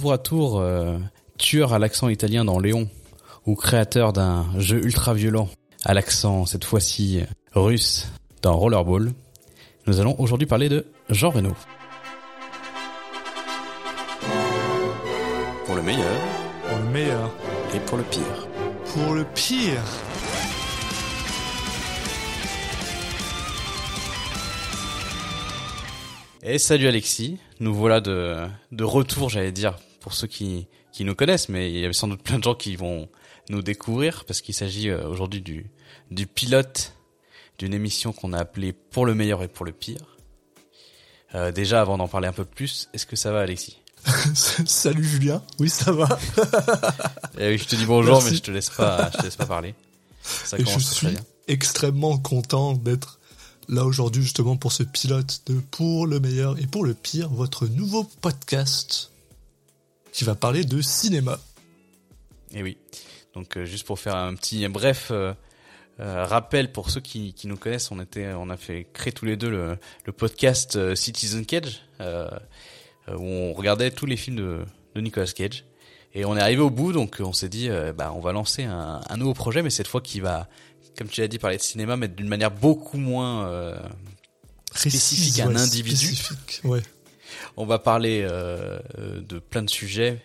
tour à tour euh, tueur à l'accent italien dans Léon, ou créateur d'un jeu ultra violent à l'accent cette fois-ci russe dans Rollerball, nous allons aujourd'hui parler de Jean Reno. Pour le meilleur Pour le meilleur. et pour le pire. Pour le pire. Et salut Alexis, nous voilà de, de retour, j'allais dire, pour ceux qui, qui nous connaissent, mais il y a sans doute plein de gens qui vont nous découvrir, parce qu'il s'agit euh, aujourd'hui du, du pilote d'une émission qu'on a appelée Pour le meilleur et pour le pire. Euh, déjà, avant d'en parler un peu plus, est-ce que ça va Alexis? Salut Julien. Oui, ça va. Eh oui, Je te dis bonjour, Merci. mais je te laisse pas, je te laisse pas parler. Ça Et je suis bien. extrêmement content d'être là aujourd'hui justement pour ce pilote de Pour le meilleur et pour le pire, votre nouveau podcast qui va parler de cinéma. Et oui. Donc euh, juste pour faire un petit un bref euh, euh, rappel pour ceux qui, qui nous connaissent, on était on a fait créer tous les deux le, le podcast Citizen Cage où on regardait tous les films de, de Nicolas Cage et on est arrivé au bout donc on s'est dit bah on va lancer un, un nouveau projet mais cette fois qui va comme tu l'as dit parler de cinéma mais d'une manière beaucoup moins Spécifique à un individu. spécifique, ouais. On va parler euh, de plein de sujets,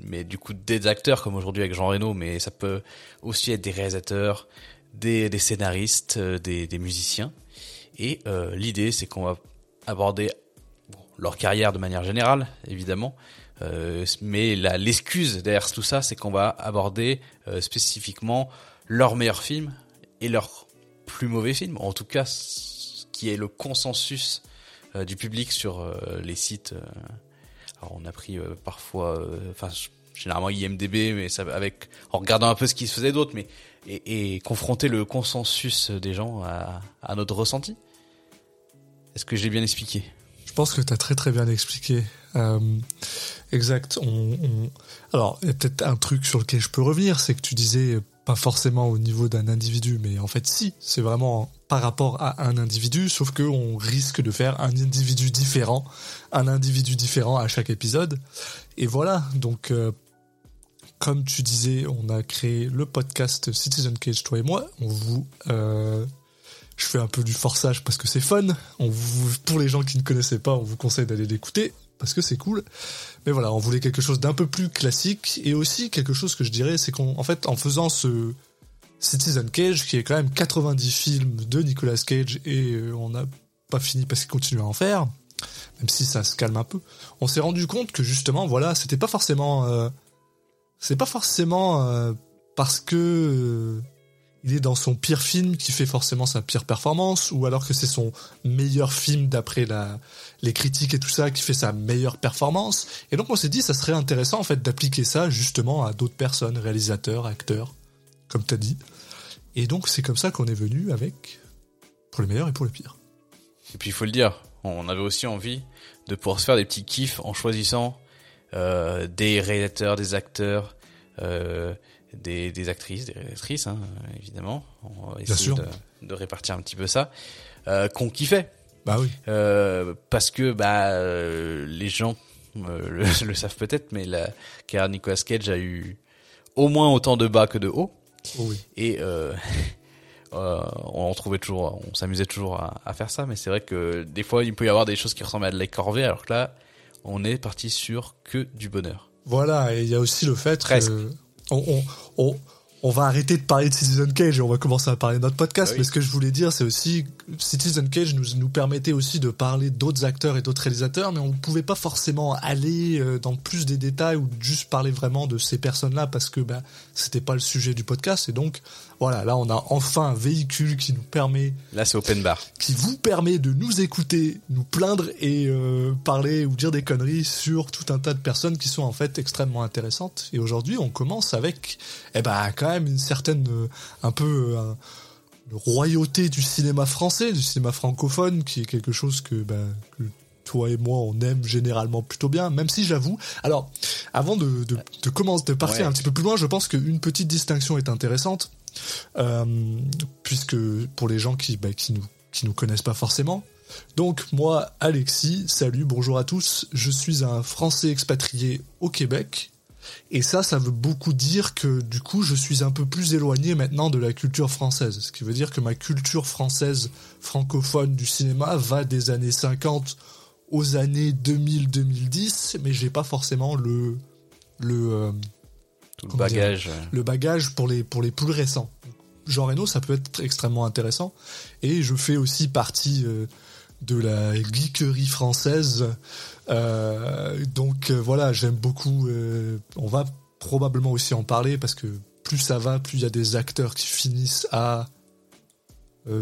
mais du coup des acteurs comme aujourd'hui avec Jean Reno, mais ça peut aussi être des réalisateurs, des, scénaristes, euh, des, musiciens. Et euh, l'idée, c'est qu'on va aborder leur carrière de manière générale, évidemment, euh, mais l'excuse derrière tout ça, c'est qu'on va aborder spécifiquement leurs meilleurs films et leurs plus mauvais films, en tout cas ce qui est le consensus du public sur euh, les sites. euh. alors on a pris euh, parfois, euh, enfin généralement IMDb, mais avec en regardant un peu ce qui se faisait d'autre, mais et, confronter le consensus des gens à, notre ressenti. Est-ce que j'ai bien expliqué? Je pense que tu as très très bien expliqué. Euh, exact. On, on- Alors, il y a peut-être un truc sur lequel je peux revenir, c'est que tu disais euh, pas forcément au niveau d'un individu, mais en fait si, c'est vraiment par rapport à un individu, sauf que on risque de faire un individu différent, un individu différent à chaque épisode. Et voilà, donc euh, comme tu disais, on a créé le podcast Citizen Cage, toi et moi. On vous euh, je fais un peu du forçage parce que c'est fun. Pour les gens qui ne connaissaient pas, on vous conseille d'aller l'écouter parce que c'est cool. Mais voilà, on voulait quelque chose d'un peu plus classique et aussi quelque chose que je dirais, c'est qu'en en fait, en faisant ce Citizen Cage, qui est quand même 90 films de Nicolas Cage et euh, on n'a pas fini parce qu'il continue à en faire, même si ça se calme un peu, on s'est rendu compte que justement, voilà, c'était pas forcément, euh, c'est pas forcément euh, parce que il est dans son pire film qui fait forcément sa pire performance, ou alors que c'est son meilleur film d'après les critiques et tout ça qui fait sa meilleure performance. Et donc on s'est dit, ça serait intéressant en fait d'appliquer ça justement à d'autres personnes, réalisateurs, acteurs, comme t'as dit. Et donc c'est comme ça qu'on est venu avec pour le meilleur et pour le pire. Et puis il faut le dire, on avait aussi envie de pouvoir se faire des petits kiffs en choisissant euh, des réalisateurs, des acteurs, euh, des, des actrices, des réalisatrices, hein, évidemment. On sûr. De, de répartir un petit peu ça. Euh, qu'on kiffait. Bah oui. Euh, parce que bah euh, les gens le, le savent peut-être, mais la car Nicolas Cage a eu au moins autant de bas que de haut. Oh oui. Et on trouvait toujours, on s'amusait toujours à, à faire ça, mais c'est vrai que des fois il peut y avoir des choses qui ressemblent à de la corvée, alors que là, on est parti sur que du bonheur. Voilà, et il y a aussi le fait Presque. que on, on, on, on va arrêter de parler de Citizen Cage et on va commencer à parler de notre podcast. Ah oui. Mais ce que je voulais dire, c'est aussi Citizen Cage nous, nous permettait aussi de parler d'autres acteurs et d'autres réalisateurs, mais on ne pouvait pas forcément aller euh, dans plus des détails ou juste parler vraiment de ces personnes-là parce que bah, c'était pas le sujet du podcast. Et donc, voilà, là, on a enfin un véhicule qui nous permet Là, c'est open bar. qui vous permet de nous écouter, nous plaindre et euh, parler ou dire des conneries sur tout un tas de personnes qui sont en fait extrêmement intéressantes. Et aujourd'hui, on commence avec, eh ben, quand même une certaine, euh, un peu, euh, un- une royauté du cinéma français, du cinéma francophone, qui est quelque chose que, ben, que toi et moi, on aime généralement plutôt bien, même si j'avoue. Alors, avant de, de, de commencer, de partir Ouais. un petit peu plus loin, je pense qu'une petite distinction est intéressante, euh, puisque pour les gens qui, bah, qui nous qui nous connaissent pas forcément, Donc moi, Alexis, salut, bonjour à tous. Je suis un Français expatrié au Québec. Et ça, ça veut beaucoup dire que du coup, je suis un peu plus éloigné maintenant de la culture française. Ce qui veut dire que ma culture française francophone du cinéma va des années 50 aux années 2000-2010, mais j'ai pas forcément le le euh, tout le bagage, le bagage pour les pour les plus récents. Jean Reno, ça peut être extrêmement intéressant. Et je fais aussi partie euh, de la geekerie française. Euh, donc voilà, j'aime beaucoup. on va probablement aussi en parler parce que plus ça va, plus il y a des acteurs qui finissent à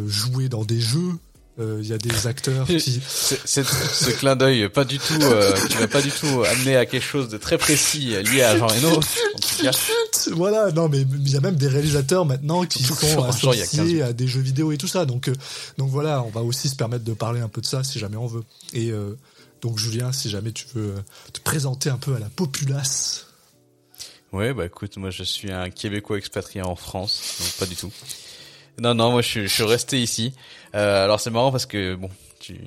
jouer dans des jeux. Euh, il y a des acteurs qui ce clin d'œil pas du tout euh, qui va pas du tout amener à quelque chose de très précis lié à Jean Reno voilà non mais il y a même des réalisateurs maintenant qui sont associés à des jeux vidéo et tout ça. Donc euh, donc voilà on va aussi se permettre de parler un peu de ça si jamais on veut. Et donc Julien si jamais tu veux te présenter un peu à la populace Ouais, bah écoute, moi je suis un Québécois expatrié en France, donc pas du tout. Non, non, moi je, je suis resté ici. Euh, alors c'est marrant parce que bon, tu,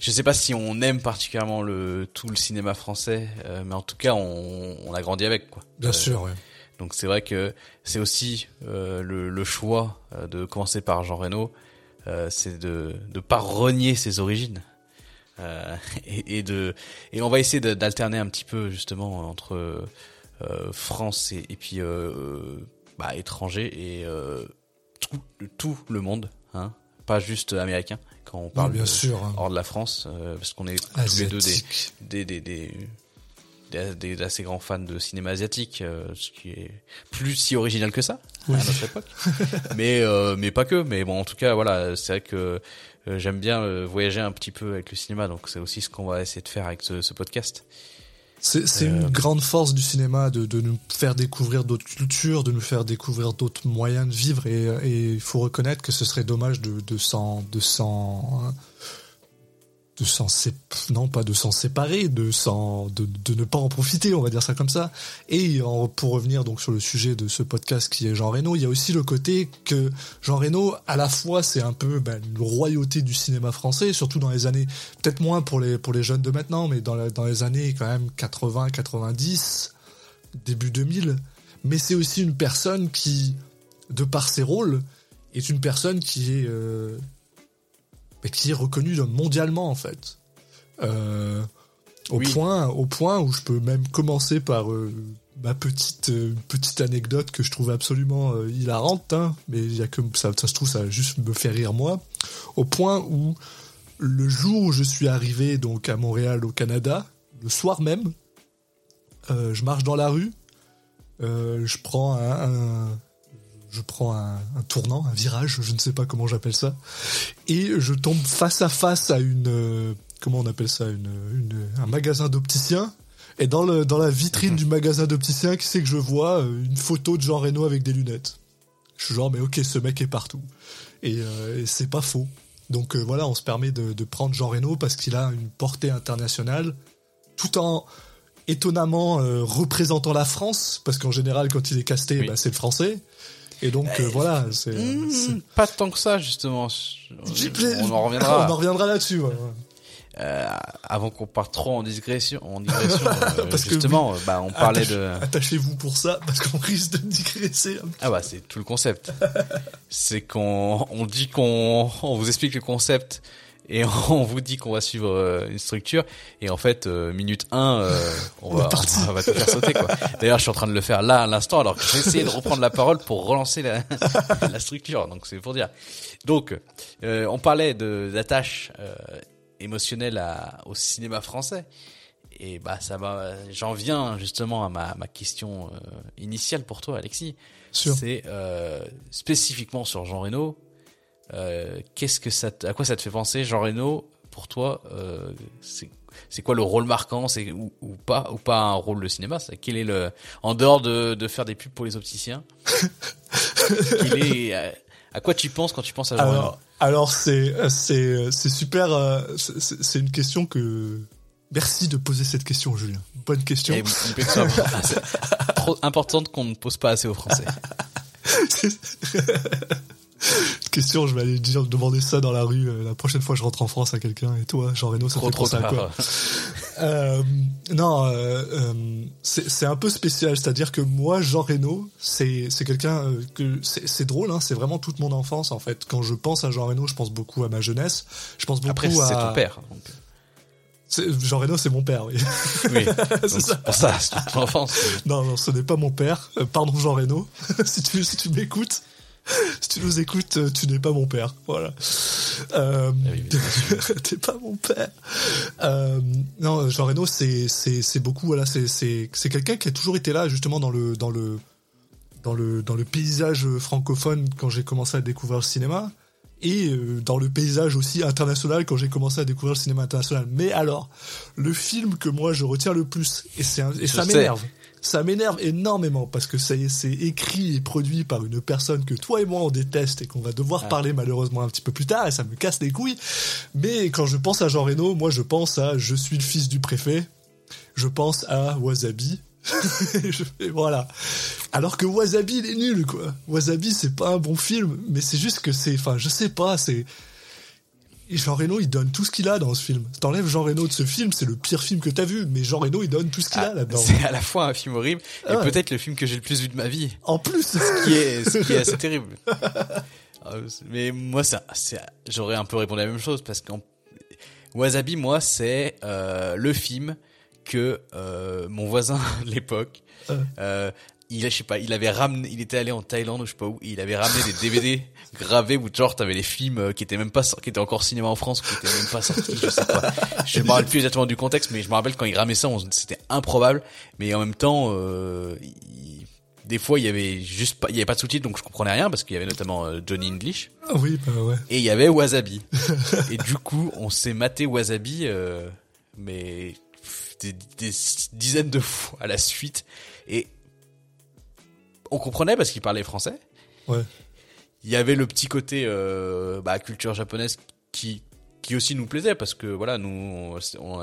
je sais pas si on aime particulièrement le tout le cinéma français, euh, mais en tout cas on, on, a grandi avec quoi. Bien euh, sûr. Ouais. Donc c'est vrai que c'est aussi euh, le, le, choix euh, de commencer par Jean Reno, c'est de de pas renier ses origines. Et, et, de et on va essayer d'alterner un petit peu justement entre France et, et puis bah, étranger et tout, tout le monde, hein, pas juste américain quand on parle bien sûr, hein. hors de la France, euh, parce qu'on est tous les deux des, des, des, des, grands fans de cinéma asiatique, euh, ce qui est plus si original que ça à notre époque. mais euh, mais pas que. Mais bon, en tout cas, voilà, c'est vrai que j'aime bien voyager un petit peu avec le cinéma, donc c'est aussi ce qu'on va essayer de faire avec ce, ce podcast. C'est une euh, grande force du cinéma de, de nous faire découvrir d'autres cultures, de nous faire découvrir d'autres moyens de vivre et il faut reconnaître que ce serait dommage de, de s'en de s'en de s'en non pas de s'en séparer, de de, de, ne pas en profiter, on va dire ça comme ça. Et pour revenir donc sur le sujet de ce podcast qui est Jean Reno, il y a aussi le côté que Jean Reno, à la fois, c'est un peu ben, une royauté du cinéma français, surtout dans les années, peut-être moins pour les jeunes de maintenant, mais dans, dans les années quand même 80, 90, début 2000. Mais c'est aussi une personne qui, de par ses rôles, est une personne qui est euh, mais qui est reconnu mondialement en fait. Euh, au point, au point où je peux même commencer par euh, ma petite euh, petite anecdote que je trouve absolument hilarante, hein, mais y a que ça, ça se trouve ça juste me faire rire moi. Au point où le jour où je suis arrivé donc à Montréal au Canada, le soir même, je marche dans la rue, je prends un je prends un, tournant, un virage, je ne sais pas comment j'appelle ça, et je tombe face à face à une, euh, comment on appelle ça, une, un magasin d'opticien. Et dans, le, dans la vitrine du magasin d'opticien, qui c'est que je vois euh, une photo de Jean Reno avec des lunettes. Je suis genre, mais ok, ce mec est partout. Et, euh, c'est pas faux. Donc voilà, on se permet de, de prendre Jean Reno parce qu'il a une portée internationale, tout en étonnamment représentant la France, parce qu'en général, quand il est casté, bah, c'est le français. Et donc euh, voilà, c'est hmm, pas tant que ça justement. On en reviendra. on en reviendra là-dessus. Ouais. Euh, avant qu'on parte trop en digression, en digression euh, parce justement, que bah, on parlait de. Attachez-vous pour ça, parce qu'on risque de digresser. Ah bah c'est tout le concept. c'est qu'on on dit qu'on on vous explique le concept et on vous dit qu'on va suivre euh, une structure et en fait euh, minute 1 euh, on, va, on, va, tout faire sauter quoi. D'ailleurs, je suis en train de le faire là à l'instant alors que j'ai essayé de reprendre la parole pour relancer la, la structure. Donc c'est pour dire. Donc on parlait de d'attache émotionnelle à, au cinéma français. Et bah ça va j'en viens justement à ma, ma question initiale pour toi Alexis. C'est spécifiquement sur Jean Reno euh, qu'est-ce que ça, à quoi ça te fait penser, Jean Reno Pour toi, euh, c'est quoi le rôle marquant, c'est ou, ou, pas ou pas un rôle de cinéma Quel est le en dehors de, de faire des pubs pour les opticiens est, à, quoi tu penses quand tu penses à Jean alors, Reno? Alors c'est c'est c'est super. Euh, c'est une question que Merci de poser cette question, Julien. Bonne question. Et, trop importante qu'on ne pose pas assez aux Français. question, je vais aller dire, demander ça dans la rue euh, la prochaine fois que je rentre en France à quelqu'un. Et toi, Jean Reno, ça Trop fait trop penser à quoi. Euh, non, euh, c'est un peu spécial. C'est-à-dire que moi, Jean Reno, c'est quelqu'un que c'est drôle. Hein, c'est vraiment toute mon enfance en fait. Quand je pense à Jean Reno, je pense beaucoup à ma jeunesse. Je pense beaucoup Après, à. c'est ton père. donc, Jean Reno, c'est mon père. Oui. Oui. C'est ça. pour ça, c'est l'enfance. Non, non, ce n'est pas mon père. Pardon, Jean Reno. si tu si tu m'écoutes, si tu nous écoutes, euh, tu n'es pas mon père. Voilà. Euh, Ah oui, T'es pas mon père. Euh, non, Jean Reno, c'est c'est beaucoup. Voilà, c'est c'est c'est quelqu'un qui a toujours été là, justement dans le dans le dans le dans le paysage francophone quand j'ai commencé à découvrir le cinéma et dans le paysage aussi international quand j'ai commencé à découvrir le cinéma international. Mais alors, le film que moi je retiens le plus et c'est un- et Je ça m'énerve. Ça m'énerve énormément parce que c'est écrit et produit par une personne que toi et moi on déteste et qu'on va devoir Ah. parler malheureusement un petit peu plus tard et ça me casse les couilles. Mais quand je pense à Jean Reno, moi je pense à Je suis le fils du préfet. Je pense à Wasabi. Je fais, voilà. Alors que Wasabi il est nul quoi. Wasabi c'est pas un bon film, mais c'est juste que c'est, enfin je sais pas, c'est et Jean Reno, il donne tout ce qu'il a dans ce film. T'enlèves Jean Reno de ce film, c'est le pire film que t'as vu, mais Jean Reno, il donne tout ce qu'il a Ah, là-dedans. c'est à la fois un film horrible et Ah ouais. peut-être le film que j'ai le plus vu de ma vie. En plus, Ce qui est, ce qui est assez terrible. Ah, Mais moi, ça, j'aurais un peu répondu la même chose parce qu'en Wasabi, moi, c'est euh, le film que euh, mon voisin de l'époque, euh, il, a- je sais pas, il avait ramené, il était allé en Thaïlande ou je sais pas où, il avait ramené des DVD gravés où genre t'avais les films euh, qui étaient même pas, qui étaient encore cinéma en France, qui étaient même pas sortis, je sais pas. Je me rappelle plus exactement du contexte, mais je me rappelle quand il ramenait ça, c'était improbable, mais en même temps, euh, il- des fois il y avait juste pas, il y avait pas de sous-titres, donc je comprenais rien parce qu'il y avait notamment euh, Johnny English Ah oui, bah ouais. et il y avait Wasabi. et du coup, on s'est maté Wasabi, euh, mais des, des dizaines de fois à la suite. Et on comprenait parce qu'il parlait français. Ouais. Il y avait le petit côté euh, bah, culture japonaise qui qui aussi nous plaisait parce que voilà nous on, on,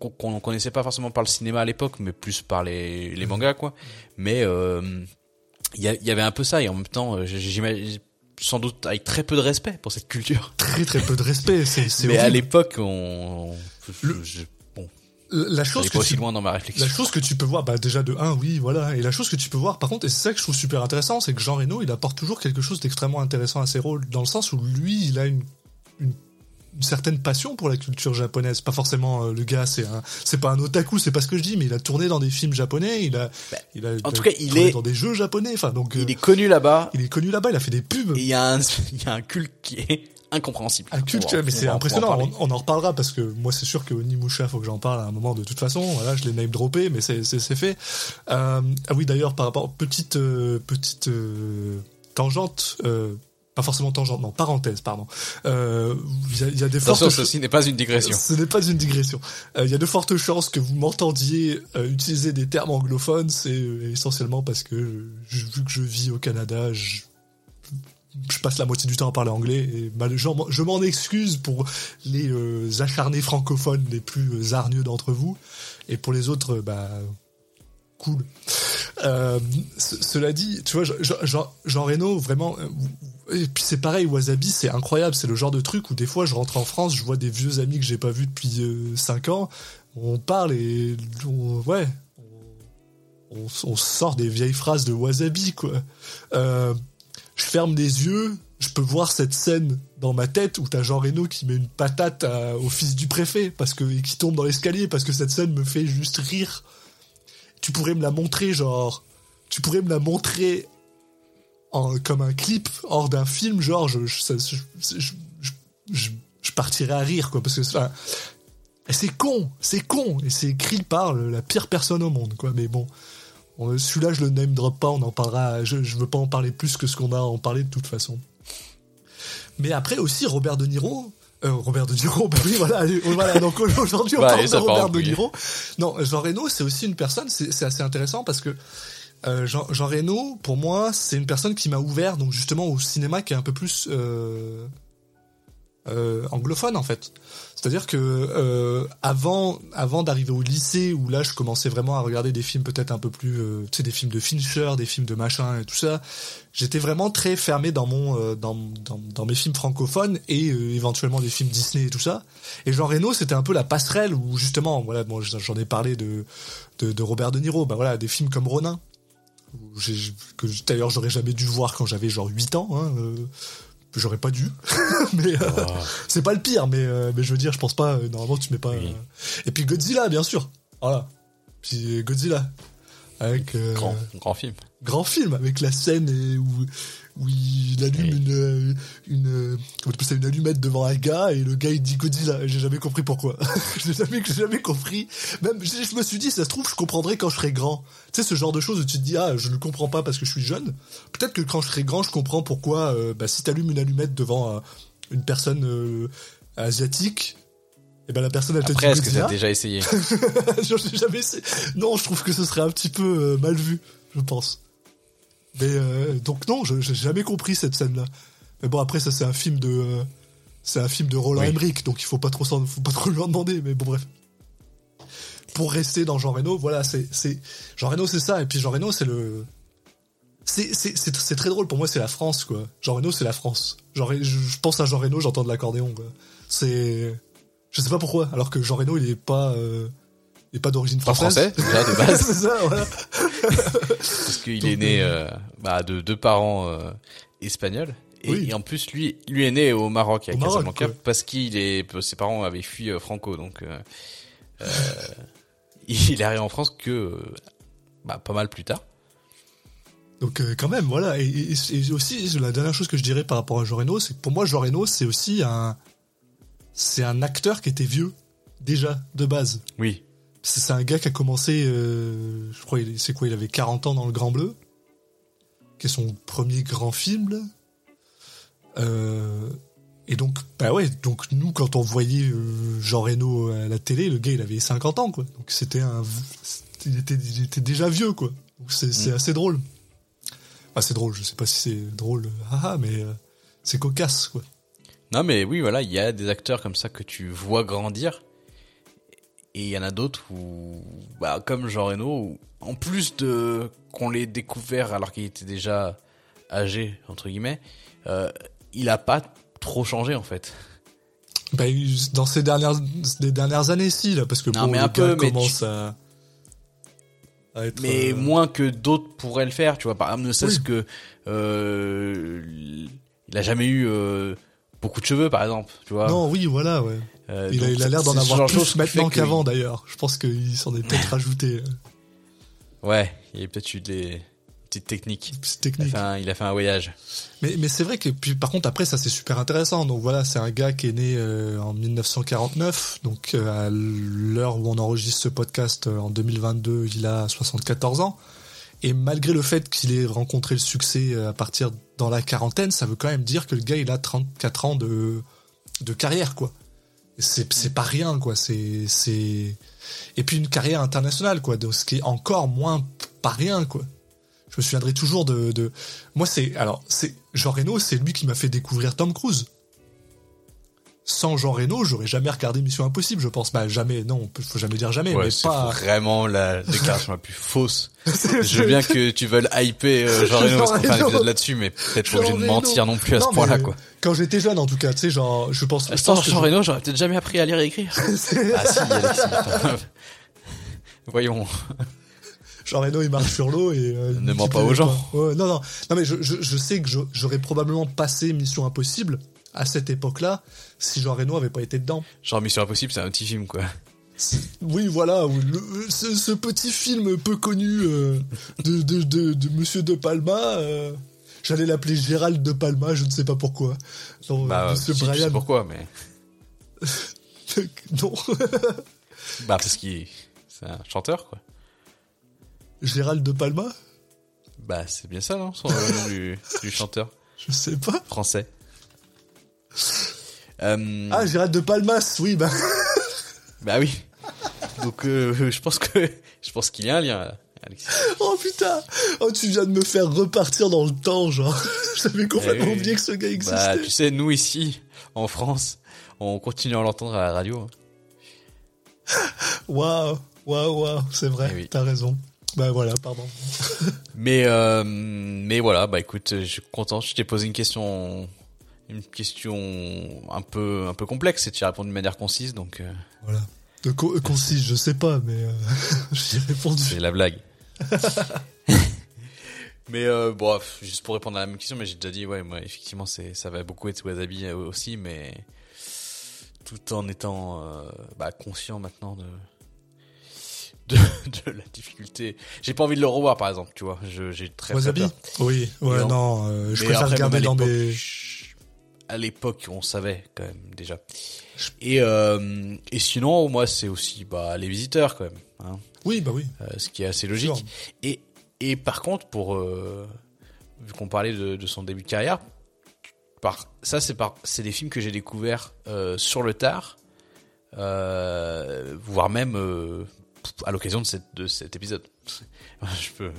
on- qu'on connaissait pas forcément par le cinéma à l'époque mais plus par les, les mangas quoi. Mais euh, il y, il y avait un peu ça et en même temps euh, j'imagine sans doute avec très peu de respect pour cette culture. Très très peu de respect. C'est, mais à l'époque on Le- je- La chose que tu loin dans ma réflexion La chose que tu peux voir, bah déjà de 1, oui, voilà. Et la chose que tu peux voir, par contre, et c'est ça que je trouve super intéressant, c'est que Jean Reno, il apporte toujours quelque chose d'extrêmement intéressant à ses rôles, dans le sens où lui, il a une, une, une certaine passion pour la culture japonaise. Pas forcément euh, le gars, c'est un, c'est pas un otaku, c'est pas ce que je dis, mais il a tourné dans des films japonais, il a, Bah, il a, en tout cas, il est- dans des jeux japonais, enfin donc, euh, il est connu là-bas il est connu là-bas, il a fait des pubs. il y a un il y a un culte qui est incompréhensible Un culte, mais c'est en impressionnant. On, on en reparlera parce que moi, c'est sûr que Onimusha, faut que j'en parle à un moment de toute façon. Voilà, je l'ai name droppé, mais c'est fait. Euh, ah oui, d'ailleurs, par rapport petite euh, petite euh, tangente. Euh, pas forcément tangente, non, parenthèse, pardon. Euh, Il y, a, y a des fortes Attention, chances- ceci n'est pas une digression. ce n'est pas une digression. Euh, Il y a de fortes chances que vous m'entendiez euh, utiliser des termes anglophones. C'est essentiellement parce que je- vu que je vis au Canada, je, je passe la moitié du temps à parler anglais je m'en- excuse pour les euh, acharnés francophones les plus euh, hargneux d'entre vous et pour les autres, euh, bah cool. Euh, ce- cela dit, tu vois, Jean, Reno, vraiment. euh, Et puis c'est pareil, Wasabi, c'est incroyable. C'est le genre de truc où des fois je rentre en France, je vois des vieux amis que j'ai pas vus depuis 5 ans. On parle et ouais, on, on sort des vieilles phrases de Wasabi quoi. Euh, je ferme les yeux, je peux voir cette scène dans ma tête où t'as Jean Reno qui met une patate au fils du préfet parce que et qui tombe dans l'escalier parce que cette scène me fait juste rire. Tu pourrais me la montrer genre, tu pourrais me la montrer comme un clip hors d'un film, genre, je, partirais à rire, quoi, parce que c'est con, c'est con, et c'est écrit par la pire personne au monde, quoi, mais bon. On- Celui-là, je le name drop pas, on en parlera, je, je veux pas en parler plus que ce qu'on a à en parler de toute façon. Mais après aussi, Robert De Niro, euh, Robert De Niro, bah oui, voilà, voilà donc aujourd'hui on Bah, parle de Robert De. Niro. Non, Jean Reno, c'est aussi une personne, c'est c'est assez intéressant parce que euh, Jean, Jean Reno, pour moi, c'est une personne qui m'a ouvert donc justement au cinéma qui est un peu plus euh, euh, anglophone en fait. C'est-à-dire que euh, avant, avant d'arriver au lycée où là je commençais vraiment à regarder des films peut-être un peu plus, euh, tu sais, des films de Fincher, des films de machin et tout ça, j'étais vraiment très fermé dans mon, euh, dans, dans, mes films francophones et euh, éventuellement des films Disney et tout ça. Et Jean Reno c'était un peu la passerelle où justement, voilà, bon, j'en ai parlé de, de, Robert De Niro, bah voilà, des films comme Ronin. que d'ailleurs j'aurais jamais dû voir quand j'avais genre 8 ans. Hein, euh, j'aurais pas dû mais euh, Oh. c'est pas le pire mais euh, mais je veux dire je pense pas euh, normalement tu mets pas Oui. et puis Godzilla bien sûr voilà puis Godzilla avec Grand, grand film. grand film avec la scène et où où il allume une euh, une euh, comment tu appelles ça, une allumette devant un gars et le gars il dit Godzilla j'ai jamais compris pourquoi. J'ai jamais jamais compris. Même je, je me suis dit ça se trouve je comprendrai quand je serai grand. Tu sais ce genre de choses où tu te dis ah je ne comprends pas parce que je suis jeune. Peut-être que quand je serai grand je comprends pourquoi euh, bah, si t'allumes une allumette devant euh, une personne euh, asiatique et ben la personne elle te Après, dit est-ce que t'as déjà essayé? J'ai jamais essayé. Non, je trouve que ce serait un petit peu mal vu, je pense. Mais euh, donc non, je j'ai jamais compris cette scène-là. Mais bon, après ça c'est un film de, euh, c'est un film de Roland Oui. Emmerich, donc il faut pas trop, faut pas trop lui en demander. Mais bon bref. Pour rester dans Jean Reno, voilà, c'est c'est Jean Reno c'est ça, et puis Jean Reno c'est le, c'est très drôle pour moi, c'est la France quoi. Jean Reno c'est la France. Genre je, pense à Jean Reno, j'entends de l'accordéon. C'est, je sais pas pourquoi, alors que Jean Reno il est pas, euh, pas d'origine Pas française. français, déjà, de base. c'est ça, voilà. Parce qu'il est né euh, euh, bah, de deux parents euh, espagnols. Et, Oui. et en plus, lui, lui est né au Maroc, à Au Maroc, Casablanca, ouais. parce qu'il est, ses parents avaient fui euh, Franco, donc il est arrivé en France que bah, pas mal plus tard. Donc euh, quand même, voilà. Et, et- et aussi, la dernière chose que je dirais par rapport à Jean Reno, c'est que pour moi, Jean Reno, c'est aussi un, c'est un acteur qui était vieux déjà de base. Oui. C'est un gars qui a commencé, euh, je crois, il- c'est quoi, il avait 40 ans dans Le Grand Bleu, qui est son premier grand film. Là. Euh, et donc, bah ouais, donc nous, quand on voyait euh, Jean Reno à la télé, le gars, il avait 50 ans, quoi. Donc c'était un, il était, il était déjà vieux, quoi. Donc c'est Mm. assez drôle. Enfin, c'est drôle, je sais pas si c'est drôle, haha, mais euh, c'est cocasse, quoi. Non, mais oui, voilà, il y a des acteurs comme ça que tu vois grandir. Et il y en a d'autres où, bah, comme Jean Reno, où, en plus de qu'on l'ait découvert alors qu'il était déjà âgé, entre guillemets, euh, il a pas trop changé, en fait. Bah, dans ces dernières, les dernières années, si, là, parce que Non, bon, mais un peu, mais commence à, à être. Mais euh, moins que d'autres pourraient le faire, tu vois. Par exemple, ne serait-ce Oui. que, euh, il a jamais eu, euh, beaucoup de cheveux, par exemple, tu vois. Non, oui, voilà, ouais. Euh, Il a, donc il a l'air d'en avoir plus maintenant que qu'avant, d'ailleurs. Je pense qu'il s'en est peut-être rajouté. Ouais, il y a peut-être eu des petites techniques. C'est Il a fait un, il a fait un voyage. Mais, mais c'est vrai que, puis, par contre, après, ça, c'est super intéressant. Donc voilà, c'est un gars qui est né euh, en 1949. Donc, euh, à l'heure où on enregistre ce podcast, en 2022, il a 74 ans. Et malgré le fait qu'il ait rencontré le succès à partir dans la quarantaine, ça veut quand même dire que le gars, il a 34 ans de, de carrière, quoi. C'est, c'est pas rien, quoi. C'est, c'est, et puis une carrière internationale, quoi. Donc, ce qui est encore moins pas rien, quoi. Je me souviendrai toujours de, de... moi c'est alors c'est Jean Reno, c'est lui qui m'a fait découvrir Tom Cruise. Sans Jean Reno, j'aurais jamais regardé Mission Impossible, je pense. Bah jamais, non, faut jamais dire jamais, Ouais, mais c'est pas. vraiment la déclaration la plus fausse. Je veux bien que tu veuilles hyper euh, Jean Reno parce qu'on fait un épisode là-dessus, mais peut-être obligé de mentir non plus à Non, ce point-là, quoi. Quand j'étais jeune, en tout cas, tu sais, genre, je pense. je Sans pense Jean je- Reno, j'aurais peut-être jamais appris à lire et écrire. ah si, Alexis. Voyons. Jean Reno, il marche sur l'eau et. euh, Ne mens pas aux gens. Ouais, non, non, non, mais je, je, je sais que j'aurais probablement passé Mission Impossible à cette époque-là si Jean Reno avait pas été dedans. Genre Mission Impossible, c'est un petit film, quoi. Oui, voilà, le- ce, ce petit film peu connu euh, de, de, de, de Monsieur De Palma. euh, J'allais l'appeler Gérald De Palma, je ne sais pas pourquoi. Non, Bah, Monsieur si, tu sais Brian. pourquoi, mais. non, Bah, parce qu'il c'est un chanteur, quoi. Gérald De Palma? Bah, c'est bien ça, non? Son nom du, du chanteur Je sais pas. français. Euh, Ah, Gérald De Palmas, oui, bah. Bah oui. Donc, euh, je pense que je pense qu'il y a un lien. Alexis. Oh putain Oh, tu viens de me faire repartir dans le temps, genre. J'avais complètement Eh oui. oublié que ce gars existait. Bah, tu sais, nous ici, en France, on continue à l'entendre à la radio. hein. Waouh, waouh, waouh, c'est vrai, Eh oui. t'as raison. Bah voilà, pardon. Mais euh, mais voilà, bah écoute, je suis content. Je t'ai posé une question, une question un peu un peu complexe et tu as répondu de manière concise, donc euh, Voilà. De co- euh, concise, je sais pas, mais euh, j'y répondu. c'est la blague. mais euh, bon, juste pour répondre à la même question, mais j'ai déjà dit, ouais, moi effectivement, c'est ça va beaucoup être Wasabi euh, aussi, mais tout en étant bah, conscient maintenant de, de de la difficulté. J'ai pas envie de le revoir, par exemple, tu vois. J'ai très, très Wasabi peur. Oui, ouais, non, euh, je préfère regarder dans mes... À l'époque, on savait quand même déjà. Et euh, et sinon, moi, c'est aussi bah les visiteurs quand même, hein, Oui, bah oui. euh, ce qui est assez logique. Et et par contre, pour euh, vu qu'on parlait de, de son début de carrière, par ça c'est par c'est des films que j'ai découverts sur le tard, voire même à l'occasion de, cette, de cet épisode. Je peux,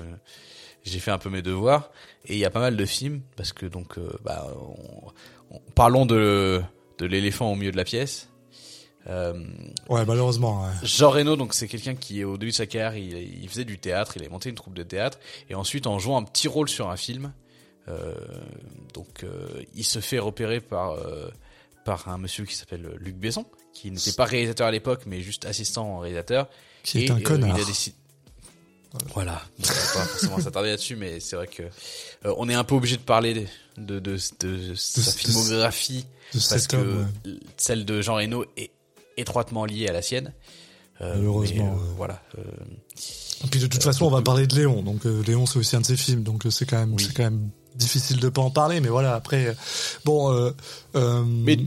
j'ai fait un peu mes devoirs et il y a pas mal de films parce que donc euh, bah, on- parlons de de l'éléphant au milieu de la pièce. Euh, Ouais, malheureusement, ouais. Jean Reno, donc c'est quelqu'un qui au début de sa carrière, il, il faisait du théâtre, il a monté une troupe de théâtre et ensuite en jouant un petit rôle sur un film, euh, donc euh, il se fait repérer par euh, par un monsieur qui s'appelle Luc Besson, qui n'était pas réalisateur à l'époque mais juste assistant réalisateur. Qui est un connard. il a décidé. Voilà, on va pas forcément s'attarder là-dessus, mais c'est vrai que on est un peu obligé de parler de de, de, de sa filmographie parce que homme, ouais. celle de Jean Reno est étroitement liée à la sienne. Euh, Malheureusement, mais, euh, voilà. euh, Et puis de toute façon, on va parler de Léon. Donc euh, Léon, c'est aussi un de ses films. Donc euh, c'est quand même, Oui. c'est quand même difficile de pas en parler. Mais voilà, après, euh, bon. Euh, euh, Mais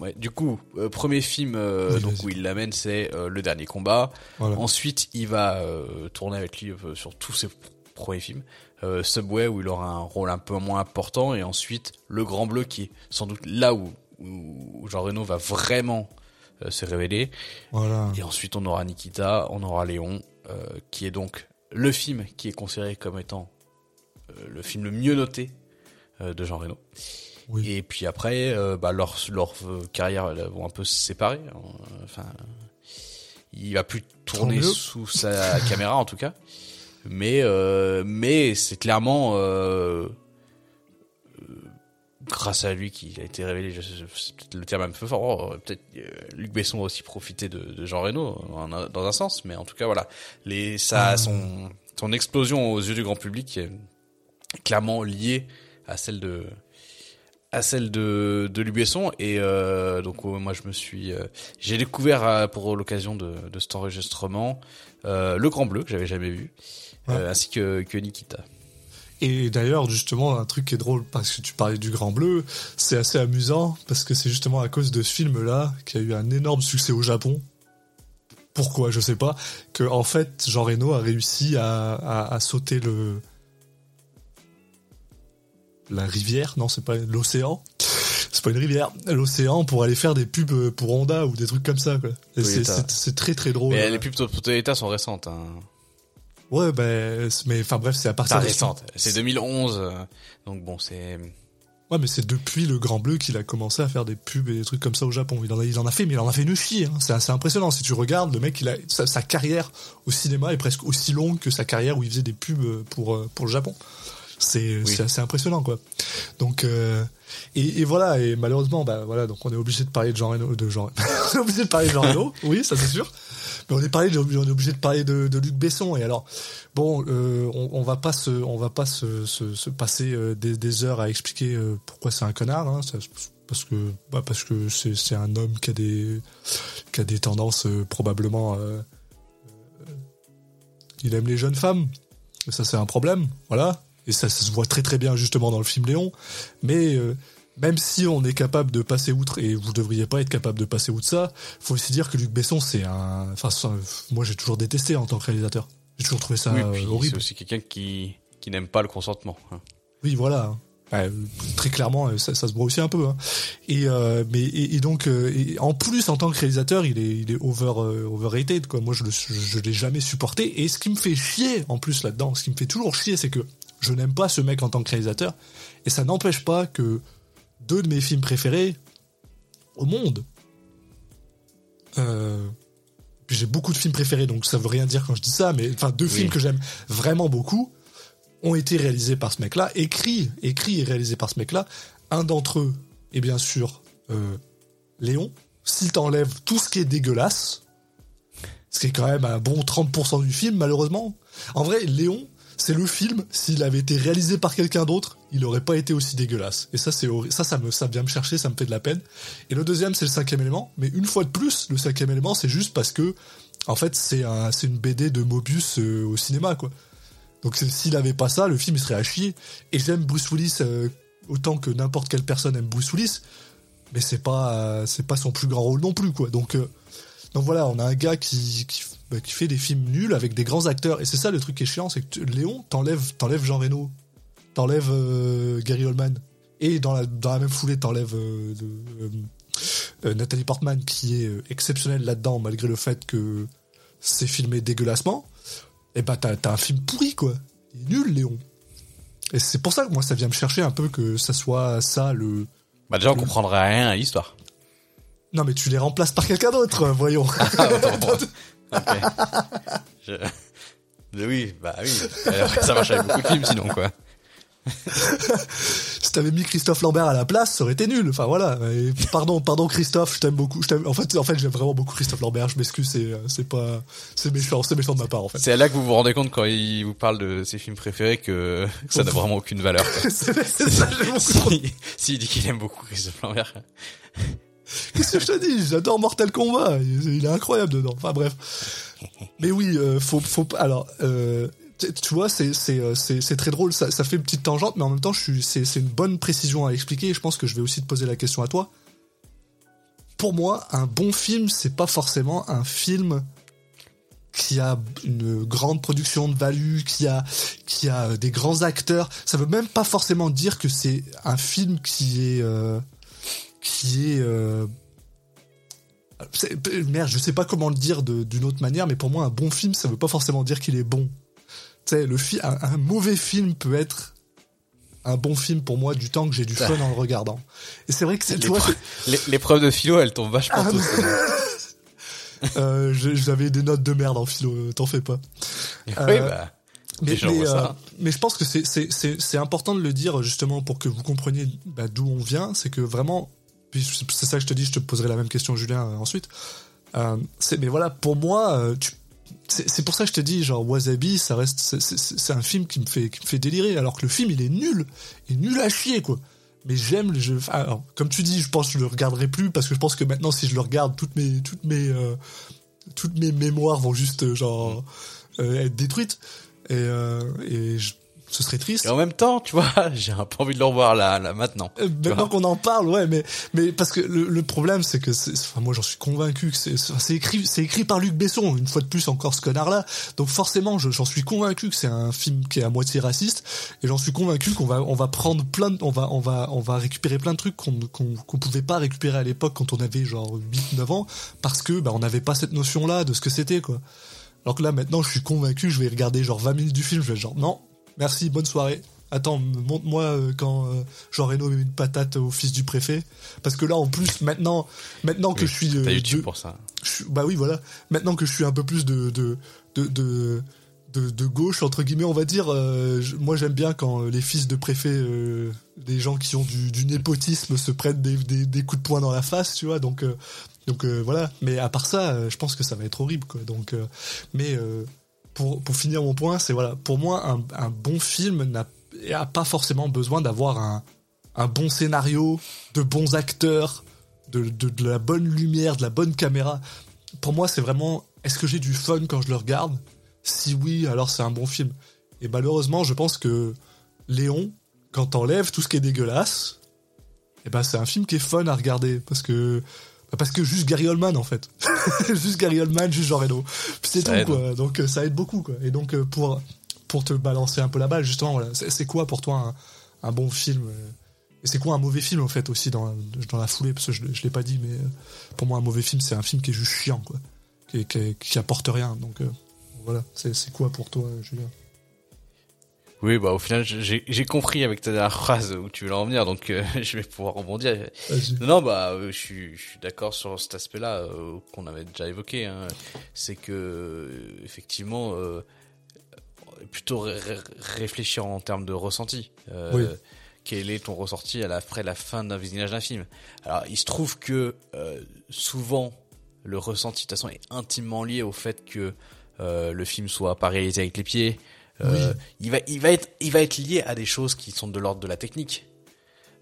ouais, du coup, euh, premier film euh, Oui, donc où il l'amène, c'est euh, le dernier combat. voilà. Ensuite, il va euh, tourner avec lui euh, sur tous ses pr- premiers films. Euh, Subway où il aura un rôle un peu moins important et ensuite Le Grand Bleu qui est sans doute là où, où Jean Reno va vraiment euh, se révéler. voilà. Et ensuite, on aura Nikita, on aura Léon, euh, qui est donc le film qui est considéré comme étant le film le mieux noté de Jean Reno. Oui. Et puis après, bah, leurs leur, elles vont un peu se séparer. Euh, Enfin, il va plus tourner sous sa caméra en tout cas. Mais euh, mais c'est clairement euh, euh, grâce à lui qu'il a été révélé. C'est peut-être le terme un peu fort. oh, peut-être Luc Besson a aussi profité de, de Jean Reno dans un sens, mais en tout cas voilà, les ça Ah. son son explosion aux yeux du grand public est clairement liée à celle de à celle de de Luc Besson et euh, donc euh, moi je me suis euh, j'ai découvert pour l'occasion de, de cet enregistrement le Grand Bleu que j'avais jamais vu euh, ainsi que que Nikita. Et d'ailleurs, justement, un truc qui est drôle, parce que tu parlais du Grand Bleu, c'est assez amusant, parce que c'est justement à cause de ce film-là, qui a eu un énorme succès au Japon. Pourquoi, je sais pas. Que, en fait, Jean Reno a réussi à, à, à sauter le. La rivière, non, c'est pas l'océan. C'est pas une rivière, l'océan pour aller faire des pubs pour Honda ou des trucs comme ça, quoi. Et c'est- Toyota. c'est c'est très très drôle. Mais les pubs pour Toyota sont récentes. Hein. Ouais, ben, c'est- mais enfin bref, c'est à partir de- récentes. C'est 2011, euh, donc bon c'est. Ouais, mais c'est depuis le Grand Bleu qu'il a commencé à faire des pubs et des trucs comme ça au Japon. Il en a, il en a fait, mais il en a fait une chier. Hein. C'est assez impressionnant. Si tu regardes, le mec, il a, sa, sa carrière au cinéma est presque aussi longue que sa carrière où il faisait des pubs pour, euh, pour le Japon. C'est c'est assez impressionnant, quoi. Donc, euh, et, et voilà, et malheureusement, bah voilà, donc on est obligé de parler de Jean Reno, de Jean, on est obligé de parler de Jean Reno, oui, ça c'est sûr. Mais on est, parlé on est obligé de parler de, de Luc Besson. Et alors, bon, euh, on, on va pas se, on va pas se, se, se passer euh, des, des heures à expliquer euh, pourquoi c'est un connard. Hein, ça, parce que, bah, parce que c'est, c'est un homme qui a des, qui a des tendances euh, probablement. euh, euh, il aime les jeunes femmes. Et ça, c'est un problème. Voilà. Et ça, ça se voit très très bien justement dans le film Léon. Mais euh, même si on est capable de passer outre, et vous devriez pas être capable de passer outre ça, faut aussi dire que Luc Besson, c'est un. Enfin, moi, j'ai toujours détesté en tant que réalisateur. J'ai toujours trouvé ça oui, euh, puis c'est horrible. aussi quelqu'un qui qui n'aime pas le consentement. hein. Oui, voilà. Bah, très clairement, ça, ça, se voit aussi un peu. Hein. Et euh, mais et, donc, euh, et en plus en tant que réalisateur, il est il est over euh, overrated quoi. Moi, je je, l'ai jamais supporté. Et ce qui me fait chier en plus là-dedans, ce qui me fait toujours chier, c'est que je n'aime pas ce mec en tant que réalisateur. Et ça n'empêche pas que deux de mes films préférés au monde. Euh, j'ai beaucoup de films préférés, donc ça veut rien dire quand je dis ça, mais enfin deux films que j'aime vraiment beaucoup ont été réalisés par ce mec-là, écrits, écrits et réalisés par ce mec-là. Un d'entre eux est bien sûr euh, Léon. S'il t'enlève tout ce qui est dégueulasse, ce qui est quand même un bon 30% du film, malheureusement. En vrai, Léon, c'est le film, s'il avait été réalisé par quelqu'un d'autre, il n'aurait pas été aussi dégueulasse. Et ça, c'est ça, ça me, ça vient me chercher, ça me fait de la peine. Et le deuxième, c'est le cinquième élément. Mais une fois de plus, le cinquième élément, c'est juste parce que, en fait, c'est un, c'est une BD de Mobius euh, au cinéma, quoi. Donc s'il avait pas ça, le film il serait à chier. Et j'aime Bruce Willis euh, autant que n'importe quelle personne aime Bruce Willis, mais c'est pas euh, c'est pas son plus grand rôle non plus quoi. Donc donc voilà, on a un gars qui qui, bah, qui, fait des films nuls avec des grands acteurs et c'est ça le truc qui est chiant, c'est que Léon t'enlève t'enlève Jean Reno, t'enlève Gary Oldman et dans la dans la même foulée t'enlèves Nathalie Portman qui est exceptionnelle là-dedans malgré le fait que c'est filmé dégueulassement et eh bah ben, t'as un film pourri quoi. Il est nul Léon. Et c'est pour ça que moi ça vient me chercher un peu que ça soit ça le. Bah déjà on comprendrait rien à l'histoire. Non mais tu les remplaces par quelqu'un d'autre, voyons. Ah, oui, bah oui. Ça marche avec beaucoup de films sinon quoi. si t'avais mis Christophe Lambert à la place, ça aurait été nul. Enfin voilà. pardon, pardon Christophe, je t'aime beaucoup. Je en fait, en fait, j'aime vraiment beaucoup Christophe Lambert. Je m'excuse, c'est, c'est pas, c'est méchant, c'est méchant de ma part en fait. C'est là que vous vous rendez compte quand il vous parle de ses films préférés que, ça n'a vraiment aucune valeur. c'est, ça, S'il si, dit qu'il aime beaucoup Christophe Lambert. Qu'est-ce que je te dis? J'adore Mortal Kombat. Il, est incroyable dedans. Enfin bref. Mais oui, euh, faut, faut. Alors, euh, tu vois, c'est euh, c'est c'est très drôle. Ça, fait une petite tangente, mais en même temps, c'est une bonne précision à expliquer. Et je pense que je vais aussi te poser la question à toi. Pour moi, un bon film, c'est pas forcément un film qui a une grande production de value, qui a qui a des grands acteurs. Ça veut même pas forcément dire que c'est un film qui est euh, qui est euh, merde, je sais pas comment le dire d'une autre manière, mais pour moi, un bon film, ça veut pas forcément dire qu'il est bon le un, mauvais film peut être un bon film pour moi du temps que j'ai du fun en le regardant. Et c'est vrai que c'est, tu l'épreuve de philo, elle tombe vachement ah, tôt. euh, j'avais des notes de merde en philo, t'en fais pas. oui, euh, bah. Mais, mais, euh, mais, je pense que c'est important de le dire justement pour que vous compreniez bah, d'où on vient. C'est que vraiment, c'est ça que je te dis, je te poserai la même question Julien ensuite. Euh, mais voilà, pour moi, tu c'est pour ça que je te dis, genre Wasabi, ça reste, c'est un film qui me fait, qui me fait délirer, alors que le film il est nul, il est nul à chier quoi. Mais j'aime le jeu. Alors, comme tu dis, je pense que je le regarderai plus parce que je pense que maintenant, si je le regarde, toutes mes, toutes mes, euh, toutes mes mémoires vont juste euh, genre euh, être détruites. Et, et je, ce serait triste. Et en même temps, tu vois, j'ai un peu envie de le revoir là, là maintenant. Euh, maintenant qu'on en parle, ouais, mais mais parce que le, le problème, c'est que, enfin, moi, j'en suis convaincu que c'est écrit, c'est écrit par Luc Besson, une fois de plus encore ce connard-là. Donc forcément, j'en suis convaincu que c'est un film qui est à moitié raciste, et j'en suis convaincu qu'on va on va prendre plein, de, on va on va on va récupérer plein de trucs qu'on qu'on qu'on pouvait pas récupérer à l'époque quand on avait genre 8-9 ans, parce que bah on n'avait pas cette notion-là de ce que c'était quoi. Alors que là maintenant, je suis convaincu, je vais regarder genre 20 minutes du film, je vais être genre non, Merci, bonne soirée. Attends, montre-moi euh, quand euh, Jean Reno met une patate au fils du préfet. Parce que là, en plus, maintenant, maintenant que je suis. T'as YouTube pour ça. bah oui, voilà. Maintenant que je suis un peu plus de de de, de, gauche entre guillemets, on va dire. Euh, moi, j'aime bien quand les fils de préfet, des gens qui ont du, népotisme, se prennent des, des, coups de poing dans la face, tu vois. Donc donc voilà. Mais à part ça, je pense que ça va être horrible, quoi. Donc mais pour, finir mon point, c'est voilà, pour moi, un, bon film n'a pas forcément besoin d'avoir un, bon scénario, de bons acteurs, de, la bonne lumière, de la bonne caméra. Pour moi, c'est vraiment, est-ce que j'ai du fun quand je le regarde? Si oui, alors c'est un bon film. Et malheureusement, je pense que Léon, quand t'enlèves tout ce qui est dégueulasse, et eh ben c'est un film qui est fun à regarder parce que parce que juste Gary Oldman en fait. juste Gary Oldman, juste Jean Reno. C'est tout quoi. Donc euh, ça aide beaucoup quoi. Et donc euh, pour pour te balancer un peu la balle justement voilà, c'est quoi pour toi un bon film. euh, Et c'est quoi un mauvais film en fait aussi dans, dans la foulée? Parce que je, je l'ai pas dit mais pour moi un mauvais film c'est un film qui est juste chiant quoi, qui, qui, qui apporte rien donc euh, voilà c'est c'est quoi pour toi Julien? Oui, bah au final, j'ai compris avec ta dernière phrase où tu veux en venir, donc euh, je vais pouvoir rebondir. Non, non, bah euh, je suis, je suis d'accord sur cet aspect-là euh, qu'on avait déjà évoqué. Hein. C'est que euh, effectivement, euh, plutôt ré- ré- réfléchir en termes de ressenti. Euh, Oui. Quel est ton ressenti à la, après la fin d'un visionnage d'un film? Alors, il se trouve que euh, souvent le ressenti de toute façon est intimement lié au fait que euh, le film soit pas réalisé avec les pieds. Euh, il va, il va être, il va être lié à des choses qui sont de l'ordre de la technique.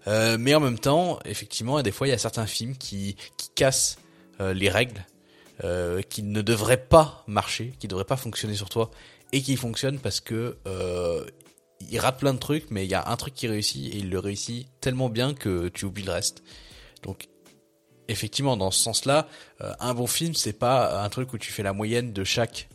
Euh, mais en même temps, effectivement, des fois, il y a certains films qui, cassent euh, les règles, qui ne devraient pas marcher, qui ne devraient pas fonctionner sur toi, et qui fonctionnent parce que il rate plein de trucs, mais il y a un truc qui réussit et il le réussit tellement bien que tu oublies le reste. Donc, effectivement, dans ce sens-là, un bon film, c'est pas un truc où tu fais la moyenne de chaque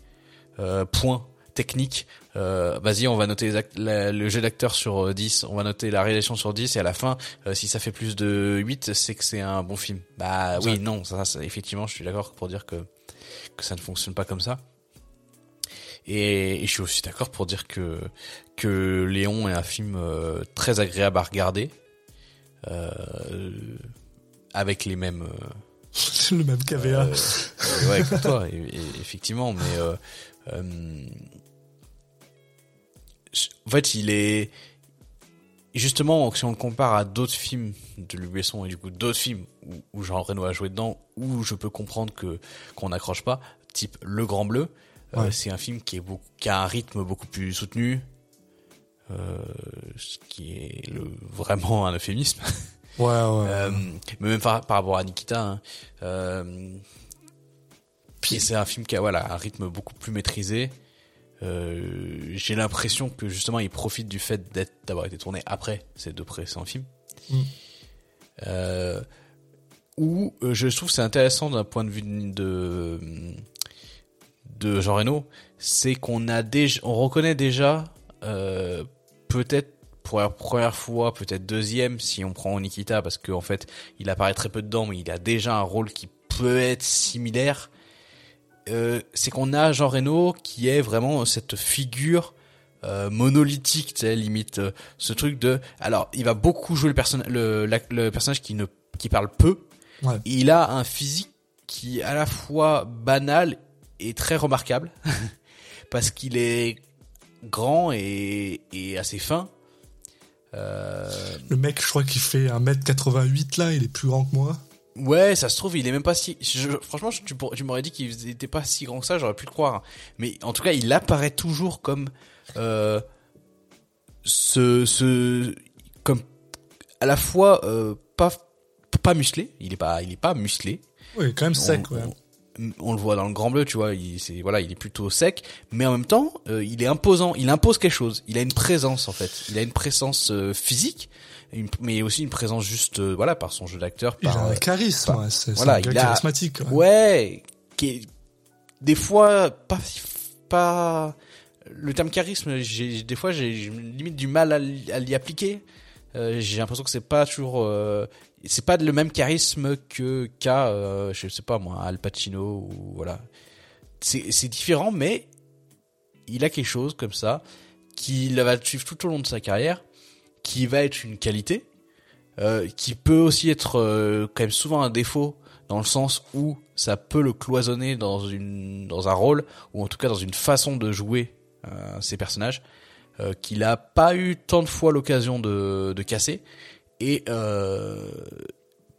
point technique. Euh, Vas-y, on va noter les la- le jeu d'acteur sur euh, 10, on va noter la réalisation sur 10, et à la fin, euh, si ça fait plus de 8, c'est que c'est un bon film. Bah oui, non, ça, ça, effectivement, je suis d'accord pour dire que, que ça ne fonctionne pas comme ça. Et, et je suis aussi d'accord pour dire que, que Léon est un film euh, très agréable à regarder, euh, avec les mêmes... euh, le même KVA euh, euh, ouais, comme toi, et- et- effectivement, mais euh, euh, en fait, il est justement si on le compare à d'autres films de Luc Besson et du coup d'autres films où, où Jean Reno a joué dedans, où je peux comprendre que qu'on n'accroche pas, type Le Grand Bleu, euh, c'est un film qui est beaucoup, qui a un rythme beaucoup plus soutenu. Euh, ce qui est le, vraiment un euphémisme. ouais ouais, Euh, mais même par, par rapport à Nikita, hein, euh, puis c'est un film qui a voilà un rythme beaucoup plus maîtrisé. Euh, J'ai l'impression que justement il profite du fait d'être d'avoir été tourné après ces deux précédents films. Mm. Euh, où euh, je trouve que c'est intéressant d'un point de vue de de Jean Reno, c'est qu'on a déjà, on reconnaît déjà euh, peut-être pour la première fois, peut-être deuxième si on prend Nikita parce qu'en fait il apparaît très peu dedans, mais il a déjà un rôle qui peut être similaire. Euh, c'est qu'on a Jean Reno qui est vraiment cette figure euh, monolithique, tu sais, limite euh, ce truc de. Alors, il va beaucoup jouer le, perso- le, la- le personnage qui ne qui parle peu. Ouais. Il a un physique qui est à la fois banal et très remarquable parce qu'il est grand et, et assez fin. Euh, le mec je crois qu'il fait 1m88 là il est plus grand que moi Ouais, ça se trouve, il est même pas si. je- franchement, tu, m'aurais dit qu'il était pas si grand que ça, j'aurais pu le croire. Mais en tout cas, il apparaît toujours comme euh, ce, ce, comme à la fois euh, pas pas musclé. Il est pas, il est pas musclé. oui quand même sec on, ouais. on- on le voit dans le Grand Bleu, tu vois. Il, c'est voilà, il est plutôt sec, mais en même temps, euh, il est imposant. Il impose quelque chose. Il a une présence en fait. Il a une présence euh, physique, une- mais aussi une présence juste, euh, voilà, par son jeu d'acteur. il a un euh, charisme ouais, c'est voilà, il a- charismatique ouais. Ouais, qui est des fois pas pas le terme charisme. J'ai des fois j'ai limite du mal à, l'y- à l'y appliquer. Euh, j'ai l'impression que c'est pas toujours euh, c'est pas le même charisme que qu'a euh, je sais pas moi Al Pacino ou voilà. C'est c'est différent mais il a quelque chose comme ça qui va le suivre tout au long de sa carrière, qui va être une qualité, euh, qui peut aussi être euh, quand même souvent un défaut dans le sens où ça peut le cloisonner dans une dans un rôle ou en tout cas dans une façon de jouer euh, ses personnages euh, qu'il a pas eu tant de fois l'occasion de, de casser. Et euh,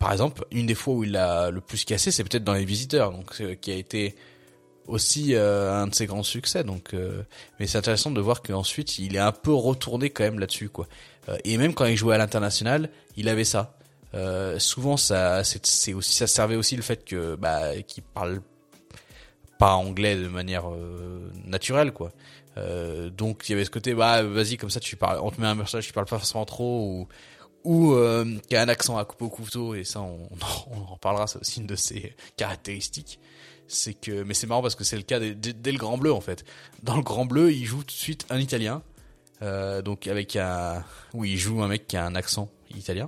par exemple une des fois où il a le plus cassé c'est peut-être dans les visiteurs donc euh, qui a été aussi euh, un de ses grands succès donc euh, mais c'est intéressant de voir qu'ensuite il est un peu retourné quand même là-dessus quoi et même quand il jouait à l'international il avait ça. Euh, souvent ça c'est aussi ça servait aussi le fait que bah qu'il parle pas anglais de manière euh, naturelle quoi. Euh, donc il y avait ce côté bah vas-y comme ça tu parles on te met un personnage qui parle pas forcément trop ou ou euh, qui a un accent à couper au couteau et ça on, on en reparlera c'est aussi une de ses caractéristiques. C'est que mais c'est marrant parce que c'est le cas dès le Grand Bleu en fait. Dans le Grand Bleu il joue tout de suite un Italien Euh, donc avec un, oui, il joue un mec qui a un accent italien.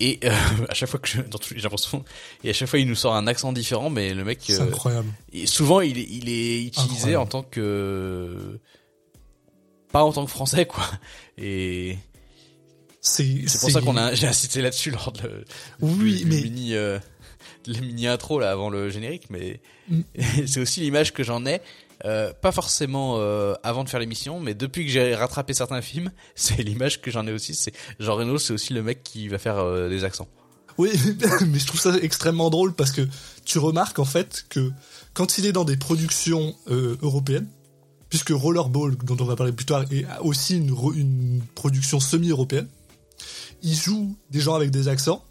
Et euh, à chaque fois que je, dans tous les- l'impression, et à chaque fois il nous sort un accent différent, mais le mec, C'est euh, incroyable. et souvent il est, il est utilisé Incroyable. en tant que, pas en tant que français quoi. Et C'est c'est pour ça qu'on a, j'ai insisté là-dessus lors de, Oui, du mais mini, euh, de la mini intro là avant le générique, mais Mm. c'est aussi l'image que j'en ai. Euh, pas forcément euh, avant de faire l'émission, mais depuis que j'ai rattrapé certains films, c'est l'image que j'en ai aussi. C'est Jean Reno, c'est aussi le mec qui va faire euh, des accents. Oui, mais je trouve ça extrêmement drôle parce que tu remarques en fait que quand il est dans des productions euh, européennes, puisque Rollerball, dont on va parler plus tard, est aussi une, une production semi-européenne, il joue des gens avec des accents,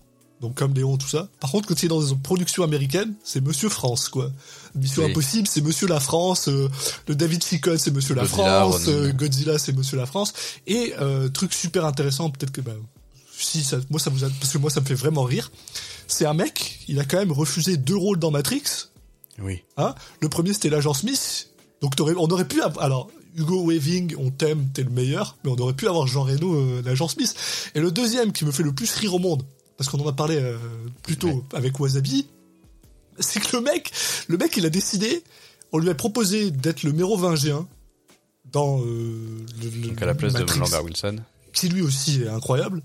donc comme Léon, tout ça. Par contre, quand il est dans des productions américaines, c'est Monsieur France, quoi. Mission Oui. Impossible, c'est Monsieur la France. euh, le David Ficon, c'est Monsieur la Godzilla, France. Euh, Godzilla, c'est Monsieur la France. Et euh, truc super intéressant, peut-être que bah, si ça, moi ça vous a, parce que moi ça me fait vraiment rire. C'est un mec, il a quand même refusé deux rôles dans Matrix. Oui. Hein? Le premier c'était l'agent Smith. Donc on aurait pu avoir, alors Hugo Weaving, on t'aime, t'es le meilleur, mais on aurait pu avoir Jean Reno, euh, l'agent Smith. Et le deuxième qui me fait le plus rire au monde, parce qu'on en a parlé euh, plus tôt Ouais. avec Wasabi, c'est que le mec, le mec il a décidé, on lui a proposé d'être le mérovingien dans euh, le, Donc à la place Matrix, de Lambert Wilson. qui lui aussi est incroyable.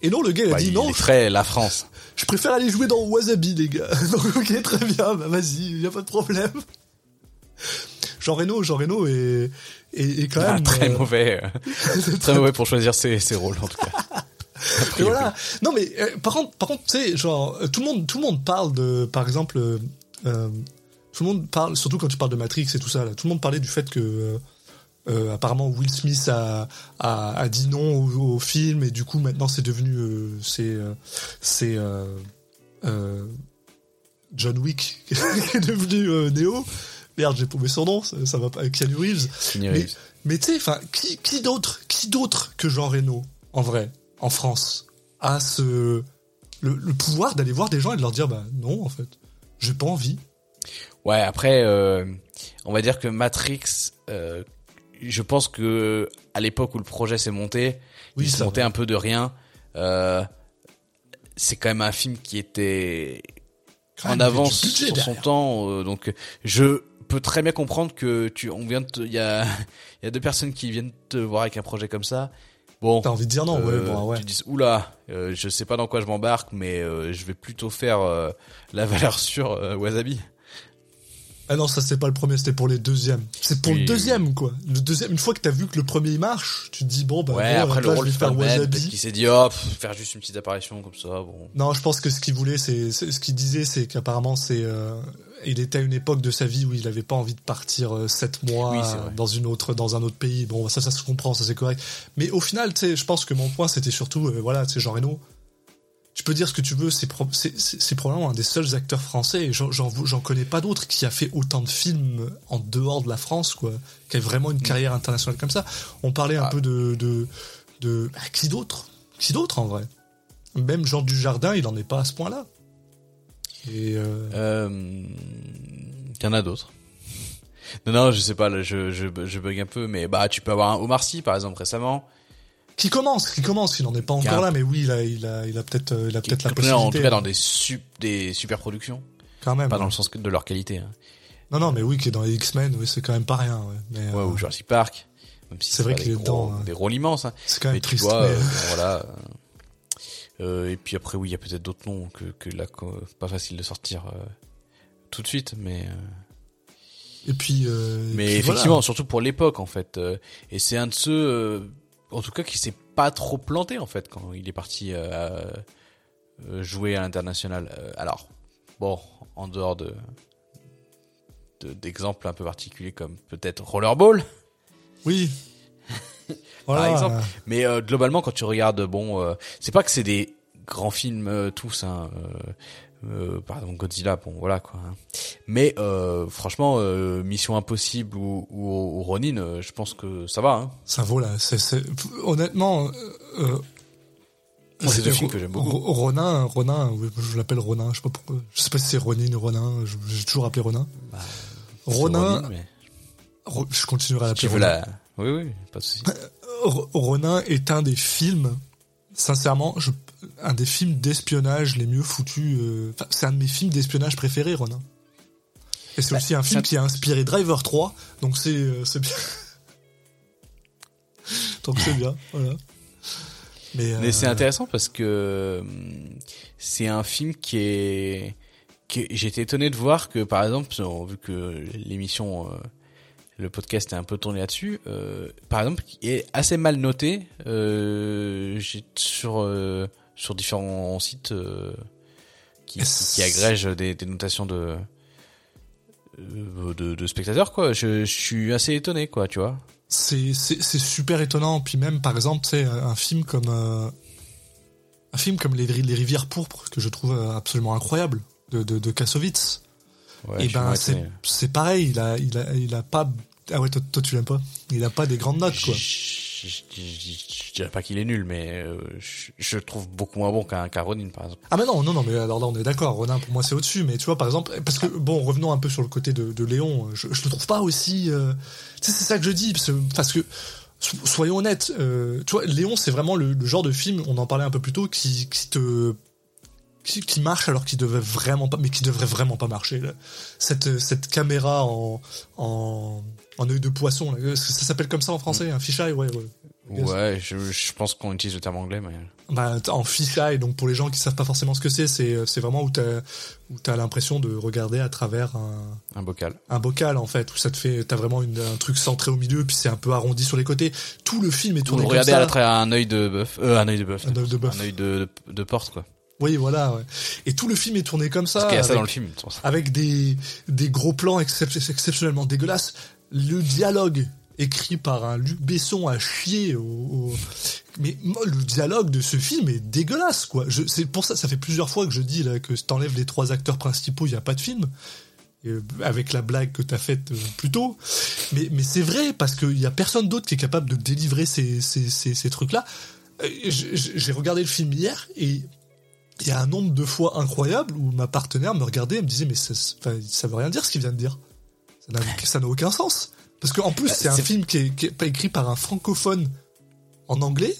Et non, le gars il a Bah, dit il non, frais, la France. je préfère aller jouer dans Wasabi, les gars. Donc, ok, très bien, bah vas-y, y a pas de problème. Jean Reno, Jean Reno est, est, est quand Ah, même très euh, mauvais. très mauvais pour choisir ses, ses rôles en tout cas. Voilà. Non mais euh, par contre, par contre, tu sais, genre euh, tout le monde, tout le monde parle de, par exemple, euh, tout le monde parle, surtout quand tu parles de Matrix et tout ça, là, tout le monde parlait du fait que euh, apparemment Will Smith a, a, a dit non au, au film et du coup maintenant c'est devenu, euh, c'est, euh, c'est John Wick qui est devenu Neo. Merde, j'ai paumé son nom, ça, ça va pas. Keanu Reeves. Keanu Mais, Reeves. mais tu sais, enfin, qui, qui d'autre, qui d'autre que Jean Reno, en vrai, en France, a ce le, le pouvoir d'aller voir des gens et de leur dire, bah non, en fait, j'ai pas envie. Ouais, après, euh, on va dire que Matrix, euh, je pense que à l'époque où le projet s'est monté, Oui, il s'est monté un peu de rien. Euh, c'est quand même un film qui était Quand en avance sur son temps, donc je peux très bien comprendre que tu, on vient de, te- il y a, il y a deux personnes qui viennent te voir avec un projet comme ça. Bon, T'as envie de dire non, euh, ouais, bon, ouais. tu dis oula, euh, je sais pas dans quoi je m'embarque, mais euh, je vais plutôt faire euh, la valeur sur euh, Wasabi. Ah non, ça c'est pas le premier, c'était pour les deuxièmes. C'est pour Oui, le deuxième, quoi. Le deuxième, une fois que t'as vu que le premier il marche, tu te dis bon, bah, Ouais, bon, après le je rôle faire Wasabi. qu'il s'est dit oh pff, faire juste une petite apparition comme ça, bon. Non, je pense que ce qu'il voulait, c'est ce qu'il disait, c'est qu'apparemment, c'est euh, il était à une époque de sa vie où il avait pas envie de partir euh, sept mois Oui, dans une autre, dans un autre pays. Bon, ça, ça se comprend, ça c'est correct. Mais au final, tu sais, je pense que mon point, c'était surtout, euh, voilà, tu sais, Jean Reno. Tu peux dire ce que tu veux, c'est pro- c'est- c'est c'est probablement un des seuls acteurs français, et j'en- connais pas d'autres qui a fait autant de films en dehors de la France, quoi, qui a vraiment une carrière internationale comme ça. On parlait un Mm. Ah. peu de, de, de bah, qui d'autre, qui d'autre en vrai? Même Jean Dujardin, il en est pas à ce point-là. Et euh, Euh, Il y en a d'autres. Non, non, je sais pas, là, je, je, je bug un peu, mais bah tu peux avoir un Omar Sy par exemple récemment. qui commence, qui commence, il en est pas a encore là, mais oui, il a, il a, il a peut-être, euh, il a peut-être la connaît en tout possibilité. cas dans des, sup, des super productions, quand même. pas dans le sens de leur qualité. Hein. Non, non, mais oui, qui est dans les X-Men, oui, c'est quand même pas rien. Ouais. Mais, Ouais, euh, ou Jurassic Park. Même si C'est vrai qu'il est dedans, hein. Des rôles immenses. Hein. c'est quand même Mais tu triste. vois, mais- euh, voilà. Euh, et puis après, oui, il y a peut-être d'autres noms que, que là, pas facile de sortir euh, tout de suite, mais. euh, Et puis, et Mais puis effectivement, voilà. surtout pour l'époque en fait. Et c'est un de ceux, en tout cas, qui s'est pas trop planté en fait quand il est parti jouer à l'international. Alors, bon, en dehors de de- d'exemples un peu particuliers comme peut-être Rollerball, oui. Voilà. par exemple. mais euh, globalement quand tu regardes, bon, euh, c'est pas que c'est des grands films euh, tous, hein, euh, euh, par exemple Godzilla, bon voilà quoi. hein. Mais euh, franchement, euh, Mission Impossible ou, ou, ou Ronin, je pense que ça va. Hein. Ça vaut là. C'est, c'est- honnêtement, c'est deux films que j'aime beaucoup. Ro- Ronin, Ronin, je l'appelle Ronin, je sais pas pourquoi. Je sais pas si c'est Ronin ou Ronin, j'ai toujours appelé Ronin. Bah, Ronin, mais je continuerai à tu l'appeler veux Ronin. la, Oui, oui, pas de souci. Ronin est un des films, sincèrement, je, un des films d'espionnage les mieux foutus. euh, enfin, c'est un de mes films d'espionnage préférés, Ronin. Et c'est Bah, aussi un film qui a inspiré Driver 3, donc c'est euh, c'est bien. donc c'est bien, voilà. Mais, Mais c'est euh, intéressant parce que hum, c'est un film qui est. qui est- J'étais étonné de voir que, par exemple, vu que l'émission, euh, le podcast est un peu tourné là-dessus, euh, par exemple, qui est assez mal noté euh, sur euh, sur différents sites euh, qui, agrègent des, des notations de, de de spectateurs quoi. Je, je suis assez étonné quoi, tu vois. c'est c'est c'est super étonnant. Puis même, par exemple, sais, un film comme un film comme les, les rivières pourpres que je trouve absolument incroyable de de, de Kassovitz. Ouais, et suis ben c'est c'est pareil. Il a il a il a pas ah ouais toi, toi tu l'aimes pas. Il a pas des grandes notes quoi. Je, je, je- je- je dirais pas qu'il est nul, mais euh, je, le trouve beaucoup moins bon qu'un Ronin, par exemple. Ah mais non non non mais alors là on est d'accord. Ronin pour moi c'est au-dessus. Mais tu vois par exemple parce que bon revenons un peu sur le côté de, de Léon. Je, je le trouve pas aussi. euh, Tu sais c'est ça que je dis parce que, parce que so- soyons honnêtes. euh, tu vois Léon c'est vraiment le, le genre de film on en parlait un peu plus tôt qui qui te qui, qui marche alors qu'il devait vraiment pas mais qui devrait vraiment pas marcher là. cette cette caméra en en en œil de poisson là. ça s'appelle comme ça en français un fisheye ouais ouais je, je pense qu'on utilise le terme anglais, mais bah, en fisheye, donc pour les gens qui savent pas forcément ce que c'est, c'est c'est vraiment où t'as où t'as l'impression de regarder à travers un, un bocal. un bocal en fait, où ça te fait t'as vraiment une, un truc centré au milieu, puis c'est un peu arrondi sur les côtés. Tout le film est Ou tourné comme ça. à travers un œil de bœuf, euh, un œil de bœuf, Un œil de bœuf. un œil de, de, de porte, quoi. Oui, voilà. Ouais. Et tout le film est tourné comme ça, Parce qu'il y a ça avec, dans le film. avec des des gros plans excep- exceptionnellement dégueulasses. Le dialogue écrit par un Luc Besson à chier au, mais le dialogue de ce film est dégueulasse quoi. C'est pour ça ça fait plusieurs fois que je dis là que si t'enlèves les trois acteurs principaux il y a pas de film. Euh, avec la blague que t'as faite euh, plus tôt. Mais c'est vrai parce qu'il y a personne d'autre qui est capable de délivrer ces trucs là j'ai regardé le film hier et il y a un nombre de fois incroyable où ma partenaire me regardait et me disait mais ça, ça veut rien dire ce qu'il vient de dire ça n'a- aucun sens. Parce qu'en plus Bah, c'est un film qui est, qui est pas écrit par un francophone en anglais.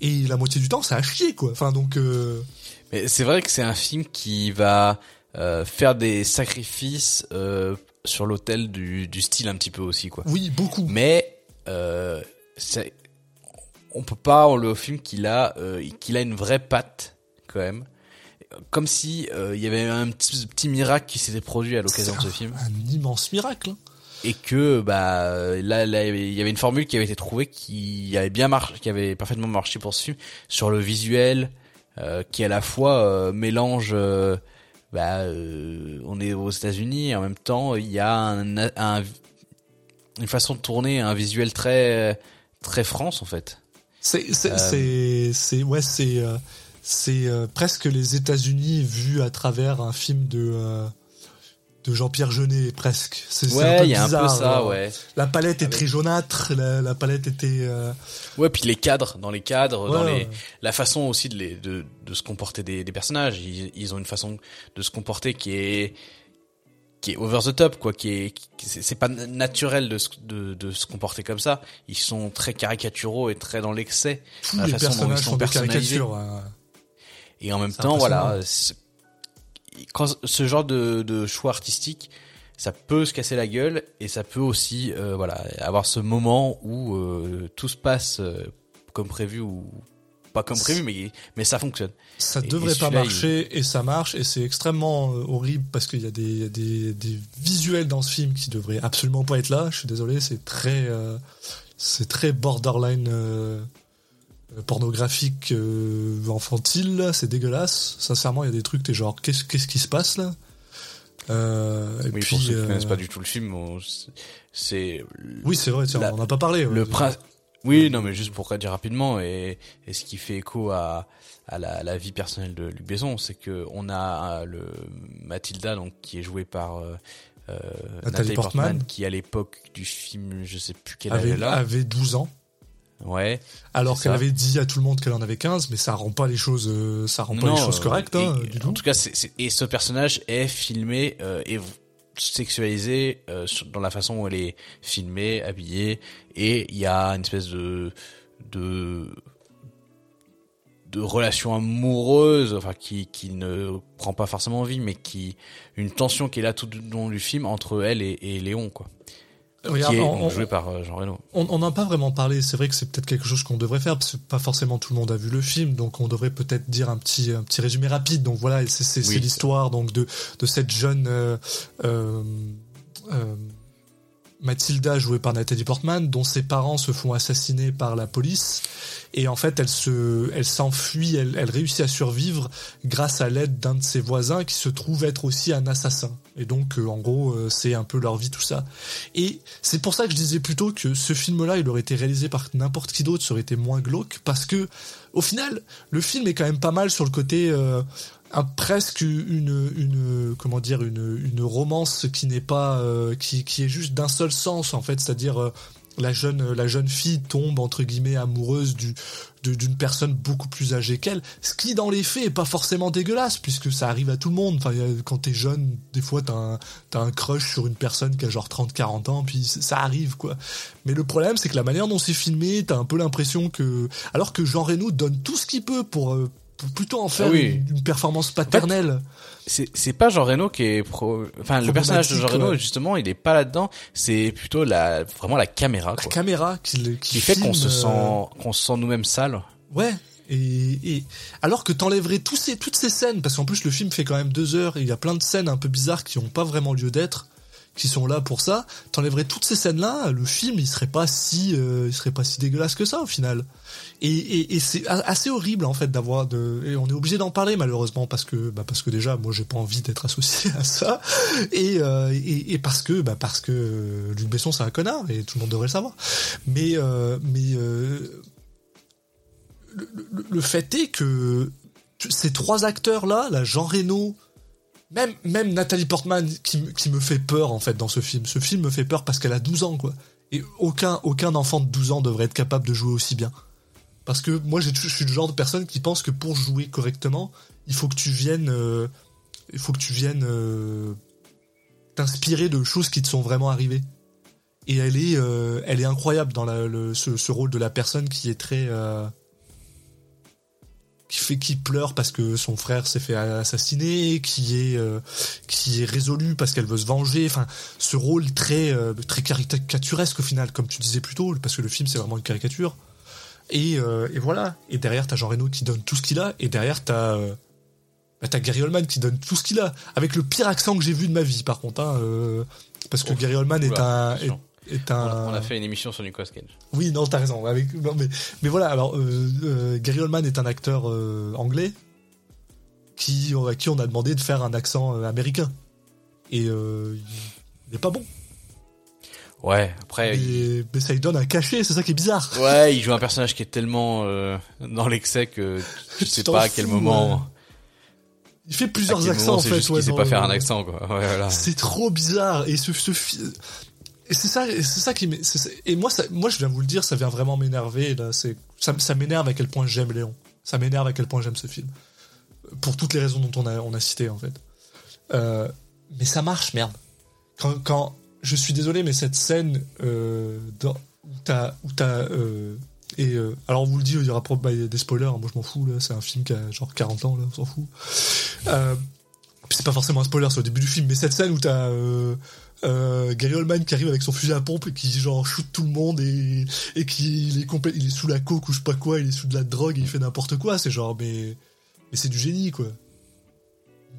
Et la moitié du temps ça a chier quoi. Enfin donc euh, Mais c'est vrai que c'est un film qui va euh, faire des sacrifices euh, sur l'autel du, du style un petit peu aussi, quoi. oui beaucoup. Mais on peut pas enlever au film qu'il a qu'il a une vraie patte quand même. Comme si euh, il y avait un petit, petit miracle qui s'était produit à l'occasion de ce film un immense miracle hein. et que bah là, là il y avait une formule qui avait été trouvée qui avait bien marché qui avait parfaitement marché pour ce film sur le visuel euh, qui à la fois euh, mélange euh, bah euh, on est aux États-Unis et en même temps il y a un, un- une façon de tourner un visuel très très France en fait c'est c'est Euh. c'est c'est ouais c'est euh, c'est euh, presque les États-Unis vus à travers un film de euh, de Jean-Pierre Jeunet presque c'est c'est un ouais peu y a un peu bizarre, ça ouais la palette est Avec- très jaunâtre la, la palette était euh, ouais puis les cadres dans les cadres dans ouais, les ouais. la façon aussi de, les, de, de se comporter des, des personnages. Ils, ils ont une façon de se comporter qui est qui est over the top quoi qui est c'est pas naturel de, se- de de se comporter comme ça ils sont très caricaturaux et très dans l'excès tous la les façon dont ils personnages sont sont des caricatures hein. Et en même temps voilà quand ce genre de, de choix artistique ça peut se casser la gueule et ça peut aussi euh, voilà avoir ce moment où euh, tout se passe euh, comme prévu ou pas comme prévu mais mais ça fonctionne. Ça Et- devrait et pas marcher et ça marche et c'est extrêmement horrible parce qu'il y a des, des, des visuels dans ce film qui devraient absolument pas être là. Je suis désolé c'est très euh, c'est très borderline pornographique euh, infantile c'est dégueulasse sincèrement il y a des trucs t'es genre qu'est-ce qu'est-ce qui se passe là? Euh, et Oui, puis pour ceux qui euh, connaissent pas du tout le film, c'est oui c'est vrai tiens, la- on en a pas parlé le prince. Oui, non, mais juste pour dire rapidement et, et ce qui fait écho à, à la, la vie personnelle de Luc Besson, c'est que on a euh, le Mathilda donc qui est jouée par euh, euh, Nathalie, Portman. Portman, qui à l'époque du film, je sais plus quel âge avait, elle a. avait 12 ans Ouais. alors qu'elle avait dit à tout le monde qu'elle en avait 15 mais ça rend pas les choses euh, ça rend pas les choses euh, correctes et- hein, du en tout tout cas, et ce personnage est filmé euh, et sexualisée euh, dans la façon où elle est filmée, habillée, et il y a une espèce de de de relation amoureuse, enfin qui qui ne prend pas forcément vie, mais qui une tension qui est là tout le long du film entre elle et, et Léon, quoi. Qui est on, joué par Jean Reno. On n'en a pas vraiment parlé. C'est vrai que c'est peut-être quelque chose qu'on devrait faire parce que pas forcément tout le monde a vu le film, donc on devrait peut-être dire un petit un petit résumé rapide. Donc voilà, c'est l'histoire donc de de cette jeune euh, euh, euh Mathilda, jouée par Nathalie Portman, dont ses parents se font assassiner par la police. Et en fait, elle se, elle s'enfuit, elle, réussit à survivre grâce à l'aide d'un de ses voisins qui se trouve être aussi un assassin. Et donc, euh, en gros, euh, c'est un peu leur vie, tout ça. Et c'est pour ça que je disais plutôt que ce film-là, il aurait été réalisé par n'importe qui d'autre, ça aurait été moins glauque, parce que, au final, le film est quand même pas mal sur le côté, euh, presque une, une comment dire une, une romance qui n'est pas euh, qui, qui est juste d'un seul sens en fait. C'est-à-dire euh, la jeune la jeune fille tombe entre guillemets amoureuse du d'une personne beaucoup plus âgée qu'elle ce qui dans les faits est pas forcément dégueulasse puisque ça arrive à tout le monde. Enfin quand t'es jeune des fois t'as un un crush sur une personne qui a genre 30 40 ans puis ça arrive quoi. Mais le problème c'est que la manière dont c'est filmé t'as un peu l'impression que alors que Jean Reno donne tout ce qu'il peut pour euh, plutôt en faire ah une, performance paternelle. c'est pas Jean Reno qui est pro enfin le personnage de Jean Reno justement il est pas là-dedans. C'est plutôt la vraiment la caméra la caméra qui, qui, fait qu'on se sent euh, qu'on se sent nous-mêmes sales. Ouais et, et alors que t'enlèverais tous ces toutes ces scènes parce qu'en plus le film fait quand même deux heures et il y a plein de scènes un peu bizarres qui ont pas vraiment lieu d'être qui sont là pour ça t'enlèverais toutes ces scènes là le film il serait pas si euh, il serait pas si dégueulasse que ça au final. Et, c'est assez horrible en fait d'avoir de et on est obligé d'en parler malheureusement parce que bah parce que déjà moi j'ai pas envie d'être associé à ça. Et, euh, et, parce que bah parce que Luc Besson c'est un connard et tout le monde devrait le savoir. Mais euh, mais euh, le, le, fait est que ces trois acteurs là là Jean Reno même Nathalie Portman qui, me fait peur en fait dans ce film. Ce film me fait peur parce qu'elle a 12 ans quoi. Et aucun aucun enfant de 12 ans devrait être capable de jouer aussi bien. Parce que moi, je suis le genre de personne qui pense que pour jouer correctement, il faut que tu viennes, euh, il faut que tu viennes euh, t'inspirer de choses qui te sont vraiment arrivées. Et elle est, euh, elle est incroyable dans le, ce, rôle de la personne qui est très, qui fait, qui pleure parce que son frère s'est fait assassiner, qui est, qui est résolu parce qu'elle veut se venger. Enfin, ce rôle très, très caricaturesque au final, comme tu disais plus tôt, parce que le film c'est vraiment une caricature. Et, euh, et, voilà. Et derrière, t'as Jean Reno qui donne tout ce qu'il a. Et derrière, t'as euh, bah, t'as Gary Oldman qui donne tout ce qu'il a. Avec le pire accent que j'ai vu de ma vie, par contre. Hein, euh, parce que Gary Oldman est un... Est, un... On a fait une émission sur Nicolas Cage. Oui, non, t'as raison. Avec, non, mais, mais voilà, alors, Gary Oldman est un acteur anglais qui, à qui on a demandé de faire un accent américain. Et il n'est pas bon. Ouais, après. Mais, ça lui donne un cachet, c'est ça qui est bizarre. Ouais, il joue un personnage qui est tellement euh, dans l'excès que je sais pas à quel moment. Il fait plusieurs accents en fait. Juste ouais, sait pas faire un accent quoi. Ouais, voilà. C'est trop bizarre et ce, ce et c'est ça, c'est ça qui et moi moi je viens vous le dire, ça vient vraiment m'énerver là. C'est ça, m'énerve à quel point j'aime Léon. Ça m'énerve à quel point j'aime ce film. Pour toutes les raisons dont on a on a cité en fait. Euh, mais ça marche merde. Quand quand je suis désolé, mais cette scène euh, où t'as, où t'as euh, et alors on vous le dit, il y aura bah, des spoilers. Moi, je m'en fous là. C'est un film qui a genre 40 ans là, on s'en fout. C'est pas forcément un spoiler, c'est au début du film, mais cette scène où t'as euh, Gary Oldman qui arrive avec son fusil à pompe et qui genre shoot tout le monde et, et qui il est complet, il est sous la coke ou je sais pas quoi, il est sous de la drogue, et il fait n'importe quoi. C'est genre mais mais c'est du génie quoi.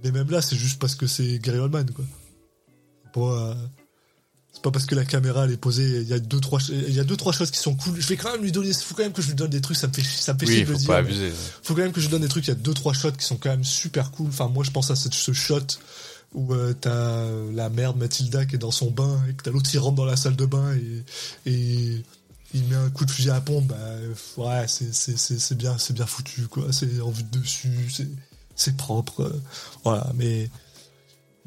Mais même là, c'est juste parce que c'est Gary Oldman quoi. Bon, euh, c'est pas parce que la caméra elle est posée, il y a deux trois il y a deux trois choses qui sont cool. Je vais quand même lui donner faut quand même que je lui donne des trucs, ça me fait ça me fait oui, chier de le dire. Pas abuser. Faut quand même que je lui donne des trucs, il y a deux trois shots qui sont quand même super cool. Enfin moi je pense à ce, ce shot où euh, t'as la mère de Mathilda qui est dans son bain et que t'as l'autre qui rentre dans la salle de bain et, il met un coup de fusil à pompe, bah ouais, c'est bien bien foutu quoi, c'est en vue de dessus, c'est propre. Euh, voilà, mais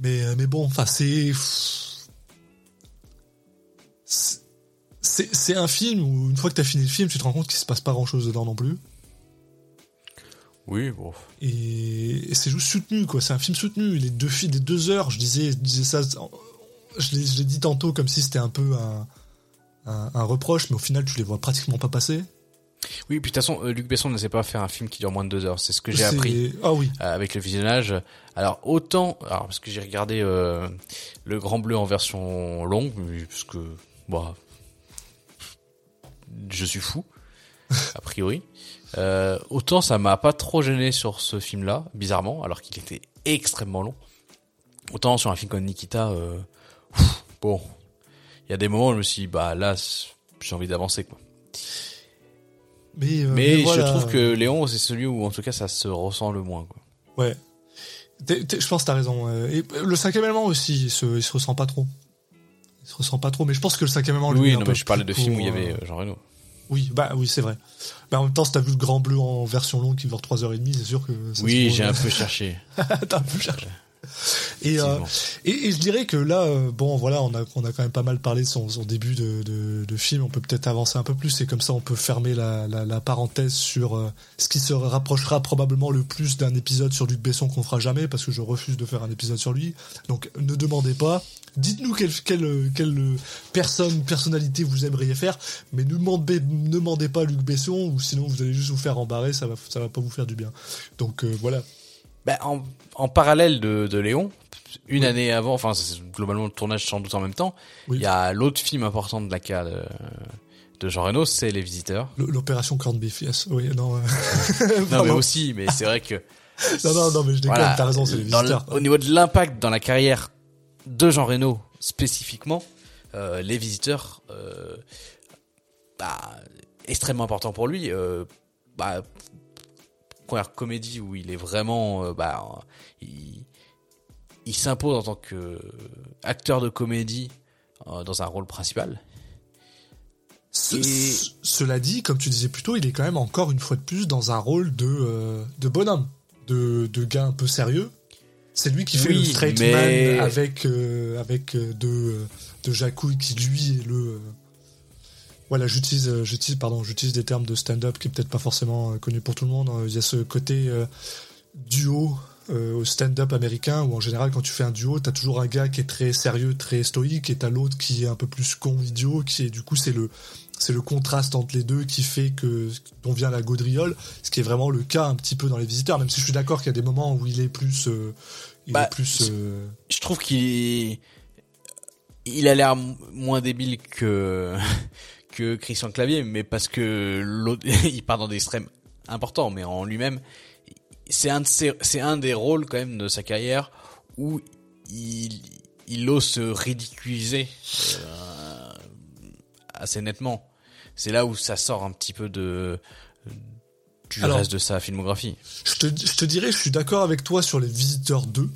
mais mais bon, enfin c'est c'est un film où une fois que t'as fini le film, tu te rends compte qu'il se passe pas grand chose dedans non plus. Oui, bon. Et, c'est juste soutenu, quoi. C'est un film soutenu. Les deux filles, des deux heures, je disais, je disais ça. je l'ai dit tantôt comme si c'était un peu un, un, un reproche, mais au final, tu les vois pratiquement pas passer. Oui, puis de toute façon, euh, Luc Besson ne sait pas faire un film qui dure moins de deux heures. C'est ce que j'ai appris Ah oui. euh, avec le visionnage. Alors autant, alors parce que j'ai regardé euh, le Grand Bleu en version longue, parce que bah, je suis fou a priori. Euh, autant ça m'a pas trop gêné sur ce film-là, bizarrement, alors qu'il était extrêmement long. Autant sur un film comme Nikita, euh, pff, bon, il y a des moments où je me suis dit, bah là, j'ai envie d'avancer quoi. Mais, euh, Mais, voilà. je trouve que Léon, c'est celui où en tout cas ça se ressent le moins. Quoi. Ouais. Je pense que t'as raison. Et le cinquième élément aussi, il se, il se ressent pas trop. Il se ressent pas trop, mais je pense que le cinquième élément. oui, non, mais je parlais de films où il y avait Jean Reno. Oui, bah oui, c'est vrai. Mais en même temps, si t'as vu le Grand Bleu en version longue qui dure 3h30, c'est sûr que. ça Oui, j'ai un peu cherché. T'as un peu cherché. Et, euh, et, et je dirais que là, euh, bon, voilà, on a, on a quand même pas mal parlé de son, son début de, de, de film. On peut peut-être avancer un peu plus et comme ça, on peut fermer la, la, la parenthèse sur euh, ce qui se rapprochera probablement le plus d'un épisode sur Luc Besson qu'on fera jamais parce que je refuse de faire un épisode sur lui. Donc, ne demandez pas. Dites-nous quelle, quelle, quelle personne, personnalité vous aimeriez faire, mais ne demandez, ne demandez pas Luc Besson ou sinon vous allez juste vous faire embarrer, ça va, ça va pas vous faire du bien. Donc voilà. Ben, en, en parallèle de, de Léon, une année avant, enfin globalement le tournage sans doute en même temps, il Oui. y a l'autre film important de la carte de, de Jean Reno, c'est Les Visiteurs. L'opération Corned Beef, yes. Oui, non. euh, Non mais aussi, mais c'est vrai que Non, non, non, mais je déconne, voilà, t'as raison, c'est les le- visiteurs. au niveau de l'impact dans la carrière de Jean Reno spécifiquement, euh, Les Visiteurs, euh, bah, extrêmement important pour lui. Euh, bah, première comédie où il est vraiment, euh, bah, il, il s'impose en tant que acteur de comédie euh, dans un rôle principal. Et- cela dit, comme tu disais plus tôt, il est quand même encore une fois de plus dans un rôle de, euh, de bonhomme, de, de gars un peu sérieux. C'est lui qui fait Oui, le straight mais- man avec, euh, avec euh, de, euh, de Jacouille qui lui est le. Voilà, j'utilise, euh, j'utilise, pardon, j'utilise des termes de stand-up qui est peut-être pas forcément euh, connu pour tout le monde. Il y a ce côté euh, duo euh, au stand-up américain où en général quand tu fais un duo, t'as toujours un gars qui est très sérieux, très stoïque, et t'as l'autre qui est un peu plus con, idiot, qui est du coup c'est le c'est le contraste entre les deux qui fait que dont vient la gaudriole, ce qui est vraiment le cas un petit peu dans les visiteurs. Même si je suis d'accord qu'il y a des moments où il est plus, euh, il Bah, est plus. Je trouve qu'il il a l'air moins débile que que Christian Clavier, mais parce que l'autre, il part dans des extrêmes importants, mais en lui-même, c'est un de ses- c'est un des rôles quand même de sa carrière où il il ose se ridiculiser euh, assez nettement. C'est là où ça sort un petit peu de du Alors- reste de sa filmographie. Je te, je te dirais, je suis d'accord avec toi sur les visiteurs 2.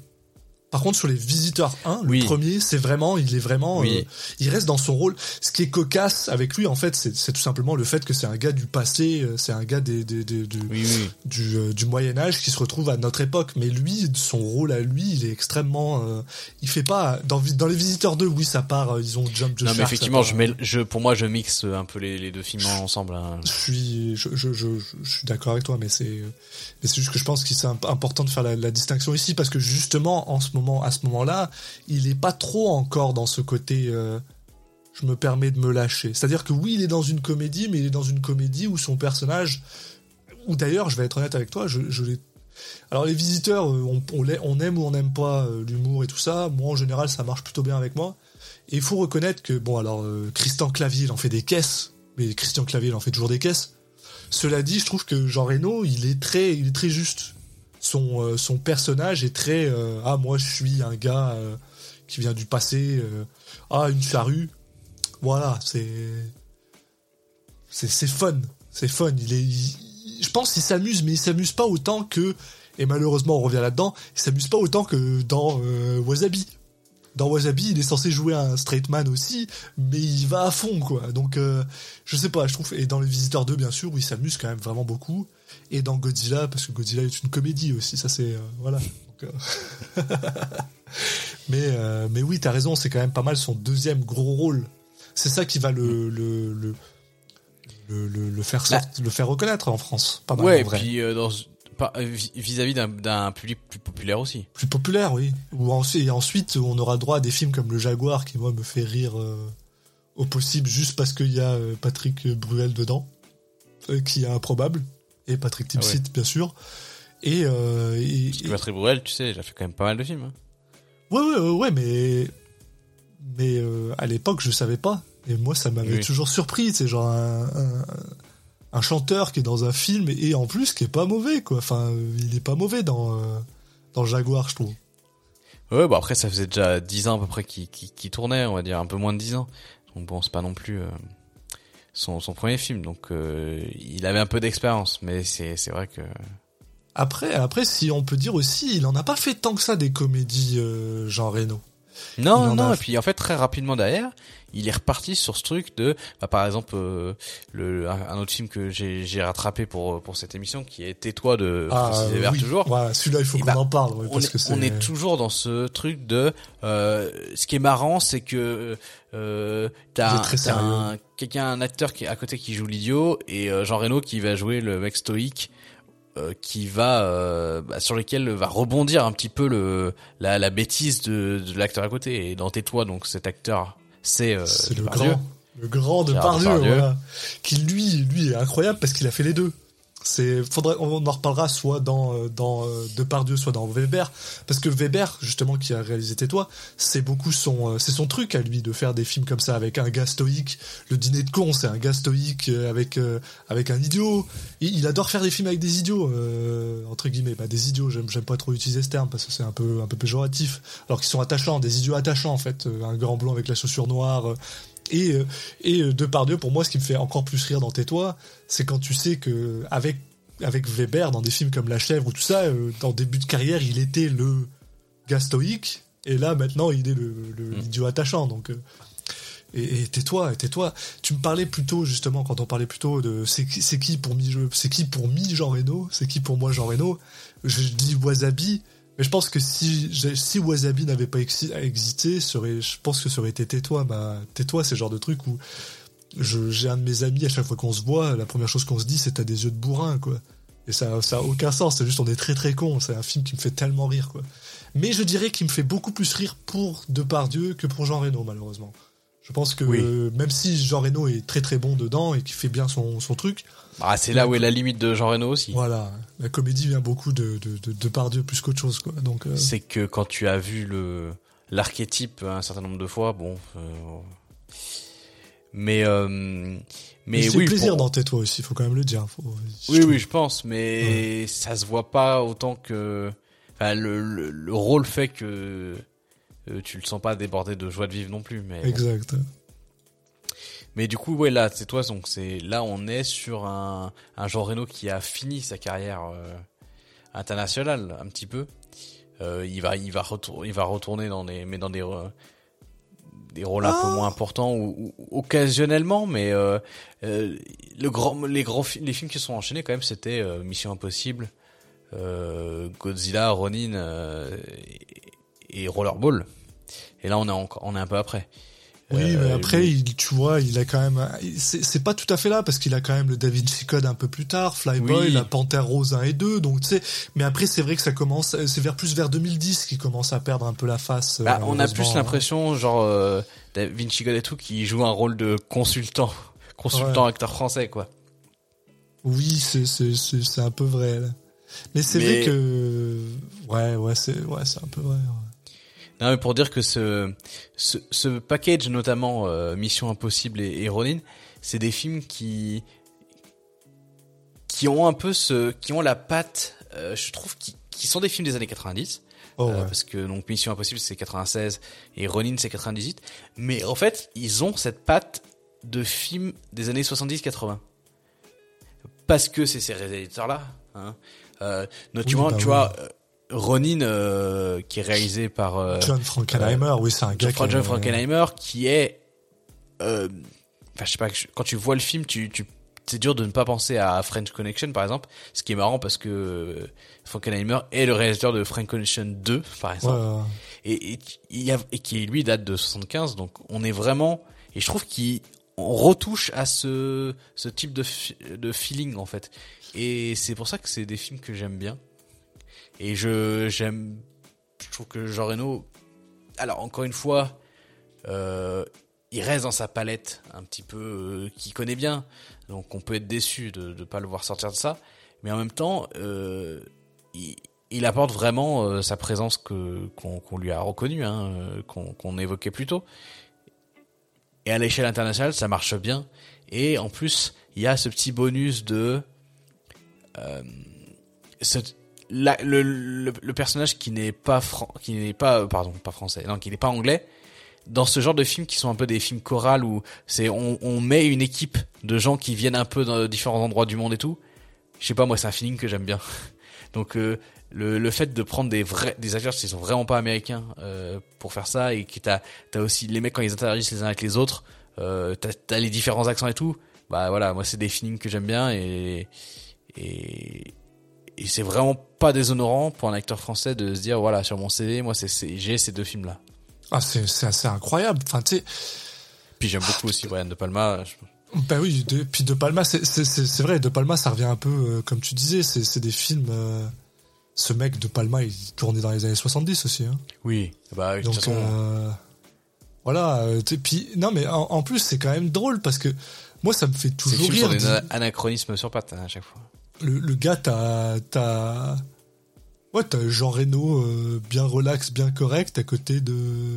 Par contre, sur les visiteurs 1, le premier, c'est vraiment, il est vraiment, Oui. euh, il reste dans son rôle. Ce qui est cocasse avec lui, en fait, c'est tout simplement le fait que c'est un gars du passé, euh, c'est un gars des, des, des- du, Oui, oui. du, euh, du Moyen Âge qui se retrouve à notre époque. Mais lui, son rôle à lui, il est extrêmement, euh, il fait pas dans, les visiteurs 2, oui, ça part, ils ont jump the Non, shark, mais effectivement, je mets, je, pour moi, je mixe un peu les, les deux films ensemble. hein. je suis, je, je, je, je suis d'accord avec toi, mais c'est, mais c'est juste que je pense qu'il c'est imp- important de faire la, distinction ici parce que justement, à ce moment-là, il est pas trop encore dans ce côté. euh, je me permets de me lâcher. C'est-à-dire que oui, il est dans une comédie, mais il est dans une comédie où son personnage, ou d'ailleurs, je vais être honnête avec toi, je, l'ai. Alors les visiteurs, euh, on, aime ou on n'aime pas euh, l'humour et tout ça. Moi, en général, ça marche plutôt bien avec moi. Et il faut reconnaître que bon, alors Christian Clavier, il en fait des caisses, mais Christian Clavier, il en fait toujours des caisses. Cela dit, je trouve que Jean Reno, il est très, il est très juste. Son, euh, son personnage est très euh, ah moi je suis un gars euh, qui vient du passé ah une charrue. Voilà c'est c'est fun. C'est fun. Il est je pense qu'il s'amuse mais il s'amuse pas autant que et malheureusement on revient là-dedans il s'amuse pas autant que dans Wasabi dans Wasabi, il est censé jouer un straight man aussi, mais il va à fond, quoi. Donc, euh, je sais pas, je trouve. Et dans Les Visiteurs 2, bien sûr, où il s'amuse quand même vraiment beaucoup. Et dans Godzilla, parce que Godzilla est une comédie aussi, ça c'est. euh, voilà. Donc, euh, mais, euh, mais oui, t'as raison, c'est quand même pas mal son deuxième gros rôle. C'est ça qui va le. le, le le, le, le faire Bah. le faire reconnaître en France pas mal Ouais, en vrai. puis euh, dans, vis-à-vis d'un, public plus populaire aussi. Plus populaire, oui. Ou ensuite, et ensuite, on aura droit à des films comme Le Jaguar, qui moi me fait rire euh, au possible juste parce qu'il y a euh, Patrick Bruel dedans, euh, qui est improbable, et Patrick Ah Timsit, bien sûr. Et, euh, et- Parce que et- Patrick Bruel, tu sais, il a fait quand même pas mal de films. hein. ouais, ouais, ouais, ouais, mais mais euh, à l'époque, je savais pas. Et moi, ça m'avait Oui. toujours surpris. C'est genre un, un, un chanteur qui est dans un film et en plus qui est pas mauvais, quoi. Enfin, euh, il est pas mauvais dans euh, dans Jaguar, je trouve. Ouais, bon après ça faisait déjà 10 ans à peu près qu'il, qu'il, qu'il tournait, on va dire un peu moins de 10 ans. Donc bon, c'est pas non plus euh, son, son premier film, donc euh, il avait un peu d'expérience, mais c'est, c'est vrai que... Après, après, si on peut dire aussi, il en a pas fait tant que ça des comédies euh, Jean Reno. Non, non, a- et puis en fait très rapidement derrière, il est reparti sur ce truc de, bah, par exemple, euh, le, un autre film que j'ai, j'ai rattrapé pour pour cette émission, qui est Tais-toi de Francis euh, Weber oui. toujours. Voilà, celui-là, il faut Et qu'on bah, en parle, ouais, on, parce est, que on est toujours dans ce truc de euh, ce qui est marrant c'est que euh, t'as quelqu'un un acteur qui est à côté qui joue l'idiot et euh, Jean Reno qui va jouer le mec stoïque qui va euh, bah, sur lequel va rebondir un petit peu le la, la bêtise de, de l'acteur à côté et dans tais-toi donc cet acteur c'est euh, C'est le grand, le grand de Pardieu, voilà. Qui lui, lui est incroyable parce qu'il a fait les deux. C'est, faudrait, on en reparlera soit dans euh, dans euh, Depardieu, soit dans Weber, parce que Weber, justement, qui a réalisé Tais-toi, c'est beaucoup son, euh, c'est son truc à lui de faire des films comme ça avec un gars stoïque. Le dîner de con, c'est un gars stoïque avec avec un idiot. Il, adore faire des films avec des idiots, euh, entre guillemets, bah, des idiots. J'aime j'aime pas trop utiliser ce terme parce que c'est un peu un peu péjoratif. Alors qu'ils sont attachants, des idiots attachants en fait. Un grand blond avec la chaussure noire. Euh, et, euh, euh, Depardieu, pour moi, ce qui me fait encore plus rire dans Tais-toi, c'est quand tu sais que avec, avec Weber, dans des films comme La Chèvre ou tout ça, euh, dans début de carrière, il était le gars stoïque, et là, maintenant, il est le, le- Mm. l'idiot attachant. Donc, euh, et, tais-toi, tais-toi. Tu me parlais plutôt, justement, quand on parlait plutôt de c'est qui, pour mi, c'est qui pour mi Jean Reno, c'est qui pour moi Jean Reno? Je dis Wasabi, mais je pense que si, si Wasabi n'avait pas exi- existé, je pense que ça aurait été Tais-toi. Bah, Tais-toi, c'est genre de truc où j'ai un de mes amis, à chaque fois qu'on se voit, la première chose qu'on se dit, c'est t'as des yeux de bourrin, quoi. Et ça, ça a aucun sens, c'est juste on est très très con, c'est un film qui me fait tellement rire, quoi. Mais je dirais qu'il me fait beaucoup plus rire pour Depardieu que pour Jean Reno, malheureusement. Je pense que Oui. euh, même si Jean Reno est très très bon dedans et qui fait bien son, son truc, Ah, c'est là où est la limite de Jean Reno aussi. voilà, la comédie vient beaucoup de, de, de Depardieu plus qu'autre chose, quoi. Donc, euh, C'est que quand tu as vu le l'archétype un certain nombre de fois, bon. euh, mais euh, mais il fait oui. plaisir pour- dans Tais-toi aussi, faut quand même le dire. Faut- Oui, trouve. oui, je pense, mais ça se voit pas autant que. Enfin, le, le, le rôle fait que tu le sens pas débordé de joie de vivre non plus. Mais, bon. Exact. mais du coup, ouais, là, c'est toi, donc c'est là, on est sur un, un Jean Reno qui a fini sa carrière euh, internationale un petit peu. Euh, il va, il va retourner, il va retourner dans des, mais dans des euh, des rôles un peu Ah. moins importants ou, ou- occasionnellement, mais euh, euh, le grand, les grands, les films qui sont enchaînés quand même, c'était euh, Mission Impossible, euh, Godzilla, Ronin euh, et, et Rollerball. Et là, on est encore, on est un peu après. Oui, mais Euh, après, lui- il, tu vois, il a quand même. C'est pas tout à fait là parce qu'il a quand même le Da Vinci Code un peu plus tard, Flyboy, Oui. la Panthère Rose 1 et 2. Donc, tu sais. Mais après, c'est vrai que ça commence. C'est vers plus vers 2010 qu'il commence à perdre un peu la face. Bah, on a plus l'impression, genre, euh, Vinci Code et tout, qui joue un rôle de consultant, consultant Ouais. acteur français, quoi. Oui, c'est c'est c'est c'est un peu vrai. là. Mais c'est Mais- vrai que. Ouais, ouais, c'est ouais, un peu vrai. ouais. Non, mais pour dire que ce, ce, ce package, notamment euh, Mission Impossible et, et Ronin, c'est des films qui qui ont un peu ce, qui ont la patte, euh, je trouve, qui, qui sont des films des années 90, Oh, euh, parce que donc Mission Impossible c'est 96 et Ronin c'est 98, mais en fait ils ont cette patte de films des années 70-80, parce que c'est ces réalisateurs là. Hein. Euh, notamment, bah tu vois, Ronin euh, qui est réalisé par euh, John Frankenheimer, oui, c'est un gars John, Frankenheimer qui est euh, enfin je sais pas quand tu vois le film tu tu c'est dur de ne pas penser à French Connection par exemple ce qui est marrant parce que euh, Frankenheimer est le réalisateur de French Connection 2 par Ouais, exemple ouais. et, et, il y a, et qui lui date de 75 donc on est vraiment et je trouve qu'il on retouche à ce, ce type de, de feeling en fait. Et c'est pour ça que c'est des films que j'aime bien. Et je j'aime, je trouve que Jean Reno, alors encore une fois, euh, il reste dans sa palette un petit peu euh, qu'il connaît bien, donc on peut être déçu de ne pas le voir sortir de ça. Mais en même temps, euh, il, apporte vraiment sa présence que qu'on lui a reconnue, hein, qu'on évoquait plus tôt. Et à l'échelle internationale, ça marche bien. Et en plus, il y a ce petit bonus de la, le, le, le, personnage qui n'est pas qui n'est pas pardon pas français non qui n'est pas anglais dans ce genre de films qui sont un peu des films chorales où c'est on, on, met une équipe de gens qui viennent un peu dans différents endroits du monde et tout je sais pas moi c'est un feeling que j'aime bien. Donc euh, le, le fait de prendre des vrais des acteurs qui sont vraiment pas américains euh, pour faire ça et qui t'as t'as aussi les mecs quand ils interagissent les uns avec les autres euh, t'as as les différents accents et tout bah voilà moi c'est des feelings que j'aime bien et et, et c'est vraiment pas déshonorant pour un acteur français de se dire voilà sur mon CV moi c'est j'ai ces deux films là ah c'est c'est assez incroyable. Enfin tu puis j'aime beaucoup aussi Brian de Palma je... bah oui de, puis de Palma c'est c'est c'est vrai de Palma ça revient un peu euh, comme tu disais c'est c'est des films euh, ce mec de Palma il tournait dans les années 70 aussi hein. oui bah oui, donc façon... euh, voilà euh, puis non mais en, en plus c'est quand même drôle parce que moi ça me fait toujours rire des anachronismes sur pattes hein, à chaque fois le, gars, t'as, t'as, ouais, t'as Jean Reno euh, bien relax, bien correct, à côté de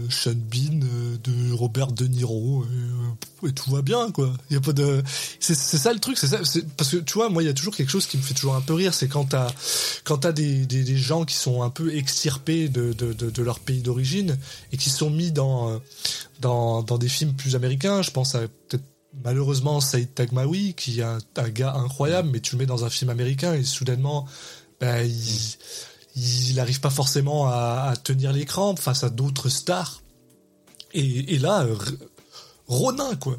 Sean Bean, euh, de Robert De Niro, et, euh, et, tout va bien, quoi. Y a pas de, c'est, ça le truc, c'est ça, parce que tu vois, moi, il y a toujours quelque chose qui me fait toujours un peu rire, c'est quand t'as, quand t'as des, des, gens qui sont un peu extirpés de, de, de, de leur pays d'origine et qui sont mis dans, dans, dans des films plus américains. Je pense à peut-être malheureusement Saïd Tagmaoui qui est un, un, gars incroyable mais tu le mets dans un film américain et soudainement ben, il, il arrive pas forcément à, à tenir l'écran face à d'autres stars et, et là Ronin quoi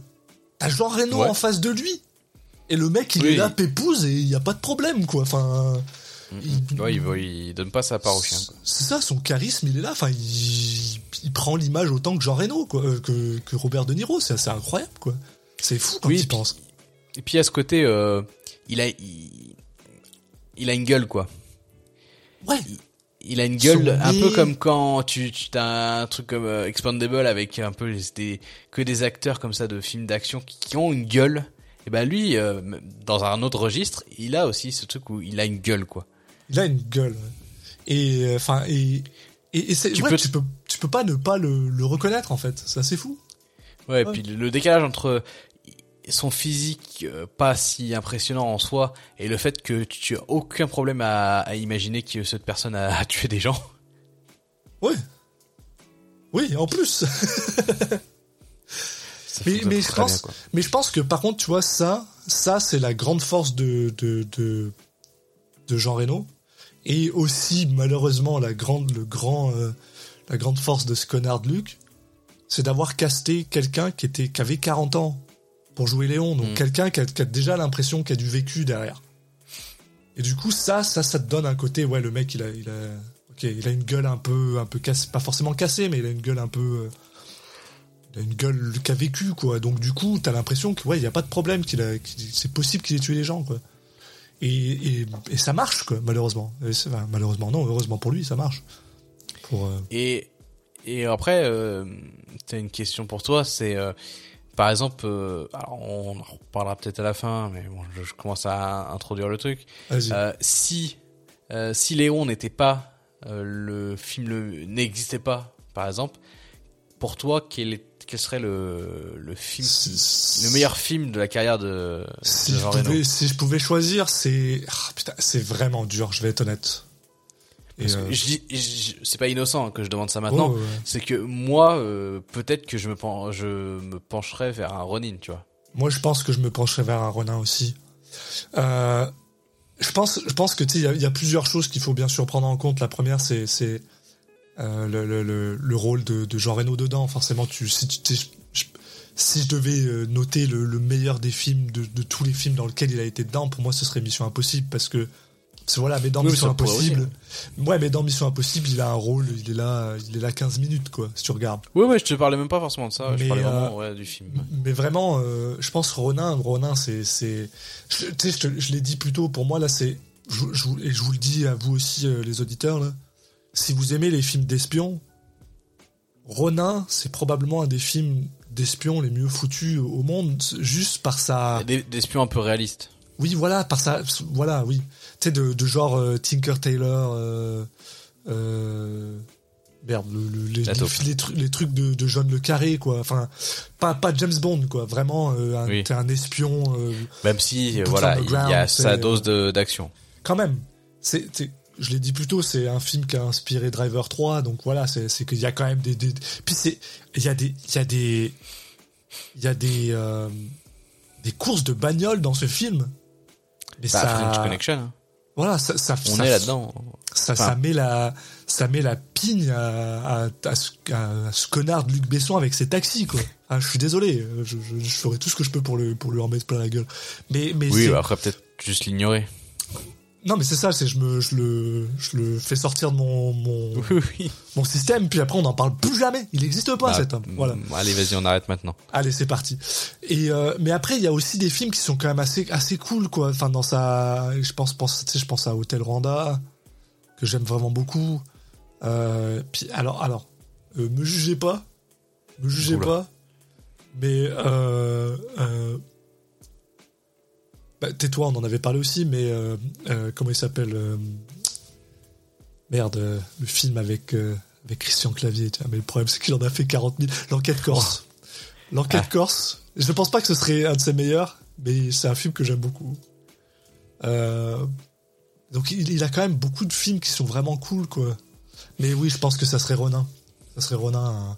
t'as Jean Reno ouais. en face de lui et le mec il oui. est là pépouse et il y a pas de problème quoi enfin il, ouais, il, il, donne pas sa part au chien. C'est ça, son charisme, il est là. Enfin, il, il prend l'image autant que Jean Reno, quoi, que, que Robert De Niro. C'est assez incroyable, quoi. C'est fou quand oui, tu penses. Et puis à ce côté, euh, il a, il, il, a une gueule quoi. Ouais. Il, il a une gueule un peu comme quand tu, tu as un truc comme euh, Expandable avec un peu des, que des acteurs comme ça de films d'action qui, qui, ont une gueule. Et ben lui, euh, dans un autre registre, il a aussi ce truc où il a une gueule quoi. Il a une gueule. Et enfin et et, et c'est tu, ouais, peux... tu peux tu peux pas ne pas le, le reconnaître en fait. C'est assez fou. Ouais, ouais, puis le décalage entre son physique euh, pas si impressionnant en soi et le fait que tu as aucun problème à, à imaginer que cette personne a, a, tué des gens. Oui. Oui, en plus. mais mais je pense bien, mais je pense que par contre tu vois ça ça c'est la grande force de de de de Jean Reno et aussi malheureusement la grande le grand euh, la grande force de ce connard de Luc c'est d'avoir casté quelqu'un qui était qui avait 40 ans pour jouer Léon, donc mm. quelqu'un qui, qui a, déjà l'impression qu'il y a du vécu derrière. Et du coup, ça, ça, ça te donne un côté, ouais, le mec, il a, il a, ok, il a une gueule un peu, un peu cassée, pas forcément cassée, mais il a une gueule un peu, il a une gueule qui a vécu, quoi. Donc du coup, t'as l'impression que, ouais, il y a pas de problème, qu'il a, qu c'est possible qu'il ait tué les gens, quoi. Et, et, et ça marche, quoi, malheureusement. Enfin, malheureusement, non, heureusement pour lui, ça marche. Pour, euh... Et et après, euh, t'as une question pour toi, c'est euh, par exemple, euh, on en reparlera peut-être à la fin, mais bon, je, je, commence à introduire le truc. Euh, si euh, si Léon n'était pas le film n'existait pas, par exemple, pour toi, quel, est, quel serait le, le film, le meilleur film de la carrière de, si de Jean je pouvais, Si je pouvais choisir, c'est putain, c'est vraiment dur. Je vais être honnête. Parce que je dis, c'est pas innocent que je demande ça maintenant. Oh, ouais. C'est que moi, euh, peut-être que je me, pen, je me pencherais vers un Ronin, tu vois. Moi, je pense que je me pencherais vers un Ronin aussi. Euh, je pense, je pense que tu sais, il y, y, a plusieurs choses qu'il faut bien sûr prendre en compte. La première, c'est c'est euh, le, le, le, rôle de, de Jean Reno dedans. Forcément, tu si tu je, si je devais euh, noter le, le meilleur des films de, de tous les films dans lesquels il a été dedans, pour moi, ce serait Mission Impossible parce que voilà, mais dans Mission Impossible, ouais, mais dans Mission Impossible, il a un rôle, il est là, il est là 15 minutes, quoi, si tu regardes. Ouais, ouais, je te parlais même pas forcément de ça, je parlais vraiment, ouais, du film. Mais vraiment, je pense Ronin, Ronin, c'est, c'est, tu sais, je, je l'ai dit plus tôt, pour moi, là, c'est, je, je, et je vous le dis à vous aussi, les auditeurs, là, si vous aimez les films d'espions, Ronin, c'est probablement un des films d'espions les mieux foutus au monde, juste par sa. D'espions un peu réalistes. Oui, voilà, par sa. Voilà, oui. Tu sais, de, de, genre euh, Tinker Taylor. Euh, euh, merde, le, les, les, trucs de, de John Le Carré, quoi. Enfin, pas, pas James Bond, quoi. Vraiment, un, t'es un espion. Même si, voilà, il y a sa dose d'action. Quand même. C'est je l'ai dit plus tôt, c'est un film qui a inspiré Driver 3, donc voilà, c'est qu'il y a quand même des, des puis c'est il y a des il y a des il y a des euh, des courses de bagnole dans ce film. Mais bah, ça French Connection. Hein. Voilà, ça, ça on est là-dedans. Ça, ça met la ça met la pigne à, à, à, ce, connard de Luc Besson avec ses taxis quoi. Ah, je suis désolé, je, je, je, ferai tout ce que je peux pour le pour lui remettre plein la gueule. Mais mais oui, bah après peut-être juste l'ignorer. Non, mais c'est ça, c'est je me, je le, je le fais sortir de mon, mon, mon système, puis après on n'en parle plus jamais. Il n'existe pas bah, cet homme. Voilà. Mm, allez, vas-y, on arrête maintenant. Allez, c'est parti. Et euh, mais après, il y a aussi des films qui sont quand même assez, assez cool, quoi. Enfin, dans sa, je pense, pense, tu sais, je pense à Hotel Rwanda que j'aime vraiment beaucoup. Euh, puis alors, alors, euh, me jugez pas, me jugez pas, mais euh, Tais-toi, on en avait parlé aussi, mais euh, euh, comment il s'appelle euh, Merde, le film avec, avec Christian Clavier. mais le problème, c'est qu'il en a fait 40 000. L'enquête corse. L'enquête ah. corse. Je ne pense pas que ce serait un de ses meilleurs, mais c'est un film que j'aime beaucoup. donc il, a quand même beaucoup de films qui sont vraiment cool, quoi. Mais oui, je pense que ça serait Ronin. Ça serait Ronin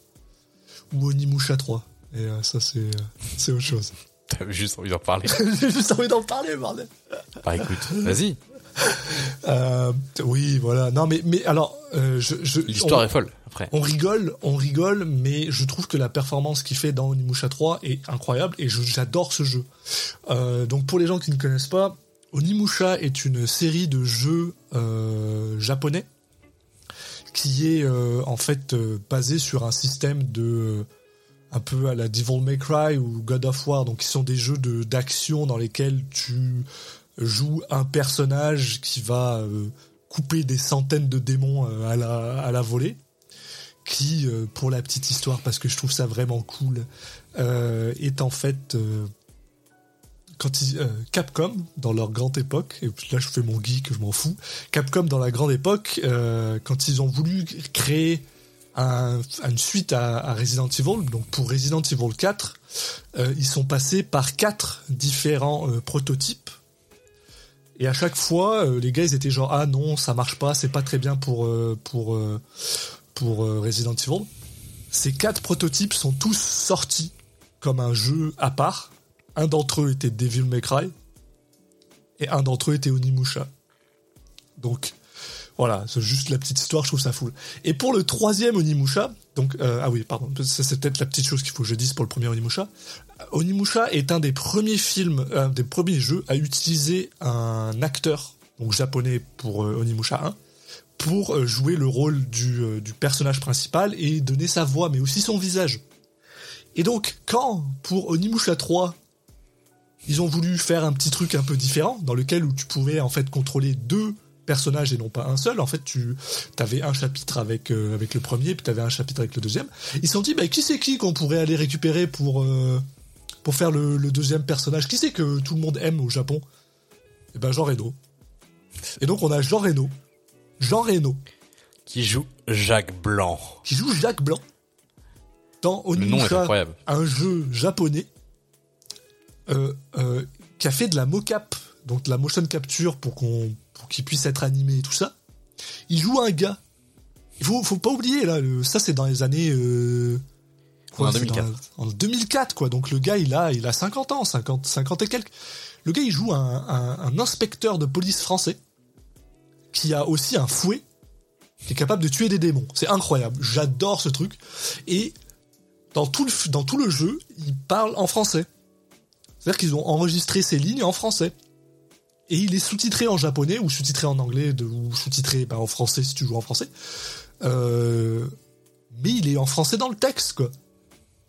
ou Onimusha 3. Et ça, c'est autre chose. T'avais juste envie d'en parler. J'ai juste envie d'en parler, bordel. Bah écoute, vas-y. Euh, oui, voilà. Non, mais mais alors, euh, je, je l'histoire est folle. Après, on rigole, on rigole, mais je trouve que la performance qu'il fait dans Onimusha 3 est incroyable et j'adore ce jeu. Euh, donc pour les gens qui ne connaissent pas, Onimusha est une série de jeux japonais qui est en fait basée sur un système de un peu à la Devil May Cry ou God of War, donc qui sont des jeux d'action dans lesquels tu joues un personnage qui va euh, couper des centaines de démons euh, à la volée, qui euh, pour la petite histoire parce que je trouve ça vraiment cool est en fait Capcom dans leur grande époque et là je fais mon geek je m'en fous. Capcom dans la grande époque quand ils ont voulu créer une suite à, Resident Evil. Donc pour Resident Evil 4, euh, ils sont passés par quatre différents euh, prototypes. Et à chaque fois, euh, les gars, ils étaient genre ah non, ça marche pas, c'est pas très bien pour pour pour Resident Evil. Ces quatre prototypes sont tous sortis comme un jeu à part. Un d'entre eux était Devil May Cry et un d'entre eux était Onimusha. Donc voilà, c'est juste la petite histoire, je trouve ça fou. Et pour le troisième Onimusha, donc euh, ah oui, pardon, c'est peut-être la petite chose qu'il faut que je dise pour le premier Onimusha. Onimusha est un des premiers films, un des premiers jeux à utiliser un acteur, donc japonais pour euh, Onimusha 1, pour euh, jouer le rôle du, du personnage principal et donner sa voix, mais aussi son visage. Et donc, quand pour Onimusha 3, ils ont voulu faire un petit truc un peu différent, dans lequel où tu pouvais en fait contrôler deux personnages et non pas un seul. En fait, tu avais un chapitre avec euh, avec le premier, puis tu avais un chapitre avec le deuxième. Ils se sont dit, bah, qui c'est qui qu'on pourrait aller récupérer pour euh, pour faire le, deuxième personnage? Qui c'est que tout le monde aime au Japon? Et eh ben Jean Reno. Et donc on a Jean Reno, Jean Reno, qui joue Jacques Blanc, qui joue Jacques Blanc dans Onimusha, un jeu japonais euh, qui a fait de la mocap, donc de la motion capture pour qu'on pour qu'il puisse être animé et tout ça. Il joue un gars. Il faut, faut pas oublier là, ça c'est dans les années euh, quoi, en 2004. en 2004 quoi. Donc le gars il a il a 50 ans, 50 50 et quelques. Le gars il joue un, un, inspecteur de police français qui a aussi un fouet qui est capable de tuer des démons. C'est incroyable. J'adore ce truc et dans tout le dans tout le jeu, il parle en français. C'est-à-dire qu'ils ont enregistré ces lignes en français. Et il est sous-titré en japonais ou sous-titré en anglais de, ou sous-titré bah, en français si tu joues en français. Euh, mais il est en français dans le texte, quoi.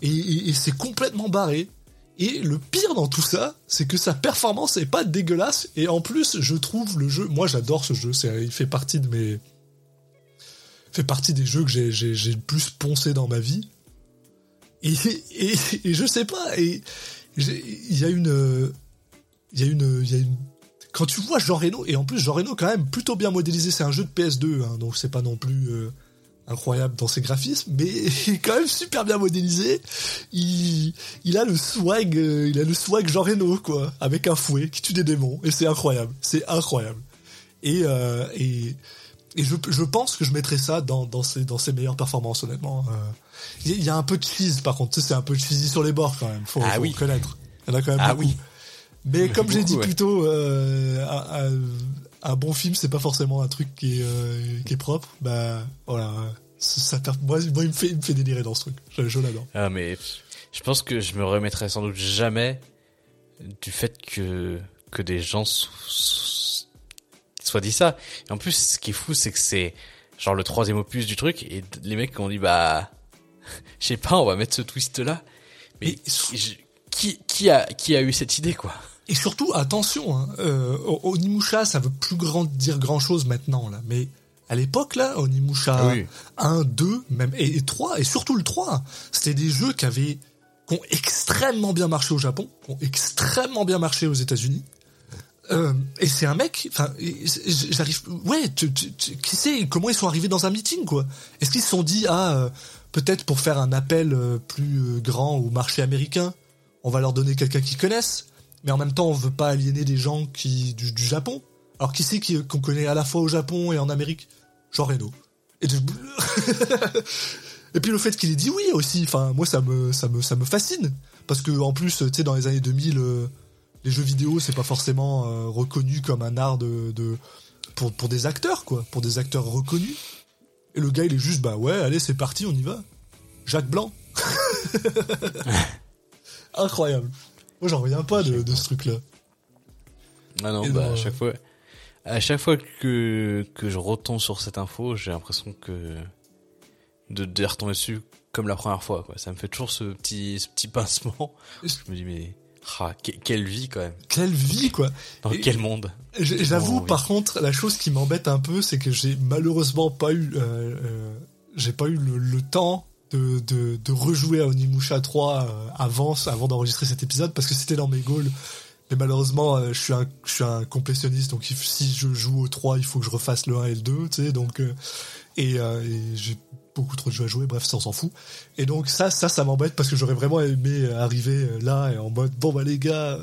Et, c'est complètement barré. Et le pire dans tout ça, c'est que sa performance est pas dégueulasse. Et en plus, je trouve le jeu. Moi, j'adore ce jeu. Il fait partie de mes. fait partie des jeux que j'ai, le plus poncé dans ma vie. Et, et, et je sais pas. Et il y a une. Il y a une. Il y a une quand tu vois Jean Reno, et en plus Jean Reno quand même plutôt bien modélisé, c'est un jeu de PS2, hein, donc c'est pas non plus euh, incroyable dans ses graphismes, mais il est quand même super bien modélisé. Il, il a le swag, euh, il a le swag Jean Reno quoi, avec un fouet qui tue des démons, et c'est incroyable, c'est incroyable. Et, euh, et, et je, je, pense que je mettrais ça dans, dans, ses, dans ses meilleures performances, honnêtement. Il y a un peu de cheese, par contre, tu sais, c'est un peu de cheesy sur les bords quand même, faut, ah oui. reconnaître. Il y en a quand même ah beaucoup. Oui. Mais comme j'ai dit plus tôt, euh, un, bon film, c'est pas forcément un truc qui est, euh, qui est propre. Bah voilà, ça, moi, moi, il me fait, il me fait délirer dans ce truc. Je, je l'adore. Ah mais je pense que je me remettrai sans doute jamais du fait que que des gens soient dit ça. Et en plus, ce qui est fou, c'est que c'est genre le troisième opus du truc et les mecs ont dit bah, je sais pas, on va mettre ce twist là. Mais, qui qui a qui a eu cette idée quoi et surtout, attention, hein, euh, Onimusha, ça veut plus grand dire grand chose maintenant, là. Mais à l'époque, là, Onimusha 1, 2, même, et, 3, et surtout le 3, c'était des jeux qui avaient, qui ont extrêmement bien marché au Japon, qui ont extrêmement bien marché aux États-Unis. Euh, et c'est un mec, enfin, j'arrive, ouais, tu, qui sait comment ils sont arrivés dans un meeting, quoi Est-ce qu'ils se sont dit, ah, euh, peut-être pour faire un appel euh, plus grand au marché américain, on va leur donner quelqu'un qu'ils connaissent mais en même temps on veut pas aliéner des gens qui du, Japon. Alors qui c'est qu'on connaît à la fois au Japon et en Amérique? Jean Reno. Et, puis le fait qu'il ait dit oui aussi, moi ça me fascine parce que en plus tu sais dans les années 2000 euh, les jeux vidéo c'est pas forcément euh, reconnu comme un art de, de pour pour des acteurs quoi, pour des acteurs reconnus. Et le gars il est juste bah ouais allez c'est parti on y va. Jacques Blanc. Incroyable. Moi, j'en reviens pas de, ce truc-là. Ah non, bah, à chaque fois, à chaque fois que, que je retombe sur cette info, j'ai l'impression que de, de retomber dessus comme la première fois, quoi. Ça me fait toujours ce petit, ce petit pincement. Je me dis, mais, ah, quelle vie, quand même. Quelle vie, quoi. Dans quel monde? J'avoue, par contre, la chose qui m'embête un peu, c'est que j'ai malheureusement pas eu, euh, euh, j'ai pas eu le temps de, de, de, rejouer à Onimusha 3 euh, avant, avant d'enregistrer cet épisode parce que c'était dans mes goals. Mais malheureusement, euh, je suis un, je suis un complétionniste, donc si je joue au 3, il faut que je refasse le 1 et le 2, tu sais, donc, euh, et, et j'ai beaucoup trop de jeux à jouer, bref, ça on s'en fout. Et donc ça, ça, ça m'embête parce que j'aurais vraiment aimé arriver là et en mode, bon bah les gars,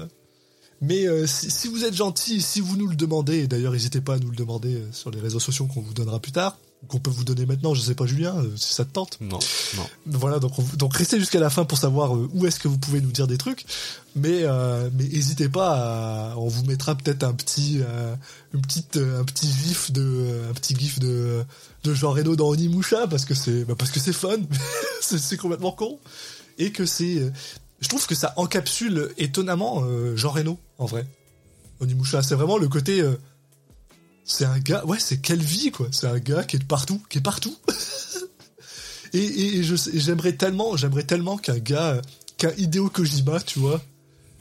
mais si, si, vous êtes gentil, si vous nous le demandez, et d'ailleurs n'hésitez pas à nous le demander sur les réseaux sociaux qu'on vous donnera plus tard, qu'on peut vous donner maintenant, je sais pas Julien, euh, si ça te tente. Non, non. Voilà, donc, donc restez jusqu'à la fin pour savoir euh, où est-ce que vous pouvez nous dire des trucs, mais euh, mais n'hésitez pas, à, on vous mettra peut-être un petit une petite un petit gif de un petit gif de de Jean Reno dans Onimusha parce que c'est bah parce que c'est fun, c'est complètement con et que c'est je trouve que ça encapsule étonnamment Jean Reno en vrai. Onimusha, c'est vraiment le côté c'est un gars, ouais, c'est quelle vie, quoi. C'est un gars qui est partout, qui est partout. et, et, j'aimerais tellement, j'aimerais tellement qu'un gars, qu'un Hideo Kojima, tu vois,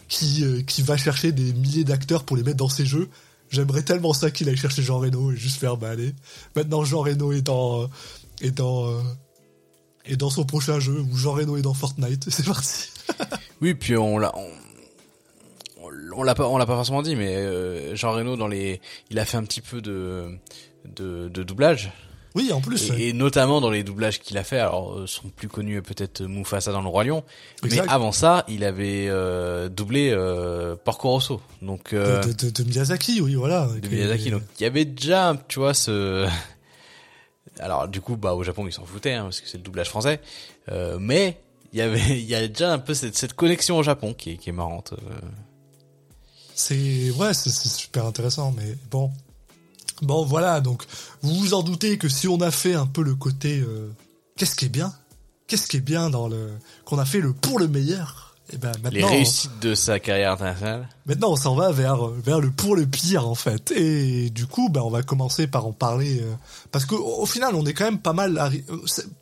qui, euh, qui va chercher des milliers d'acteurs pour les mettre dans ses jeux. J'aimerais tellement ça qu'il aille chercher Jean Reno et juste faire, bah allez. Maintenant, Jean Reno est dans, est dans, euh, est dans son prochain jeu, ou Jean Reno est dans Fortnite. C'est parti. oui, puis on l'a, l'a pas, on l'a pas forcément dit, mais euh, Jean Reno dans les, il a fait un petit peu de de, de doublage. Oui, en plus. Et, notamment dans les doublages qu'il a fait, alors euh, sont plus connus peut-être Mufasa dans le Roi Lion, mais avant ça, il avait euh, doublé euh, Porco Rosso. Donc euh, de, de, de, Miyazaki, oui, voilà. De Miyazaki, donc il y avait déjà, tu vois, ce. Alors du coup, bah au Japon ils s'en foutaient hein, parce que c'est le doublage français, mais il y avait, il y a déjà un peu cette, cette connexion au Japon qui est, qui est marrante. C'est ouais, c'est super intéressant, mais bon, bon voilà. Donc vous vous en doutez que si on a fait un peu le côté, euh, qu'est-ce qui est bien, qu'est-ce qui est bien dans le, qu'on a fait le pour le meilleur, Et ben Les maintenant, réussites de sa carrière internationale. maintenant on s'en va vers vers le pour le pire en fait. Et du coup, ben on va commencer par en parler euh, parce qu'au au final, on est quand même pas mal. euh,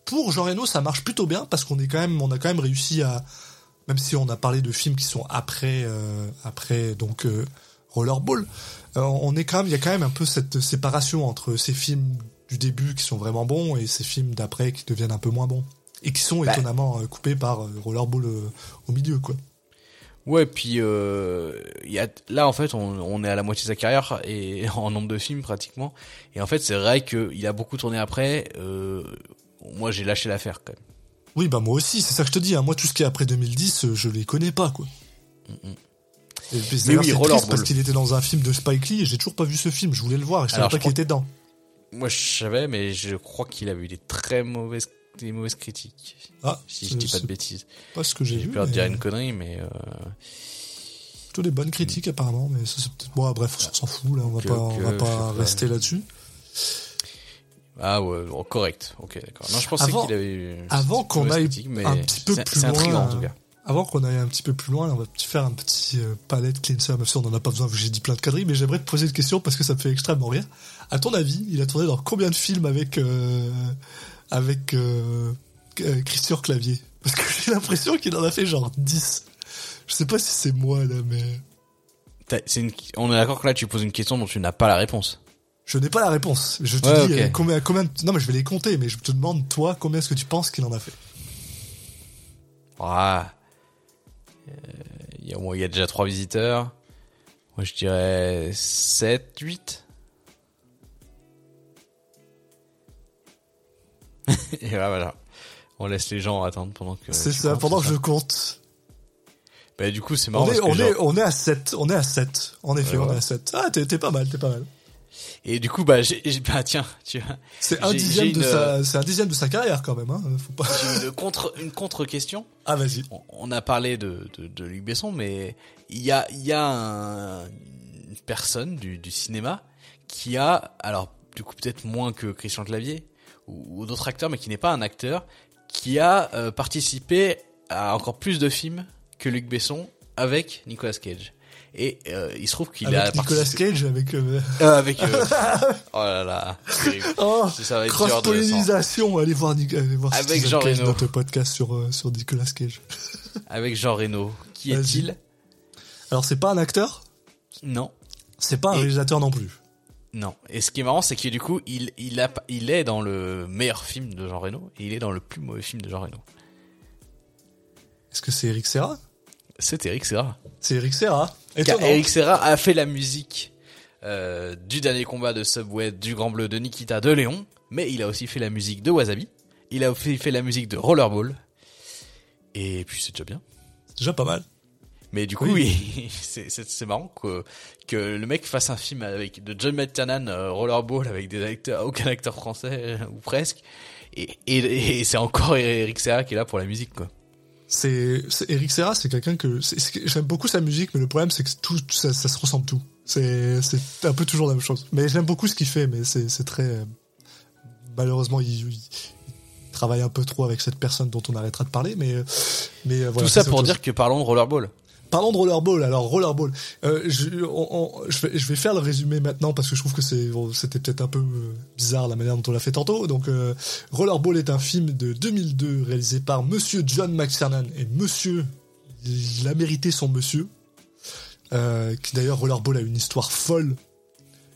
Pour Jean Reno, ça marche plutôt bien parce qu'on est quand même, on a quand même réussi à, même si on a parlé de films qui sont après euh, après donc euh, Rollerball, euh, on est quand même, il y a quand même un peu cette séparation entre ces films du début qui sont vraiment bons et ces films d'après qui deviennent un peu moins bons et qui sont Bah. étonnamment coupés par Rollerball au milieu quoi. Ouais, puis euh, il y a là en fait on, on est à la moitié de sa carrière et en nombre de films pratiquement. Et en fait c'est vrai qu'il a beaucoup tourné après. Euh, moi j'ai lâché l'affaire quand même. Oui, bah moi aussi, c'est ça que je te dis. hein. Moi, tout ce qui est après 2010, euh, je les connais pas, quoi. Et puis, Mais oui, Rollerball. parce qu'il était dans un film de Spike Lee et j'ai toujours pas vu ce film. Je voulais le voir et je savais pas qu'il était dedans. Moi je savais mais je crois qu'il avait eu des très mauvaises des mauvaises critiques. Ah, Si je dis pas de bêtises. pas ce que j'ai J'ai vu. peur de dire une connerie mais euh, Plutôt des bonnes critiques apparemment, mais ça c'est peut-être. Bon, bref, on s'en fout là. On va pas, on va pas. rester là-dessus. Ah ouais bon, correct. OK d'accord. Non je pensais Avant- qu'il avait eu avant qu'on aille mais un petit peu plus c'est intriguant loin, en tout cas. Avant qu'on aille un petit peu plus loin, on va faire un petit euh, palette cleanser. Même si on en a pas besoin, vu que j'ai dit plein de conneries, mais j'aimerais te poser une question parce que ça me fait extrêmement rire. À ton avis, il a tourné dans combien de films avec euh, avec euh, euh, Christian Clavier? Parce que j'ai l'impression qu'il en a fait genre 10. Je sais pas si c'est moi là, mais une- On est d'accord que là tu poses une question dont tu n'as pas la réponse. Je n'ai pas la réponse. Je te Ouais, dis ok. euh, combien, combien. Non, mais je vais les compter, mais je te demande toi combien est-ce que tu penses qu'il en a fait? Ah. Euh, Il y, a, bon, il y a déjà trois visiteurs. Moi, je dirais 7, 8. Et là, voilà. On laisse les gens attendre pendant que. C'est ça. comptes, Pendant que je ça compte, Bah, du coup, c'est marrant on est, parce que on genre- est, on est à 7. On est à 7. En effet, on est ouais. à 7. Ah, t'es pas mal, t'es pas mal. Et du coup, bah, j'ai, bah, tiens, tu vois. C'est un J'ai- dixième j'ai de une, sa, c'est un dixième de sa carrière quand même. Hein. Faut pas. Une contre, une contre-question. Ah vas-y. on, on a parlé de, de, de Luc Besson, mais il y a, il y a un- une personne du, du cinéma qui a, alors du coup peut-être moins que Christian Clavier ou, ou d'autres acteurs, mais qui n'est pas un acteur, qui a euh, participé à encore plus de films que Luc Besson avec Nicolas Cage. Et euh, il se trouve qu'il a Nicolas participé Cage, avec euh, Euh, avec oh là là, oh, ça va être s'en- cross-pollinisation. Allez voir, allez voir Avec Jean Reno. notre podcast sur euh, sur Nicolas Cage. avec Jean Reno. Qui est-il? Alors c'est pas un acteur, Non. c'est pas un Et- réalisateur non plus. Non. Et ce qui est marrant, c'est que du coup, il, il, a, il est dans le meilleur film de Jean Reno et il est dans le plus mauvais film de Jean Reno. Est-ce que c'est Eric Serra? C'est Eric Serra. C'est Eric Serra. Car. Eric Serra a fait la musique euh, du dernier combat de Subway, du Grand Bleu, de Nikita, de Léon, mais il a aussi fait la musique de Wasabi. Il a aussi fait la musique de Rollerball. Et puis c'est déjà bien. C'est déjà pas mal. Mais du coup, Oui. c'est marrant que, que le mec fasse un film avec de John McTiernan, euh, Rollerball, avec des acteurs, aucun acteur français euh, ou presque, et, et, et c'est encore Eric Serra qui est là pour la musique, quoi. C'est Eric Serra, c'est quelqu'un que j'aime beaucoup sa musique, mais le problème c'est que tout ça, ça se ressemble tout. C'est c'est un peu toujours la même chose. Mais j'aime beaucoup ce qu'il fait, mais c'est très euh, malheureusement il, il- il travaille un peu trop avec cette personne dont on arrêtera de parler, mais mais euh, voilà. Tout ça pour dire que parlons de Rollerball. Parlons de rollerball. Alors rollerball, euh, je, vais, faire le résumé maintenant parce que je trouve que c'était peut-être un peu euh, bizarre la manière dont on l'a fait tantôt. Donc euh, rollerball est un film de 2002 réalisé par Monsieur John McTiernan et Monsieur, il a mérité son Monsieur. Euh, qui d'ailleurs rollerball a une histoire folle.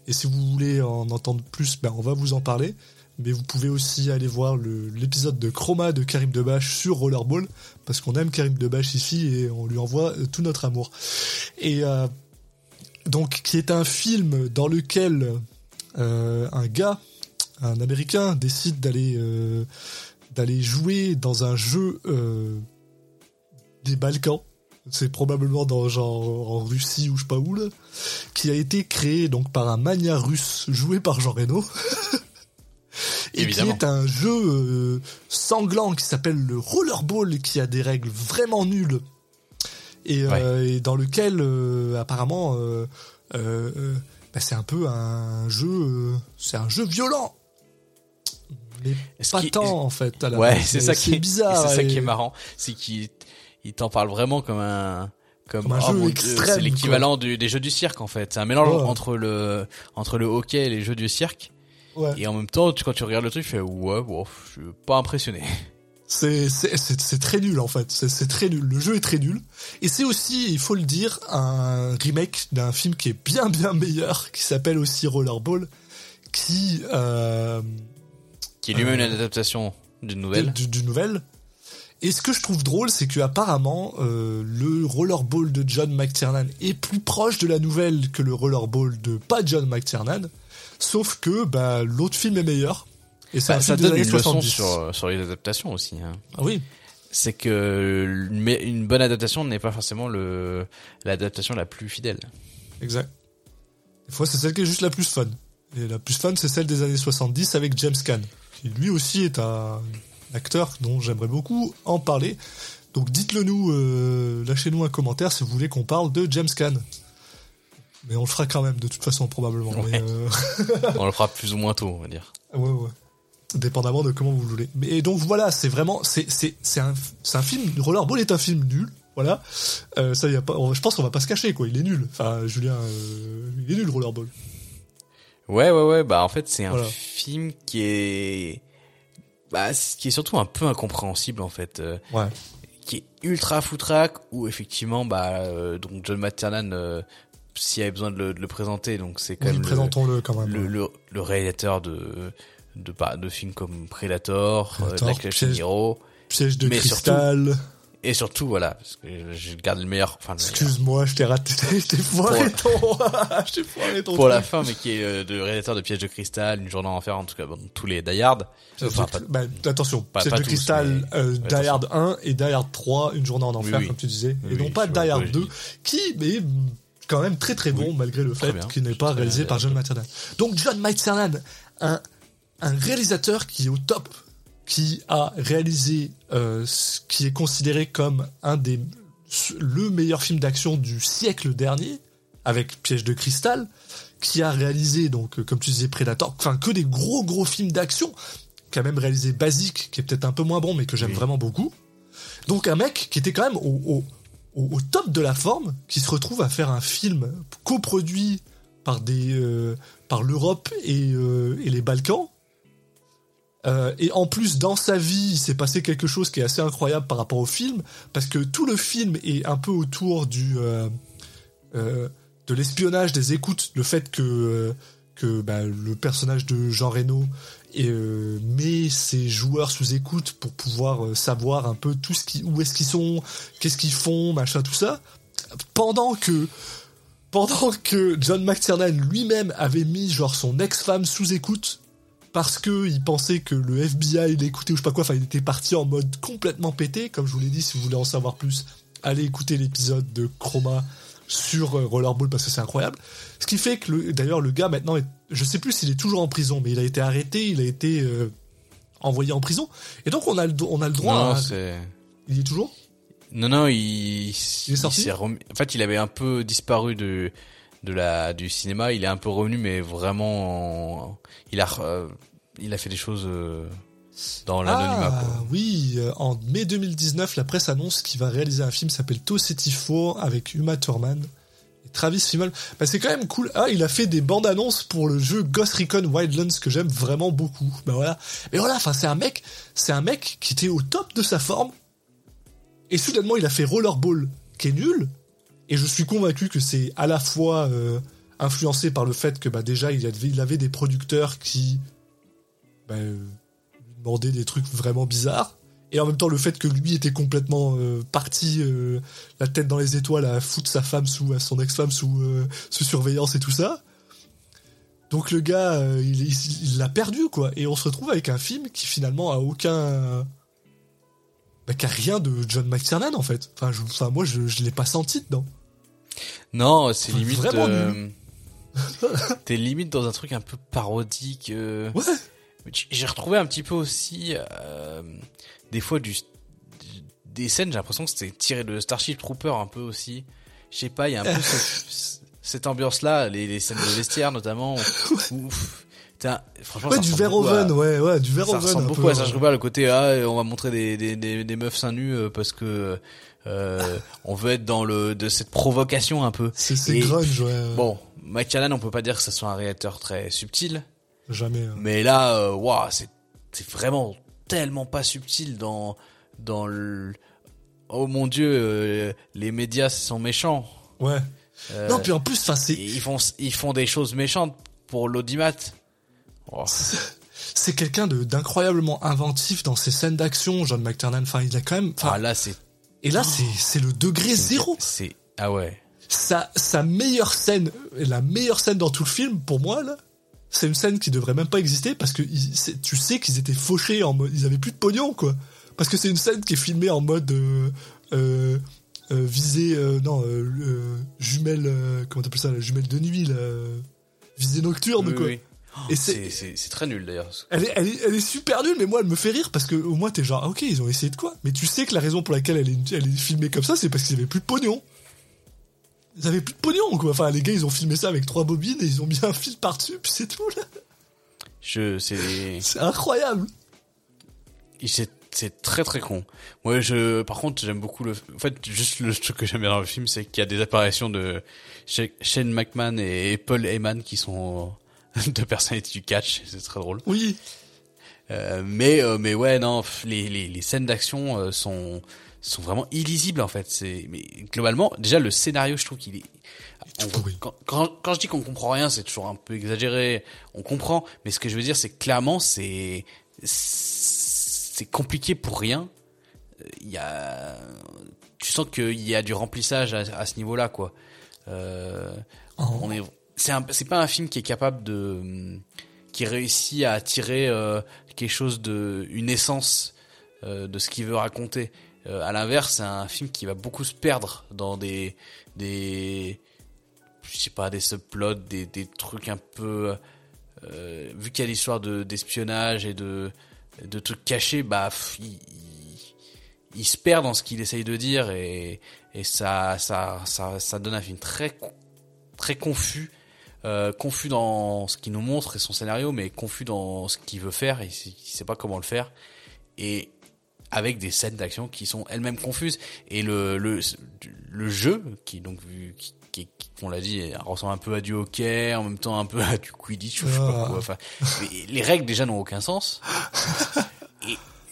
Et si vous voulez en entendre plus, ben on va vous en parler. Mais vous pouvez aussi aller voir l'épisode de Chroma de Karim Debache sur Rollerball, parce qu'on aime Karim Debache ici et on lui envoie euh, tout notre amour. Et euh, donc, qui est un film dans lequel euh, un gars, un Américain, décide d'aller d'aller jouer dans un jeu des Balkans. C'est probablement dans genre en Russie ou je sais pas où qui a été créé donc par un mania russe joué par Jean Reno. Et Évidemment. qui est un jeu euh, sanglant qui s'appelle le Rollerball, qui a des règles vraiment nulles. Et, euh, et dans lequel, euh, apparemment, bah, c'est un peu un jeu, euh, c'est un jeu violent. Mais pas tant, en fait. à la Ouais, c'est ça qui est bizarre. C'est ça et- qui est marrant, c'est qu'il il t'en parle vraiment comme un comme, Comme un oh jeu extrême, c'est l'équivalent des jeux du cirque en fait. C'est un mélange Ouais. entre le entre le hockey et les jeux du cirque. Ouais. Et en même temps, tu, quand tu regardes le truc, tu fais ouais, bon, je suis pas impressionné. C'est c'est c'est c'est très nul en fait. C'est c'est très nul. Le jeu est très nul. Et c'est aussi, il faut le dire, un remake d'un film qui est bien bien meilleur, qui s'appelle aussi Rollerball, qui euh, Qui est lui-même Euh, une adaptation d'une nouvelle. du, du nouvelle. Et ce que je trouve drôle, c'est que apparemment euh, le Rollerball de John McTiernan est plus proche de la nouvelle que le Rollerball de pas John McTiernan. Sauf que bah, l'autre film est meilleur. Et Bah, ça donne une leçon 70. sur sur les adaptations aussi. Hein. Ah oui, C'est que mais une bonne adaptation n'est pas forcément le l'adaptation la plus fidèle. exact. Des fois, c'est celle qui est juste la plus fun. Et la plus fun, c'est celle des années 70 avec James Caan, qui lui aussi est un acteur dont j'aimerais beaucoup en parler. Donc dites-le nous, euh, lâchez-nous un commentaire si vous voulez qu'on parle de James Caan. Mais on le fera quand même, de toute façon, probablement. Mais, euh, On le fera plus ou moins tôt, on va dire. ouais, ouais. Dépendamment de comment vous le voulez. Mais et donc voilà, c'est vraiment, c'est, c'est, c'est un, c'est un film. Rollerball est un film nul. Voilà. Euh, ça y a pas. on- je pense qu'on va pas se cacher, quoi. Il est nul. Enfin, Julien, euh, il est nul, Rollerball. Ouais, ouais, ouais. Bah, en fait, c'est un Voilà. film qui est, bah, qui est surtout un peu incompréhensible, en fait. euh, Ouais. qui est ultra foutraque, où effectivement, bah, euh, donc John McTiernan, euh, s'il y avait besoin de le, de le présenter, donc c'est quand Oui, même le, présentons-le quand même. le, le, le réalisateur de, de, bah, de films comme Predator, euh, Predator, Black Ocean Piège- Hero, Piège de Mais cristal. et surtout, voilà, parce que je garde le meilleur, enfin, le. Excuse-moi, je t'ai raté. Je t'ai foiré ton. je t'ai foiré ton. pour la fin, mais qui est euh, de réalisateur de Piège de cristal, Une journée en enfer, en tout cas, bon, tous les Die Hard. Enfin, pas- bah, attention, pas- Piège pas de tous, cristal, mais- euh, Die. Hard 1 et Die Hard 3, Une journée en enfer, oui. comme tu disais, Oui, et non pas Die Hard ouais, 2, je- qui est quand même très très bon Oui, malgré le fait qu'il n'est pas réalisé par John McTiernan. Donc John McTiernan, un, un réalisateur qui est au top, qui a réalisé euh, ce qui est considéré comme un des le meilleur film d'action du siècle dernier avec Piège de cristal, qui a réalisé donc euh, comme tu disais Predator, enfin que des gros gros films d'action, qui a même réalisé Basic, qui est peut-être un peu moins bon mais que j'aime Oui. vraiment beaucoup. Donc un mec qui était quand même au, au, au- top de la forme, qui se retrouve à faire un film coproduit par euh, l'Europe et, euh, et les Balkans. Euh, et en plus, dans sa vie, il s'est passé quelque chose qui est assez incroyable par rapport au film, parce que tout le film est un peu autour du de l'espionnage, des écoutes, le fait que que bah, le personnage de Jean Reno et, euh, met ses joueurs sous écoute pour pouvoir euh, savoir un peu tout ce qui, où est-ce qu'ils sont, qu'est-ce qu'ils font, machin, tout ça. Pendant que pendant que John McTiernan lui-même avait mis genre son ex-femme sous écoute parce que il pensait que le FBI l'écoutait ou je sais pas quoi, enfin il était parti en mode complètement pété, comme je vous l'ai dit, si vous voulez en savoir plus, allez écouter l'épisode de Chroma sur euh, Rollerball parce que c'est incroyable. Ce qui fait que le- d'ailleurs le gars maintenant, est, je sais plus s'il est toujours en prison, mais il a été arrêté, il a été euh, envoyé en prison, et donc on a le, on a le droit. non, à... Il est toujours? Non, non, il, il est sorti? En fait, il avait un peu disparu de, de la, du cinéma. Il est un peu revenu, mais vraiment, en- il a, euh, il a fait des choses euh, dans l'anonymat, Ah oui, euh, en mai 2019, la presse annonce qu'il va réaliser un film qui s'appelle To City 4 avec Uma Thurman et Travis Fimmel. Bah, c'est quand même cool. Ah, il a fait des bandes annonces pour le jeu Ghost Recon Wildlands que j'aime vraiment beaucoup. Bah voilà. Mais voilà, enfin c'est un mec, c'est un mec qui était au top de sa forme et soudainement il a fait Rollerball qui est nul et je suis convaincu que c'est à la fois euh, influencé par le fait que bah déjà il avait, il avait des producteurs qui bah, euh, lui demandaient des trucs vraiment bizarres. Et en même temps le fait que lui était complètement euh, parti euh, la tête dans les étoiles à foutre sa femme sous à son ex-femme sous, euh, sous surveillance et tout ça. Donc le gars il l'a perdu quoi. Et on se retrouve avec un film qui finalement a aucun bah, qui a rien de John McTiernan en fait. Enfin, je, enfin moi je, je l'ai pas senti dedans. Non, c'est limite. vraiment euh, T'es limite dans un truc un peu parodique. euh, ouais J'ai retrouvé un petit peu aussi euh, des fois du, des scènes. J'ai l'impression que c'était tiré de Starship Trooper un peu aussi. Je sais pas, il y a un peu ce, cette ambiance-là, les, les scènes de vestiaire notamment. où- Putain, franchement, Ouais, du à- oven, ouais, ouais, du verre ça ressemble beaucoup peu, à Serge. Rubin, le côté ah on va montrer des des des, des meufs seins nus euh, parce que euh, on veut être dans le de cette provocation un peu. C'est grunge, ouais. Bon, Mike Cannon, on peut pas dire que ce soit un réalisateur très subtil, Jamais. hein. mais là, euh, waouh, c'est c'est vraiment tellement pas subtil dans dans le oh mon dieu, euh, les médias sont méchants. Ouais. Euh, Non, puis en plus, enfin, c'est ils font ils font des choses méchantes pour l'audimat. Oh, c'est quelqu'un de d'incroyablement inventif dans ses scènes d'action, John McTiernan. Enfin, il a quand même. Ah, là c'est et là, c'est c'est le degré zéro. c'est ah ouais. Sa sa meilleure scène, la meilleure scène dans tout le film, pour moi là, c'est une scène qui devrait même pas exister parce que tu sais qu'ils étaient fauchés en mode, ils avaient plus de pognon quoi. Parce que c'est une scène qui est filmée en mode euh, euh, euh, visée, non, jumelle, comment t'appelles ça, la jumelle de nuit, là, visée nocturne Oui, quoi. oui. Et C'est c'est c'est c'est très nul d'ailleurs. Elle est, elle, est, elle est super nulle, mais moi elle me fait rire parce que au moins t'es genre, ah, ok, ils ont essayé de quoi Mais tu sais que la raison pour laquelle elle est, elle est filmée comme ça, c'est parce qu'ils avaient plus de pognon. Ils avaient plus de pognon, quoi. Enfin, les gars, ils ont filmé ça avec trois bobines et ils ont mis un fil par-dessus, puis c'est tout, là. Je c'est C'est incroyable. c'est c'est très très con. Moi je par contre j'aime beaucoup le en fait juste le truc que j'aime bien dans le film c'est qu'il y a des apparitions de Sha- Shane McMahon et Paul Heyman qui sont deux personnalités du catch, c'est très drôle. Oui. Euh, mais euh, mais ouais non les les, les scènes d'action euh, sont sont vraiment illisibles en fait. C'est mais globalement déjà le scénario je trouve qu'il est on- quand, quand quand je dis qu'on comprend rien c'est toujours un peu exagéré. On comprend mais ce que je veux dire c'est clairement c'est c'est compliqué pour rien. Euh, il y a tu sens qu'il y a du remplissage à, à ce niveau là quoi. Euh, Oh. on est c'est un c'est pas un film qui est capable de qui réussit à attirer euh, quelque chose de une essence euh, de ce qu'il veut raconter Euh, à l'inverse c'est un film qui va beaucoup se perdre dans des des je sais pas des subplots des trucs un peu euh, vu qu'il y a l'histoire de d'espionnage et de de trucs cachés bah il, se perd dans ce qu'il essaye de dire et et ça ça ça donne un film très très confus euh, confus dans ce qu'il nous montre et son scénario, mais confus dans ce qu'il veut faire, sait- il sait pas comment le faire, et avec des scènes d'action qui sont elles-mêmes confuses. Et le, le, le jeu, qui donc vu, qui, qui, qui- on l'a dit, ressemble un peu à du hockey, en même temps un peu à du Quidditch, ou je sais pas Ah. quoi. Enfin, les règles déjà n'ont aucun sens.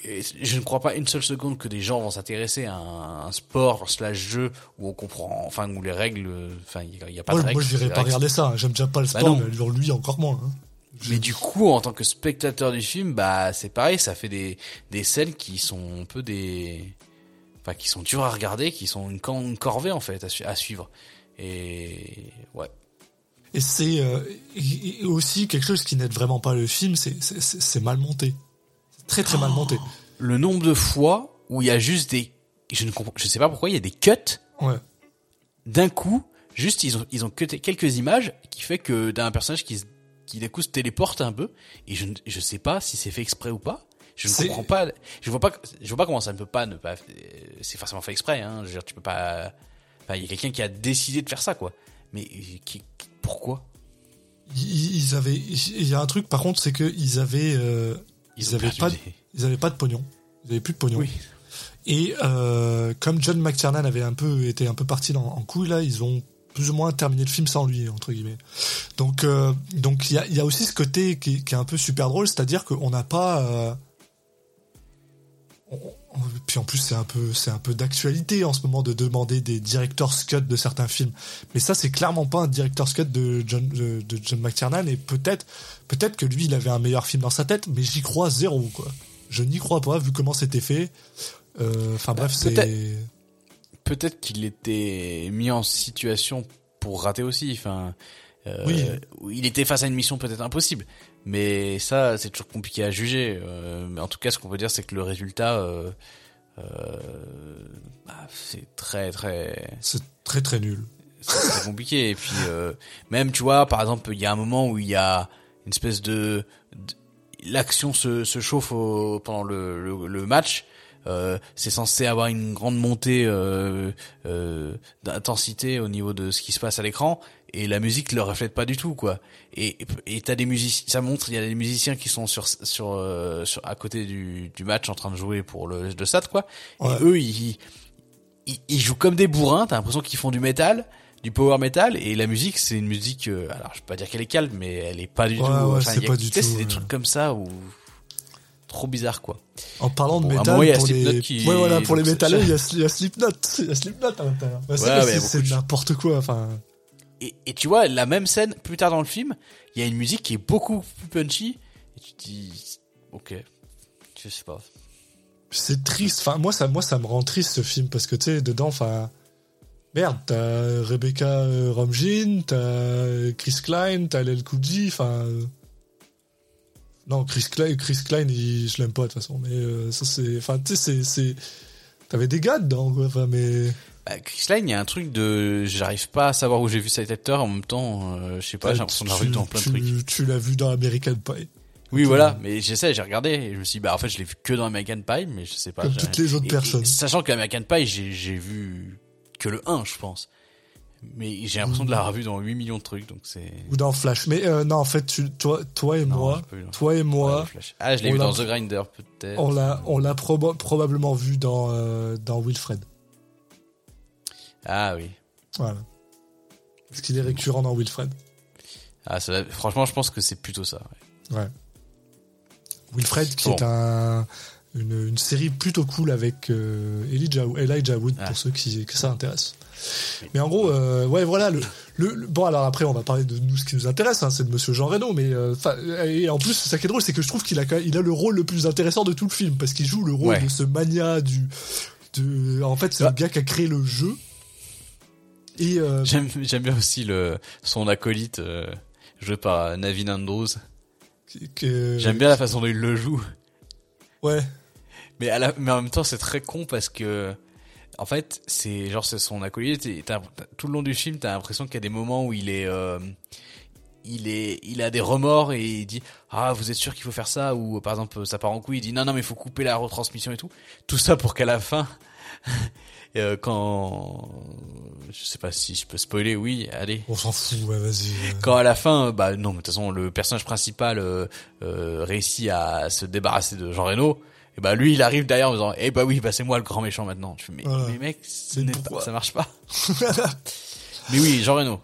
Et, et je ne crois pas une seule seconde que des gens vont s'intéresser à un, un sport slash jeu où on comprend, enfin où les règles, enfin il y, a- pas Moi, de règles. moi, je dirais les pas règles regarder ça. hein. J'aime déjà pas le Bah sport, non. mais lui encore moins. hein. Mais du coup, en tant que spectateur du film, bah c'est pareil, ça fait des des scènes qui sont un peu des, enfin qui sont dures à regarder, qui sont une, cor- une corvée en fait à, su- à suivre. Et ouais, Et c'est euh, aussi quelque chose qui n'aide vraiment pas le film, c'est mal monté. Très très mal monté. le nombre de fois où il y a juste des, je ne comprends, je sais pas pourquoi il y a des cuts Ouais. d'un coup, juste ils ont ils ont cuté quelques images qui fait que d'un personnage qui se- qui d'un coup se téléporte un peu et je ne je sais pas si c'est fait exprès ou pas. Je ne comprends pas. Je vois pas. Je vois pas comment ça ne peut pas ne pas. euh, C'est forcément fait exprès. Hein. Je veux dire, tu peux pas. Enfin, il y a quelqu'un qui a décidé de faire ça, quoi. Mais euh, qui, pourquoi? Ils, ils avaient, il y a un truc par contre, c'est que ils avaient, euh, ils, ont avaient pas, des- ils avaient pas de pognon. Ils avaient plus de pognon. Oui. Et euh, comme John McTiernan avait un peu été un peu parti dans, en couille là, ils ont plus ou moins terminé le film sans lui entre guillemets. Donc euh, donc il y a, y a aussi ce côté qui, qui est un peu super drôle, c'est-à-dire qu'on n'a pas euh, on- on- puis en plus c'est un peu c'est un peu d'actualité en ce moment de demander des director's cut de certains films. Mais ça c'est clairement pas un director's cut de John de, de John McTiernan et peut-être peut-être que lui il avait un meilleur film dans sa tête, mais j'y crois zéro quoi. Je n'y crois pas vu comment c'était fait. Euh, Enfin bref, Peut-être. c'est Peut-être qu'il était mis en situation pour rater aussi. Enfin, euh, Oui. il était face à une mission peut-être impossible. Mais ça, c'est toujours compliqué à juger. Euh, mais en tout cas, ce qu'on peut dire, c'est que le résultat, euh, euh, bah, c'est très très c'est très très nul. c'est très compliqué. Et puis même, tu vois, par exemple, il y a un moment où il y a une espèce de, de- l'action se, se chauffe au- pendant le, le, le match. Euh, c'est censé avoir une grande montée euh, euh, d'intensité au niveau de ce qui se passe à l'écran et la musique le reflète pas du tout quoi. Et et t'as des musiciens, ça montre il y a des musiciens qui sont sur sur euh, sur à côté du du match en train de jouer pour le de SAT quoi. Ouais. Et eux ils, ils ils jouent comme des bourrins, t'as l'impression qu'ils font du métal, du power metal et la musique c'est une musique euh, alors je peux pas dire qu'elle est calme mais elle est pas du Ouais, tout ouais, enfin, c'est des trucs comme ça où trop bizarre quoi. En parlant de Bon, métal, moment, pour les... Qui- ouais, voilà, pour les métalleux, il y a, a Slipknot, il y a Slipknot à l'intérieur. Bah, c'est Ouais, de- n'importe quoi, enfin. Et, et tu vois, la même scène, plus tard dans le film, il y a une musique qui est beaucoup plus punchy. Et tu te dis, ok, je sais pas. C'est triste. Enfin, moi, ça, moi, ça me rend triste ce film parce que tu sais, dedans, enfin, merde, t'as Rebecca euh, Romijn, t'as Chris Klein, t'as Lel Cool enfin. Non, Chris Klein, Chris Klein, il- je l'aime pas de toute façon, mais euh, ça c'est, enfin, tu sais, c'est, t'avais des gars dedans, quoi. Enfin, mais Bah, Chris Line, il y a un truc de, j'arrive pas à savoir où j'ai vu cet acteur en même temps, euh, je sais pas, j'ai l'impression de l'avoir vu dans plein de tu, trucs. Tu l'as vu dans American Pie, Oui, voilà, mais j'essaie, j'ai regardé et je me suis dit, bah en fait, je l'ai vu que dans American Pie, mais je sais pas. comme toutes les autres et- et personnes. sachant que American Pie, j'ai vu que le 1, je pense. Mais j'ai l'impression de l'avoir vu dans 8 millions de trucs, donc c'est... Ou dans Flash. Mais euh, non, en fait, tu, toi, toi et Non, moi, toi et moi. Ah, je l'ai vu dans The Grinder, peut-être. on l'a, on l'a proba- probablement vu dans, euh, dans Wilfred. Ah oui. Voilà. Parce qu'il est récurrent dans Wilfred. Ah, ça, franchement, je pense que c'est plutôt ça. ouais. Ouais. Wilfred, qui Bon. est un, une, une série plutôt cool avec euh, Elijah, Elijah Wood, Ah. pour ceux qui, que ça intéresse. Mais en gros, euh, ouais, voilà. Le, le, le- bon, alors après, on va parler de nous, ce qui nous intéresse, hein, c'est de Monsieur Jean Reno. Mais euh, 'fin, et en plus, ça qui est drôle, c'est que je trouve qu'il a, il a le rôle le plus intéressant de tout le film parce qu'il joue le rôle Ouais. de ce mania du. De, en fait, c'est Ah. le gars qui a créé le jeu. Et euh, J'aime, j'aime bien aussi le, son acolyte, euh, joué par Navin Andrews. que- J'aime bien la façon dont il le joue. Ouais. Mais à la, mais en même temps, c'est très con parce que, en fait, c'est, genre, c'est son acolyte tout le long du film, t'as l'impression qu'il y a des moments où il est, euh, il est, il a des remords et il dit, ah, vous êtes sûr qu'il faut faire ça? Ou, par exemple, ça part en couille, il dit, non, non, mais il faut couper la retransmission et tout. Tout ça pour qu'à la fin, euh, quand, je sais pas si je peux spoiler, oui, allez. On s'en fout, ouais, vas-y. Quand à la fin, bah non, mais de toute façon, le personnage principal euh, réussit à se débarrasser de Jean Reno, et bah lui, il arrive derrière en disant, eh bah oui, bah c'est moi le grand méchant maintenant. Je fais, mais, Voilà. mais mec, ce Mais pas- ça marche pas. mais oui, Jean Reno.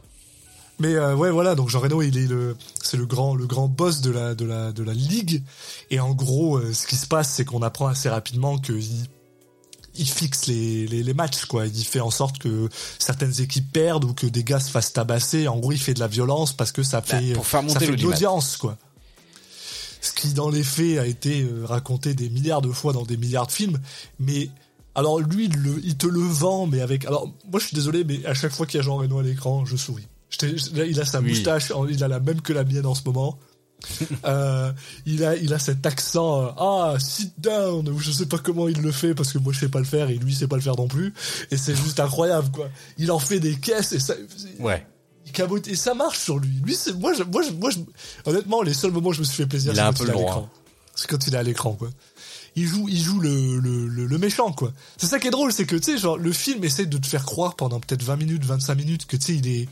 Mais euh, ouais, voilà. Donc Jean Reno, il est le, c'est le grand, le grand boss de la, de la, de la ligue. Et en gros, euh, ce qui se passe, c'est qu'on apprend assez rapidement que il, il fixe les, les, les matchs, quoi. Il fait en sorte que certaines équipes perdent ou que des gars se fassent tabasser. En gros, il fait de la violence parce que ça Bah, fait, pour faire ça monter fait de l'audimat. l'audience, quoi. Ce qui, dans les faits, a été euh, raconté des milliards de fois dans des milliards de films. Mais alors lui, il, le- il te le vend, mais avec. Alors moi, je suis désolé, mais à chaque fois qu'il y a Jean Reno à l'écran, je souris. Je je- il a sa Oui. moustache, il a la même que la mienne en ce moment. Euh, il a, il a cet accent, euh, ah, sit down, ou je sais pas comment il le fait parce que moi je sais pas le faire et lui il sait pas le faire non plus. Et c'est juste incroyable, quoi. Il en fait des caisses et ça, Ouais. Il cabote et ça marche sur lui. Lui, c'est, moi, je, moi, je, moi, je- honnêtement, les seuls moments où je me suis fait plaisir, c'est quand il est à l'écran. C'est quand il est à l'écran, quoi. Il joue, il joue le, le, le, le méchant, quoi. C'est ça qui est drôle, c'est que, tu sais, genre, le film essaie de te faire croire pendant peut-être 20 minutes, 25 minutes que, tu sais, il est,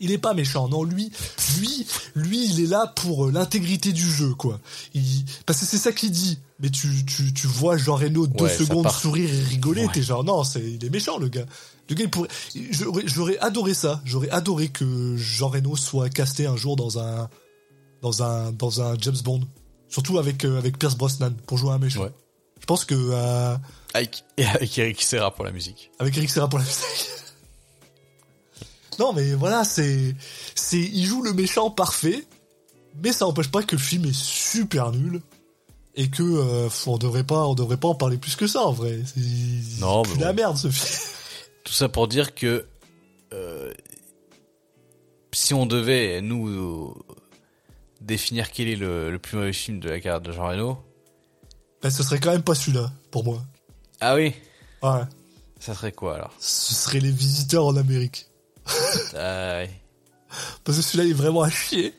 il est pas méchant. Non, lui, lui, lui, il est là pour euh, l'intégrité du jeu, quoi. Il, parce que c'est ça qu'il dit. Mais tu, tu, tu vois Jean Reno deux Ouais, secondes sourire et rigoler, Ouais. t'es genre, non, c'est, il est méchant, le gars. Le gars, il pourrait, j'aurais, j'aurais adoré ça. J'aurais adoré que Jean Reno soit casté un jour dans un, dans un, dans un James Bond. Surtout avec, euh, avec Pierce Brosnan pour jouer un méchant. Ouais. Je pense que, euh, Avec, et avec Eric Serra pour la musique. avec Eric Serra pour la musique. non, mais voilà, c'est, c'est, il joue le méchant parfait, mais ça n'empêche pas que le film est super nul et que euh, on devrait pas, on devrait pas en parler plus que ça en vrai. C'est Non, c'est mais de la bon. merde ce film. Tout ça pour dire que euh, si on devait nous définir quel est le, le plus mauvais film de la carrière de Jean Reno, Ben, ce serait quand même pas celui-là pour moi. ah oui, Ouais, ça serait quoi alors? Ce serait les visiteurs en Amérique. Ah, ouais. Parce que celui-là il est vraiment à chier.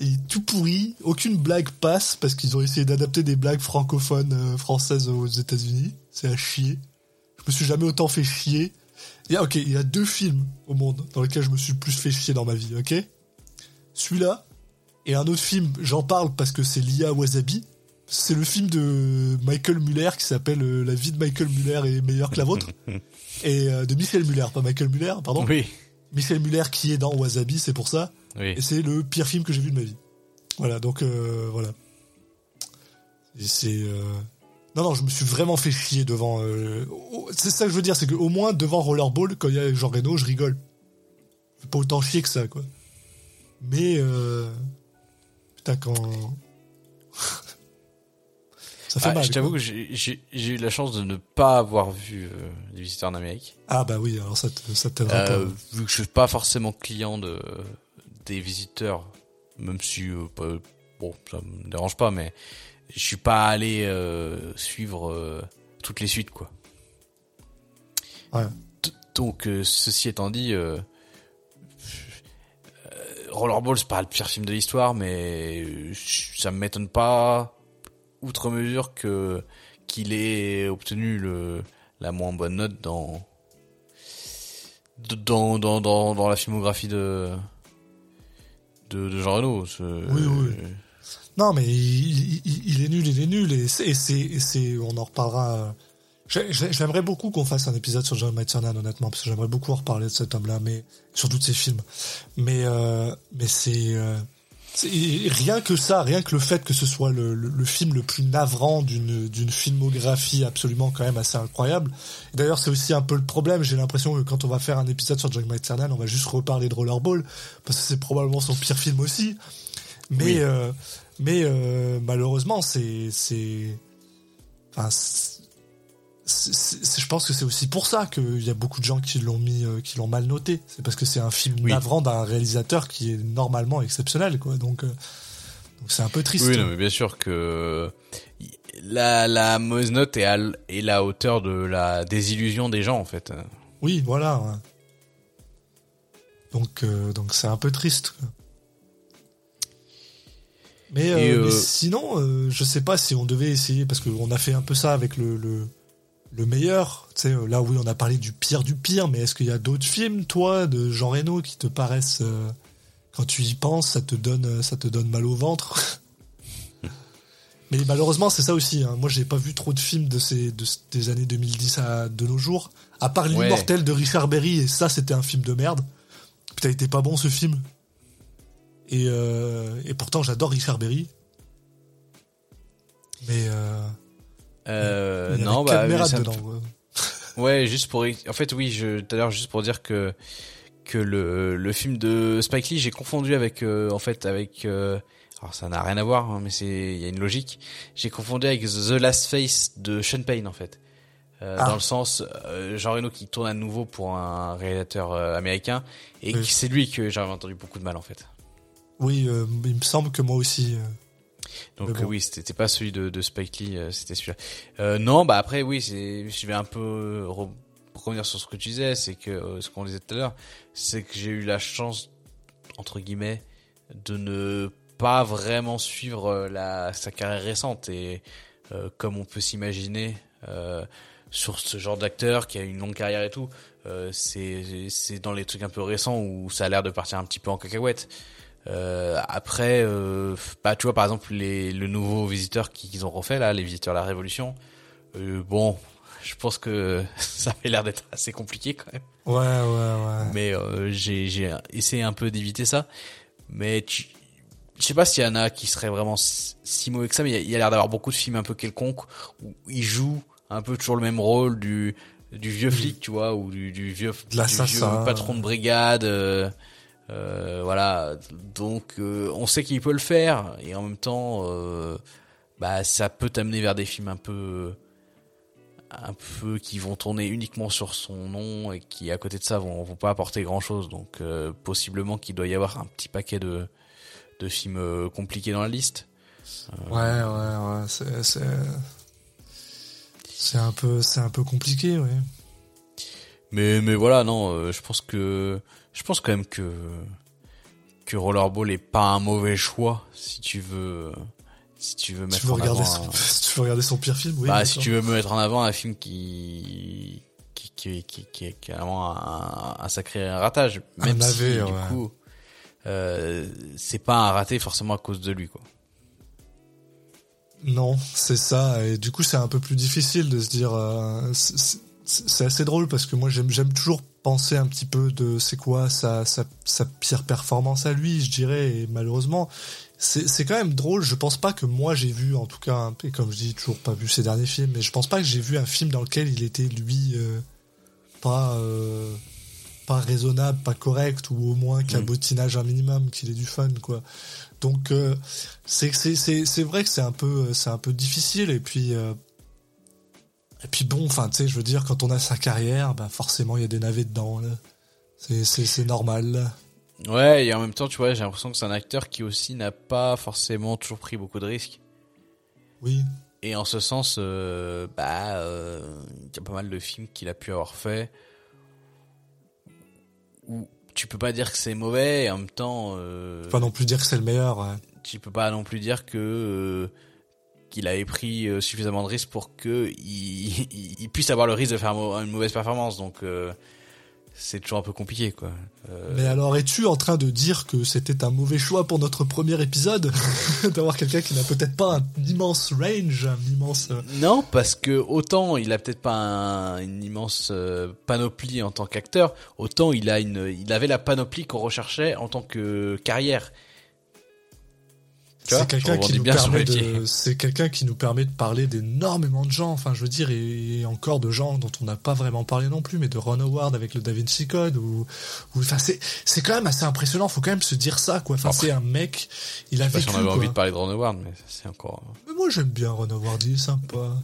Il est tout pourri, aucune blague passe parce qu'ils ont essayé d'adapter des blagues francophones euh, françaises aux États-Unis. C'est à chier. Je me suis jamais autant fait chier. Il y a, ok, il y a deux films au monde dans lesquels je me suis plus fait chier dans ma vie, ok? Celui-là, et un autre film, j'en parle parce que c'est lié à Wasabi. C'est le film de Michael Muller qui s'appelle euh, La vie de Michael Muller est meilleure que la vôtre. et euh, de Michael Muller, pas Michael Muller, pardon. Oui. Michael Muller qui est dans Wasabi, c'est pour ça. Oui. Et c'est le pire film que j'ai vu de ma vie. Voilà, donc euh, voilà. Et c'est euh, non non, je me suis vraiment fait chier devant. euh, C'est ça que je veux dire, c'est qu'au moins devant Rollerball, quand il y a Jean Reno, je rigole. Je fais pas autant chier que ça, quoi. Mais euh, putain quand ça fait Ah, mal. je t'avoue que j'ai- eu la chance de ne pas avoir vu euh, Les Visiteurs d'Amérique. Ah bah oui, alors ça te- ça t'aidera Euh, pas. vu que je suis pas forcément client de des visiteurs, même si pas- bon ça me dérange pas, mais je suis pas allé euh, suivre euh, toutes les suites quoi. Ouais. Donc euh, ceci étant dit, Rollerball c'est pas le pire film de l'histoire, mais ça me m'étonne pas outre mesure que qu'il ait obtenu le la moins bonne note dans de- dans, dans, dans, dans la filmographie de, de, de Jean Reno. Oui, oui. Non, mais il, il- il est nul, il est nul, et c'est, on en reparlera. euh, j'ai- j'ai- J'aimerais beaucoup qu'on fasse un épisode sur John McTiernan, honnêtement, parce que j'aimerais beaucoup en reparler de cet homme-là, mais surtout de ses films. Mais, euh, mais c'est, euh, rien que ça, rien que le fait que ce soit le, le, le film le plus navrant d'une, filmographie absolument quand même assez incroyable. D'ailleurs, c'est aussi un peu le problème. J'ai l'impression que quand on va faire un épisode sur John McTiernan, on va juste reparler de Rollerball, parce que c'est probablement son pire film aussi. Mais, Oui. euh, mais euh, malheureusement, c'est, enfin, je pense que c'est aussi pour ça qu'il y a beaucoup de gens qui l'ont mis, euh, qui l'ont mal noté. C'est parce que c'est un film Oui. navrant d'un réalisateur qui est normalement exceptionnel, quoi. Donc, euh, c'est un peu triste. Oui, non, mais bien sûr que la, la mauvaise note est à, est la hauteur de la désillusion des gens en fait. Oui, voilà. ouais. Donc, euh, donc c'est un peu triste. quoi. Mais, euh, Et, euh, mais sinon, euh, je sais pas si on devait essayer parce qu'on a fait un peu ça avec le le, le meilleur. Tu sais, là oui, on a parlé du pire du pire, mais est-ce qu'il y a d'autres films, toi, de Jean Reno, qui te paraissent euh, quand tu y penses, ça te donne ça te donne mal au ventre? Mais malheureusement, c'est ça aussi. Hein. Moi, j'ai pas vu trop de films de ces de, des années 2010 à de nos jours, à part Ouais. l'immortel de Richard Berry. Et ça, c'était un film de merde. Putain, il était pas bon ce film. Et, euh, et pourtant, j'adore Richard Berry. Mais euh, Euh, il y non, bah, dedans. ouais. Ouais, juste pour, en fait, oui, je, tout à l'heure, juste pour dire que, que le, le film de Spike Lee, j'ai confondu avec, euh, en fait, avec, euh, alors ça n'a rien à voir, hein, mais c'est, il y a une logique. J'ai confondu avec The Last Face de Sean Payne, en fait. Euh, Ah. Dans le sens, Jean Reno qui tourne à nouveau pour un réalisateur américain, et Oui. c'est lui que j'avais entendu beaucoup de mal, en fait. Oui, euh, il me semble que moi aussi. euh, Donc bon. euh, oui, c'était pas celui de, de Spike Lee, euh, c'était celui-là. Euh, non, bah après oui, je vais un peu re- revenir sur ce que tu disais, c'est que euh, ce qu'on disait tout à l'heure, c'est que j'ai eu la chance entre guillemets de ne pas vraiment suivre la sa carrière récente et euh, comme on peut s'imaginer euh, sur ce genre d'acteur qui a une longue carrière et tout, euh, c'est c'est dans les trucs un peu récents où ça a l'air de partir un petit peu en cacahuète. Euh, après, euh, bah, tu vois, par exemple, les, le nouveau visiteur qui- qu'ils ont refait, là, les visiteurs de la Révolution, euh, bon, je pense que ça avait l'air d'être assez compliqué quand même. Ouais, ouais, ouais. Mais euh, j'ai j'ai essayé un peu d'éviter ça. Mais tu- je sais pas s'il y en a qui seraient vraiment si, mauvais que ça, mais il y a- a l'air d'avoir beaucoup de films un peu quelconques où ils jouent un peu toujours le même rôle du du vieux flic, tu vois, ou du, du vieux, De du vieux patron de brigade. euh, euh, voilà, donc euh, on sait qu'il peut le faire et en même temps, euh, bah ça peut t'amener vers des films un peu, un peu qui vont tourner uniquement sur son nom et qui à côté de ça vont, vont pas apporter grand chose. Donc possiblement qu'il doit y avoir un petit paquet de, de films compliqués dans la liste. Ouais, ouais, ouais. C'est, c'est, c'est un peu, c'est un peu compliqué, ouais. Mais mais voilà, non, je pense que je pense quand même que que Rollerball est pas un mauvais choix si tu veux si tu veux Tu mettre veux, en regarder avant son, un- si tu veux regarder son pire film, oui. bah, si sûr. tu veux me mettre en avant un film qui qui, qui, qui, qui est carrément un, un sacré ratage. Même Un si, du coup, euh, c'est pas un raté forcément à cause de lui, quoi. Non, c'est ça. Et du coup, c'est un peu plus difficile de se dire. euh, c'est- assez drôle parce que moi, j'aime toujours penser un petit peu de c'est quoi sa, sa, sa pire performance à lui, je dirais. Et malheureusement, c'est c'est quand même drôle. Je pense pas que moi j'ai vu, en tout cas, et comme je dis, toujours pas vu ses derniers films, mais je pense pas que j'ai vu un film dans lequel il était lui euh, pas euh, pas raisonnable, pas correct, ou au moins qu'un Mm. bottinage un minimum, qu'il ait du fun, quoi. Donc euh, c'est c'est c'est c'est vrai que c'est un peu c'est un peu difficile et puis euh, et puis bon enfin tu sais je veux dire quand on a sa carrière bah forcément il y a des navets dedans là. C'est c'est c'est normal. là. Ouais, et en même temps, tu vois, j'ai l'impression que c'est un acteur qui aussi n'a pas forcément toujours pris beaucoup de risques. Oui. Et en ce sens, euh, bah, euh, il y a pas mal de films qu'il a pu avoir fait où tu peux pas dire que c'est mauvais et en même temps, euh, Faut Pas non plus dire que c'est le meilleur. ouais. tu peux pas non plus dire que euh, qu'il avait pris euh, suffisamment de risques pour que il, il- il puisse avoir le risque de faire une mauvaise performance. Donc euh, c'est toujours un peu compliqué, quoi. Euh, Mais alors es-tu en train de dire que c'était un mauvais choix pour notre premier épisode d'avoir quelqu'un qui n'a peut-être pas un immense range, un immense Non, parce que autant il a peut-être pas un- une immense panoplie en tant qu'acteur, autant il a une, il avait la panoplie qu'on recherchait en tant que carrière. C'est quelqu'un qui nous permet de c'est quelqu'un qui nous permet de parler d'énormément de gens enfin je veux dire et, et encore de gens dont on n'a pas vraiment parlé non plus mais de Ron Howard avec le Da Vinci Code ou ou enfin c'est c'est quand même assez impressionnant faut quand même se dire ça quoi enfin c'est un mec il a Je sais pas vécu si on avait quoi. envie de parler de Ron Howard, mais c'est encore. Mais moi j'aime bien Ron Howard, il est sympa.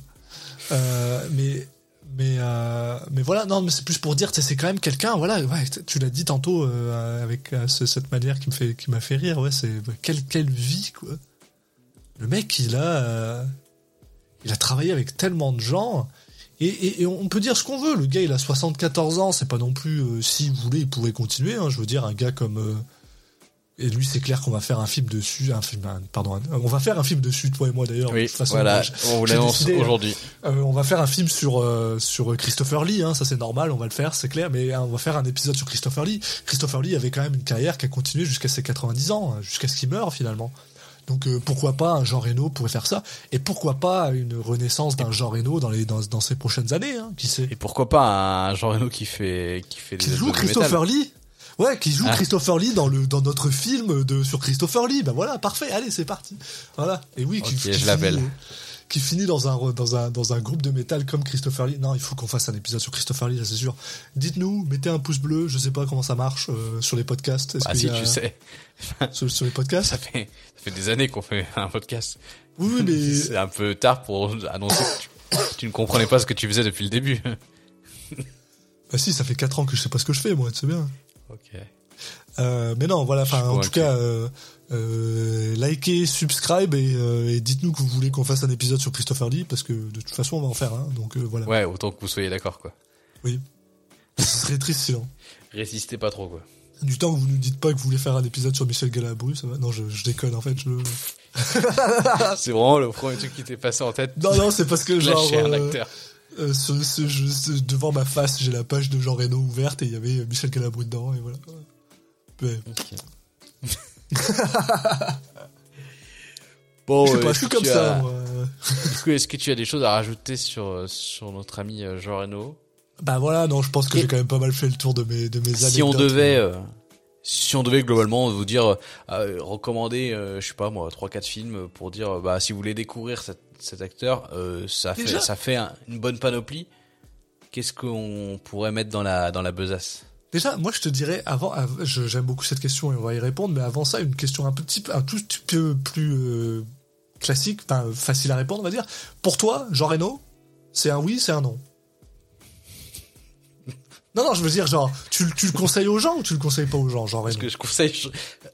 Euh, mais mais euh, mais voilà, non, mais c'est plus pour dire, c'est quand même quelqu'un, voilà, tu l'as dit tantôt euh, avec euh, ce- cette manière qui m'a fait rire, ouais, c'est quelle vie quoi. Le mec, il a il a travaillé avec tellement de gens. Et, on peut dire ce qu'on veut. Le gars, il a 74 ans. C'est pas non plus. euh, S'il voulait, il pourrait continuer. hein. Je veux dire, un gars comme. Et lui, c'est clair qu'on va faire un film dessus. Un film, un- pardon. un- on va faire un film dessus, toi et moi d'ailleurs. de Oui, toute façon, voilà, on vous l'annonce hein. aujourd'hui. euh, on va faire un film sur euh, sur Christopher Lee, hein, ça c'est normal, on va le faire, c'est clair, mais hein, on va faire un épisode sur Christopher Lee. Christopher Lee avait quand même une carrière qui a continué jusqu'à ses 90 ans, hein, jusqu'à ce qu'il meure finalement. Donc euh, pourquoi pas un Jean Reno pourrait faire ça et pourquoi pas une renaissance d'un Jean Reno dans les dans, dans ces prochaines années, hein, qui sait Et pourquoi pas un Jean Reno qui fait qui fait des Qui joue albums de métal Christopher Lee Ouais, qui joue Ah. Christopher Lee dans le dans notre film de sur Christopher Lee. Ben voilà, parfait. Allez, c'est parti. Voilà. Et oui, qui, Ok, qui je finit, l'appelle. Qui finit dans un dans un dans un groupe de métal comme Christopher Lee. Non, il faut qu'on fasse un épisode sur Christopher Lee, c'est sûr. Dites-nous, mettez un pouce bleu. Je sais pas comment ça marche euh, sur les podcasts. Ah qu'il si, a- tu sais, sur, sur les podcasts? ça fait ça fait des années qu'on fait un podcast. Oui, mais C'est un peu tard pour annoncer que tu, tu ne comprenais pas ce que tu faisais depuis le début. bah si, ça fait 4 ans que je sais pas ce que je fais, moi. C'est bien. Ok. Euh, mais non, voilà. Enfin, en tout cas, euh, euh, likez, subscribe et, et dites-nous que vous voulez qu'on fasse un épisode sur Christopher Lee parce que de toute façon, on va en faire un. Donc euh, voilà. Ouais, autant que vous soyez d'accord, quoi. Oui. Ce serait triste sinon. Résistez pas trop, quoi. Du temps que vous nous dites pas que vous voulez faire un épisode sur Michel Galabru, ça va? Non, je, je déconne en fait. Je... C'est vraiment le premier truc qui t'est passé en tête. Non, non, c'est parce que genre Lâcher un acteur. Euh, ce, ce- je- ce- devant ma face, j'ai la page de Jean Reno ouverte et il y avait euh, Michel Galabru dedans et voilà. Ouais. Bon, je pas, suis que comme tu ça. as- Moi. Est-ce que, est-ce que tu as des choses à rajouter sur, euh, sur notre ami Jean Reno? Bah voilà, non, je pense que Et- j'ai quand même pas mal fait le tour de mes de mes Si on devait, euh, si on devait globalement vous dire, euh, recommander, euh, je sais pas moi, trois quatre films pour dire, bah si vous voulez découvrir cet, cet acteur, euh, ça fait, Déjà ça fait un- une bonne panoplie. Qu'est-ce qu'on pourrait mettre dans la dans la besace? Déjà, moi je te dirais avant, av- je- j'aime beaucoup cette question et on va y répondre, mais avant ça, une question un petit un tout petit peu plus euh, classique, enfin facile à répondre, on va dire. Pour toi, Jean Reno, c'est un oui, c'est un non? Non, non, je veux dire, genre, tu, tu le conseilles aux gens ou tu le conseilles pas aux gens, Jean Est-ce Reno? que je conseille,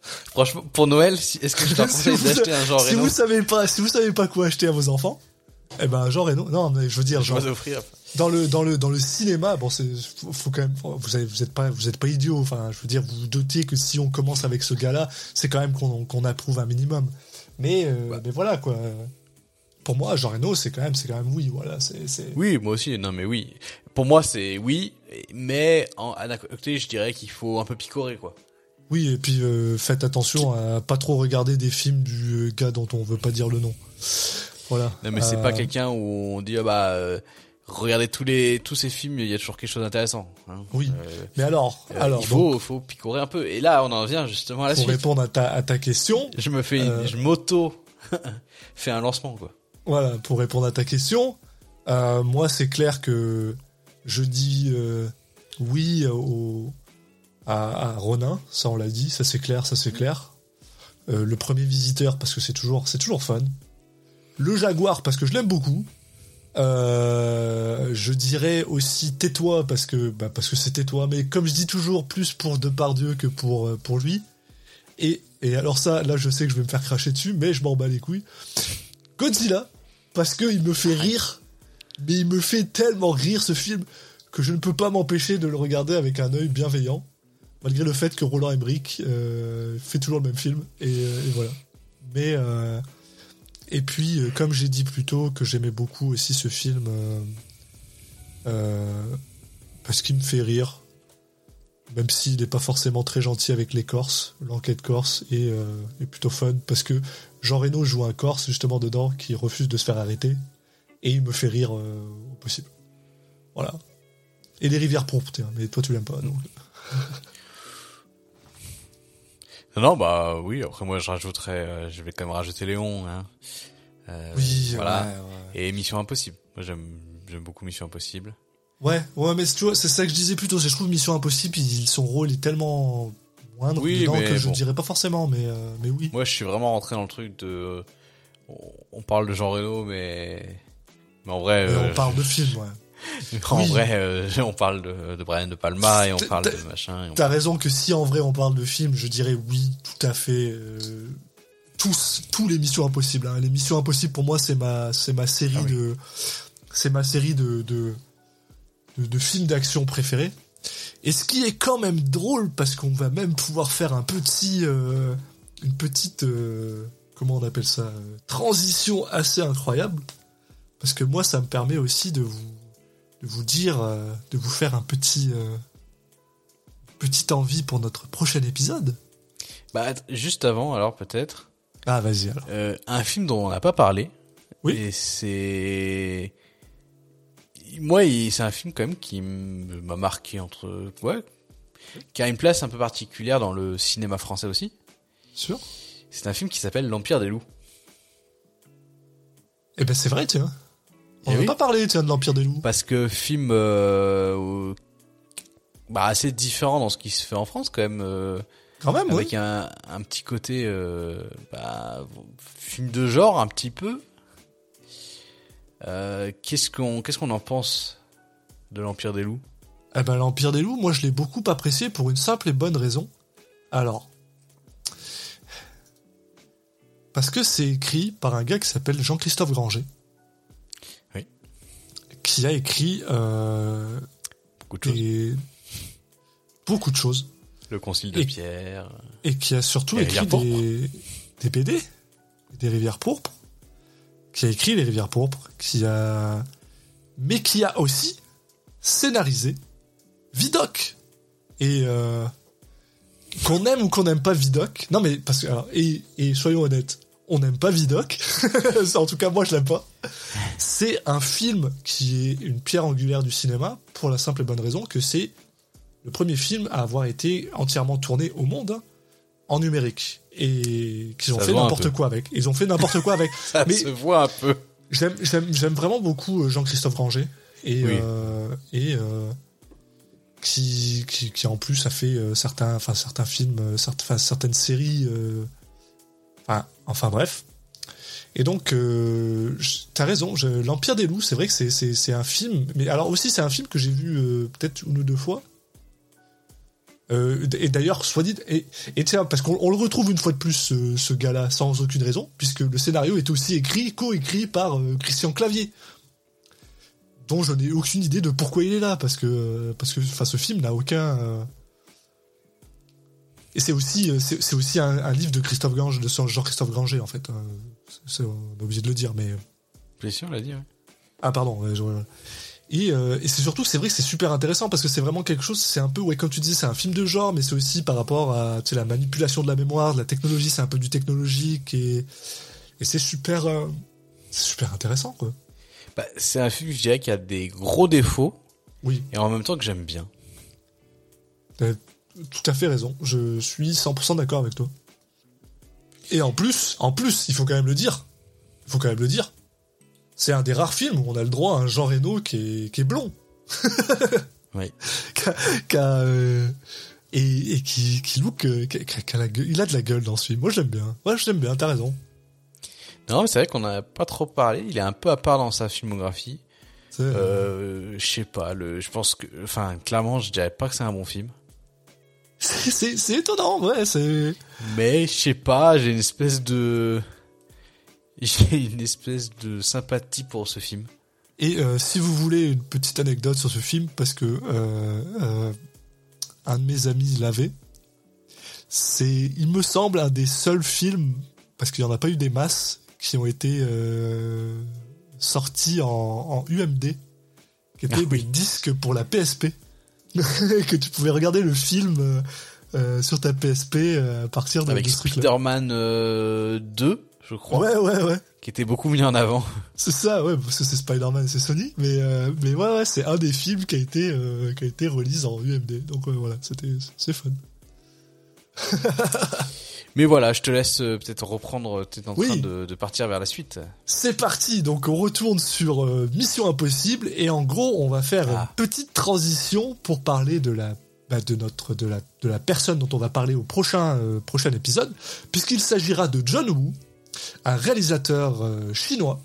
franchement, pour Noël, si- est-ce que je te Si conseille vous- d'acheter un Jean Si Reno vous savez pas, si vous savez pas quoi acheter à vos enfants, eh ben Jean Reno. Non, mais je veux dire, Je genre, offrir. dans le dans le dans le cinéma bon c'est faut, quand même vous avez, vous êtes pas vous êtes pas idiot enfin je veux dire vous vous doutez que si on commence avec ce gars là c'est quand même qu'on qu'on approuve un minimum mais euh, mais voilà quoi pour moi Jean Reno c'est quand même c'est quand même oui voilà c'est c'est Oui, moi aussi. Non, mais oui. pour moi, c'est oui, mais en, à côté, je dirais qu'il faut un peu picorer, quoi. Oui, et puis euh, faites attention à pas trop regarder des films du euh, gars dont on veut pas dire le nom. Voilà. Non, mais c'est Euh, pas quelqu'un où on dit ah bah euh, regardez tous les tous ces films, il y a toujours quelque chose d'intéressant. Hein. Oui. Euh, Mais alors, euh, alors il donc, faut faut picorer un peu. Et là, on en vient justement à la pour suite. répondre à ta, à ta question, Je me fais, Euh. je m'auto fais un lancement quoi. voilà, pour répondre à ta question, euh, moi c'est clair que je dis euh, oui au, à, Ronin, ça on l'a dit, ça c'est clair, ça c'est clair. Euh, le premier visiteur parce que c'est toujours, c'est toujours fun. Le Jaguar parce que je l'aime beaucoup. Euh, je dirais aussi tais-toi parce que bah, parce que c'est tais-toi, mais comme je dis toujours plus pour Depardieu que pour euh, pour lui. Et et alors ça, là je sais que je vais me faire cracher dessus, mais je m'en bats les couilles. Godzilla parce que il me fait rire, mais il me fait tellement rire ce film que je ne peux pas m'empêcher de le regarder avec un œil bienveillant, malgré le fait que Roland Emmerich euh, fait toujours le même film et, euh, voilà. Mais euh, et puis, comme j'ai dit plus tôt, que j'aimais beaucoup aussi ce film parce qu'il me fait rire, même s'il n'est pas forcément très gentil avec les Corses. L'enquête corse est, plutôt fun parce que Jean Reno joue un Corse justement dedans qui refuse de se faire arrêter et il me fait rire au possible. Voilà. Et les rivières pourpres, tiens, mais toi tu l'aimes pas donc. Non, bah oui. Après moi, je rajouterais, euh, je vais quand même rajouter Léon. Hein. Euh, Oui, voilà. ouais, ouais. Et Mission Impossible. Moi, j'aime j'aime beaucoup Mission Impossible. Ouais, ouais, mais tu vois, c'est ça que je disais plutôt. c'est- Je trouve Mission Impossible, il- son rôle est tellement moindre Oui, dedans que je bon. dirais pas forcément, mais, euh, mais oui. Moi, je suis vraiment rentré dans le truc de. on- parle de Jean Reno, mais mais en vrai, Mais euh, on parle de film, ouais. en Oui. vrai, euh, on parle de, de Brian de Palma et on T'as- parle t'as- de machin. et on- T'as raison que si en vrai on parle de film, je dirais oui, tout à fait. euh, tous, tous les Missions Impossibles. Hein. Les Missions Impossibles pour moi c'est ma, c'est ma série Ah oui. de, c'est ma série de, de, de, de films d'action préférés. Et ce qui est quand même drôle parce qu'on va même pouvoir faire un petit, euh, une petite, comment on appelle ça, transition assez incroyable. Parce que moi ça me permet aussi de vous, de vous dire, euh, de vous faire un petit. euh, petite envie pour notre prochain épisode. Bah, juste avant, alors peut-être Ah, vas-y alors. euh, un film dont on n'a pas parlé. Oui. Et c'est moi, c'est un film quand même qui m'a marqué entre ouais, qui a une place un peu particulière dans le cinéma français aussi. Sûr C'est un film qui s'appelle L'Empire des loups. Eh ben c'est vrai, tiens. On n'a oui. pas parlé, tiens, de l'Empire des loups. Parce que film euh, au- bah, assez différent dans ce qui se fait en France quand même. euh, Quand même, oui. avec un, un petit côté euh, bah, film de genre un petit peu. Euh, qu'est-ce qu'on qu'est-ce qu'on en pense de l'Empire des loups? Eh ben l'Empire des loups, moi je l'ai beaucoup apprécié pour une simple et bonne raison. Alors. Parce que c'est écrit par un gars qui s'appelle Jean-Christophe Granger. Qui a écrit euh, Beaucoup de choses. des- beaucoup de choses. Le Concile de Et- Pierre. et qui a surtout Les écrit des, des BD, des rivières pourpres, qui a écrit les rivières pourpres, qui a, mais qui a aussi scénarisé Vidocq. Et euh, qu'on aime ou qu'on n'aime pas Vidocq, non mais parce que alors, et, et soyons honnêtes, on n'aime pas Vidocq, en tout cas moi je l'aime pas. C'est un film qui est une pierre angulaire du cinéma pour la simple et bonne raison que c'est le premier film à avoir été entièrement tourné au monde hein, en numérique et qu'ils ont Ça fait n'importe quoi avec. Ils ont fait n'importe quoi avec. Ça Mais- se voit un peu. J'aime, vraiment beaucoup euh, Jean-Christophe Granger et Oui. euh, et euh, qui, qui qui en plus a fait certains enfin certains films certaines séries euh, enfin enfin bref et donc euh, t'as raison l'Empire des loups c'est vrai que c'est, un film mais alors aussi c'est un film que j'ai vu euh, peut-être une ou deux fois Euh, et d'ailleurs, soit dit, et, et parce qu'on on le retrouve une fois de plus, ce, gars-là, sans aucune raison, puisque le scénario est aussi écrit, co-écrit par euh, Christian Clavier, dont je n'ai aucune idée de pourquoi il est là, parce que, parce que, ce film n'a aucun. Euh, Et c'est aussi, euh, c'est aussi un, un livre de Christophe Granger, de Jean-Christophe Granger, en fait. euh, c'est- on est obligé de le dire, mais. Bien sûr, l'a dit. ouais. Ah pardon. Et, euh, et c'est surtout, c'est vrai que c'est super intéressant parce que c'est vraiment quelque chose, c'est un peu, ouais, comme tu dis, c'est un film de genre, mais c'est aussi par rapport à tu sais, la manipulation de la mémoire, de la technologie, c'est un peu du technologique et, et c'est super, euh, super intéressant, quoi. Bah, c'est un film, je dirais, qui a des gros défauts. Oui. Et en même temps que j'aime bien. Tout à fait raison. Je suis 100% d'accord avec toi. Et en plus, en plus, il faut quand même le dire. Il faut quand même le dire. C'est un des rares films où on a le droit à un Jean Reno qui est, qui est blond. Oui. Qu'a- qu'a, euh, et, et qui, qui look, euh, qu'a- qu'a la gueule- il a de la gueule dans ce film. Moi, j'aime bien. Ouais, j'aime bien. T'as raison. Non, mais c'est vrai qu'on n'a pas trop parlé. Il est un peu à part dans sa filmographie. Euh, je sais pas. Le, je pense que, enfin, clairement, je dirais pas que c'est un bon film. c'est, étonnant. Ouais, c'est. Mais je sais pas. J'ai une espèce de, j'ai une espèce de sympathie pour ce film. Et euh, si vous voulez une petite anecdote sur ce film, parce que euh, euh, un de mes amis l'avait, c'est, il me semble, un des seuls films, parce qu'il n'y en a pas eu des masses, qui ont été sortis en, en UMD, qui étaient Ah oui. des disques pour la PSP, que tu pouvais regarder le film euh, euh, sur ta PSP euh, à partir de, Avec. Spider-Man euh, 2, je crois, Ouais, ouais, ouais. qui était beaucoup mis en avant. C'est ça, ouais, parce que c'est Spider-Man, c'est Sony, mais mais ouais, ouais, c'est un des films qui a été qui a été release en UMD. Donc voilà, c'était c'est fun. Mais voilà, je te laisse euh, peut-être reprendre. T'es en Oui. train de, de partir vers la suite. C'est parti, donc on retourne sur euh, Mission Impossible et en gros, on va faire Ah. une petite transition pour parler de la bah, de notre de la de la personne dont on va parler au prochain euh, prochain épisode, puisqu'il s'agira de John Woo, un réalisateur euh, chinois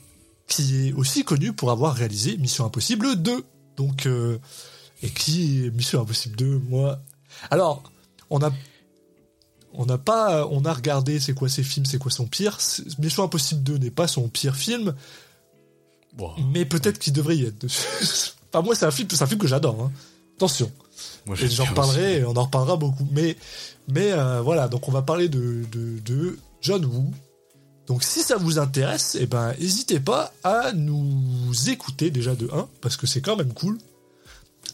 qui est aussi connu pour avoir réalisé Mission Impossible 2. Donc euh, et qui Mission Impossible 2, moi. Alors, on a on n'a pas on a regardé c'est quoi ses films, c'est quoi son pire. C'est- Mission Impossible 2 n'est pas son pire film, mais peut-être qu'il devrait y être. enfin, moi, c'est un film, c'est un film que j'adore. hein. Attention. moi j'en reparlerai, et on en reparlera beaucoup. Mais, mais euh, voilà, donc on va parler de, de, de John Woo. Donc si ça vous intéresse, eh ben, n'hésitez pas à nous écouter déjà de 1, parce que c'est quand même cool,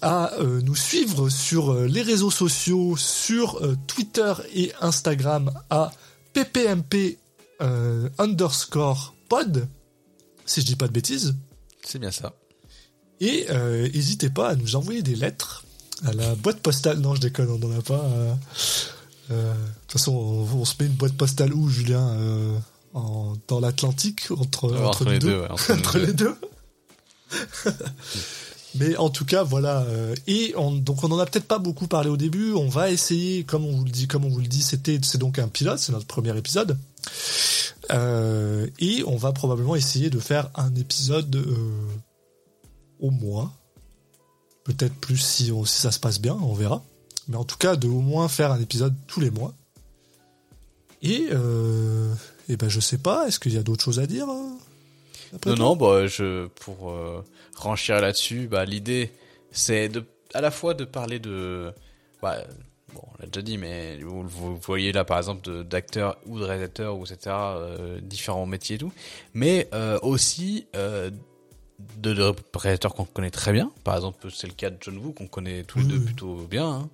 à euh, nous suivre sur euh, les réseaux sociaux, sur euh, Twitter et Instagram à ppmp underscore pod, si je dis pas de bêtises. C'est bien ça. Et n'hésitez pas à nous envoyer des lettres à la boîte postale. Non, je déconne, on n'en a pas. De toute façon, on, on se met une boîte postale où, Julien en, Dans l'Atlantique, entre, les deux. deux, ouais, entre les deux. Mais en tout cas, voilà. euh, et on, donc, on en a peut-être pas beaucoup parlé au début. On va essayer, comme on vous le dit, comme on vous le dit, c'était, c'est donc un pilote, c'est notre premier épisode. Euh, et on va probablement essayer de faire un épisode euh, au mois. Peut-être plus si, on- si ça se passe bien, on verra. Mais en tout cas, de au moins faire un épisode tous les mois. Et, euh, et ben je sais pas, est-ce qu'il y a d'autres choses à dire euh, après Non, non, bah, je, pour renchir là-dessus, bah, l'idée, c'est de, à la fois de parler de, bah, bon, on l'a déjà dit, mais vous, vous voyez là, par exemple, d'acteurs ou de réalisateurs ou etc., euh, différents métiers et tout, mais euh, aussi euh, de, de réalisateurs qu'on connaît très bien. Par exemple, c'est le cas de John Woo qu'on connaît tous les deux oui. plutôt bien. hein,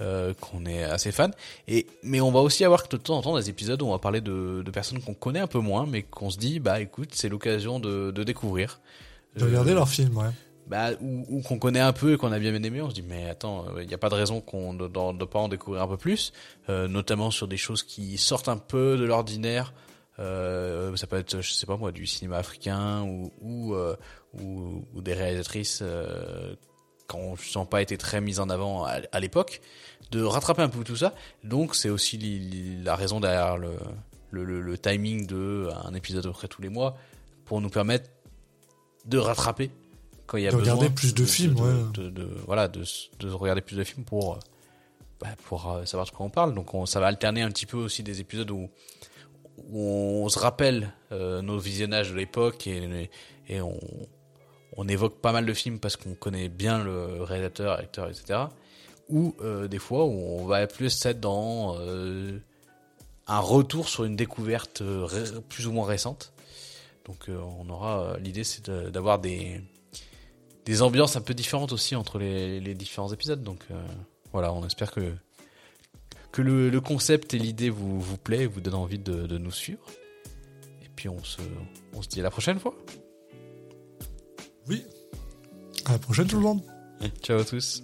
euh, qu'on est assez fan et mais on va aussi avoir de temps en temps des épisodes où on va parler de, de personnes qu'on connaît un peu moins mais qu'on se dit bah écoute c'est l'occasion de, de découvrir De regarder Euh, leurs films, ouais. bah, ou, ou qu'on connaît un peu et qu'on a bien aimé, on se dit mais attends, il n'y a pas de raison qu'on ne doit pas en découvrir un peu plus, euh, notamment sur des choses qui sortent un peu de l'ordinaire. Euh, ça peut être, je sais pas moi, du cinéma africain ou ou, euh, ou, ou des réalisatrices euh, qui n'ont pas été très mises en avant à, à l'époque, de rattraper un peu tout ça. Donc c'est aussi li- li- la raison derrière le, le, le, le timing de un épisode à peu près tous les mois pour nous permettre de rattraper quand il y a De regarder besoin plus de films, de, ouais. de- voilà de, regarder plus de films pour euh, bah, pour euh, savoir de quoi on parle donc on, ça va alterner un petit peu aussi des épisodes où, où on se rappelle euh, nos visionnages de l'époque et, et on, on évoque pas mal de films parce qu'on connaît bien le réalisateur, acteur, etc. Ou euh, des fois où on va plus être dans euh, un retour sur une découverte plus ou moins récente. Donc euh, on aura euh, l'idée c'est de- d'avoir des des ambiances un peu différentes aussi entre les, les différents épisodes. Donc euh, voilà, on espère que que le, le concept et l'idée vous vous plaît, et vous donne envie de, de nous suivre. Et puis on se on se dit à la prochaine fois. Oui. À la prochaine tout le monde. Ciao à tous.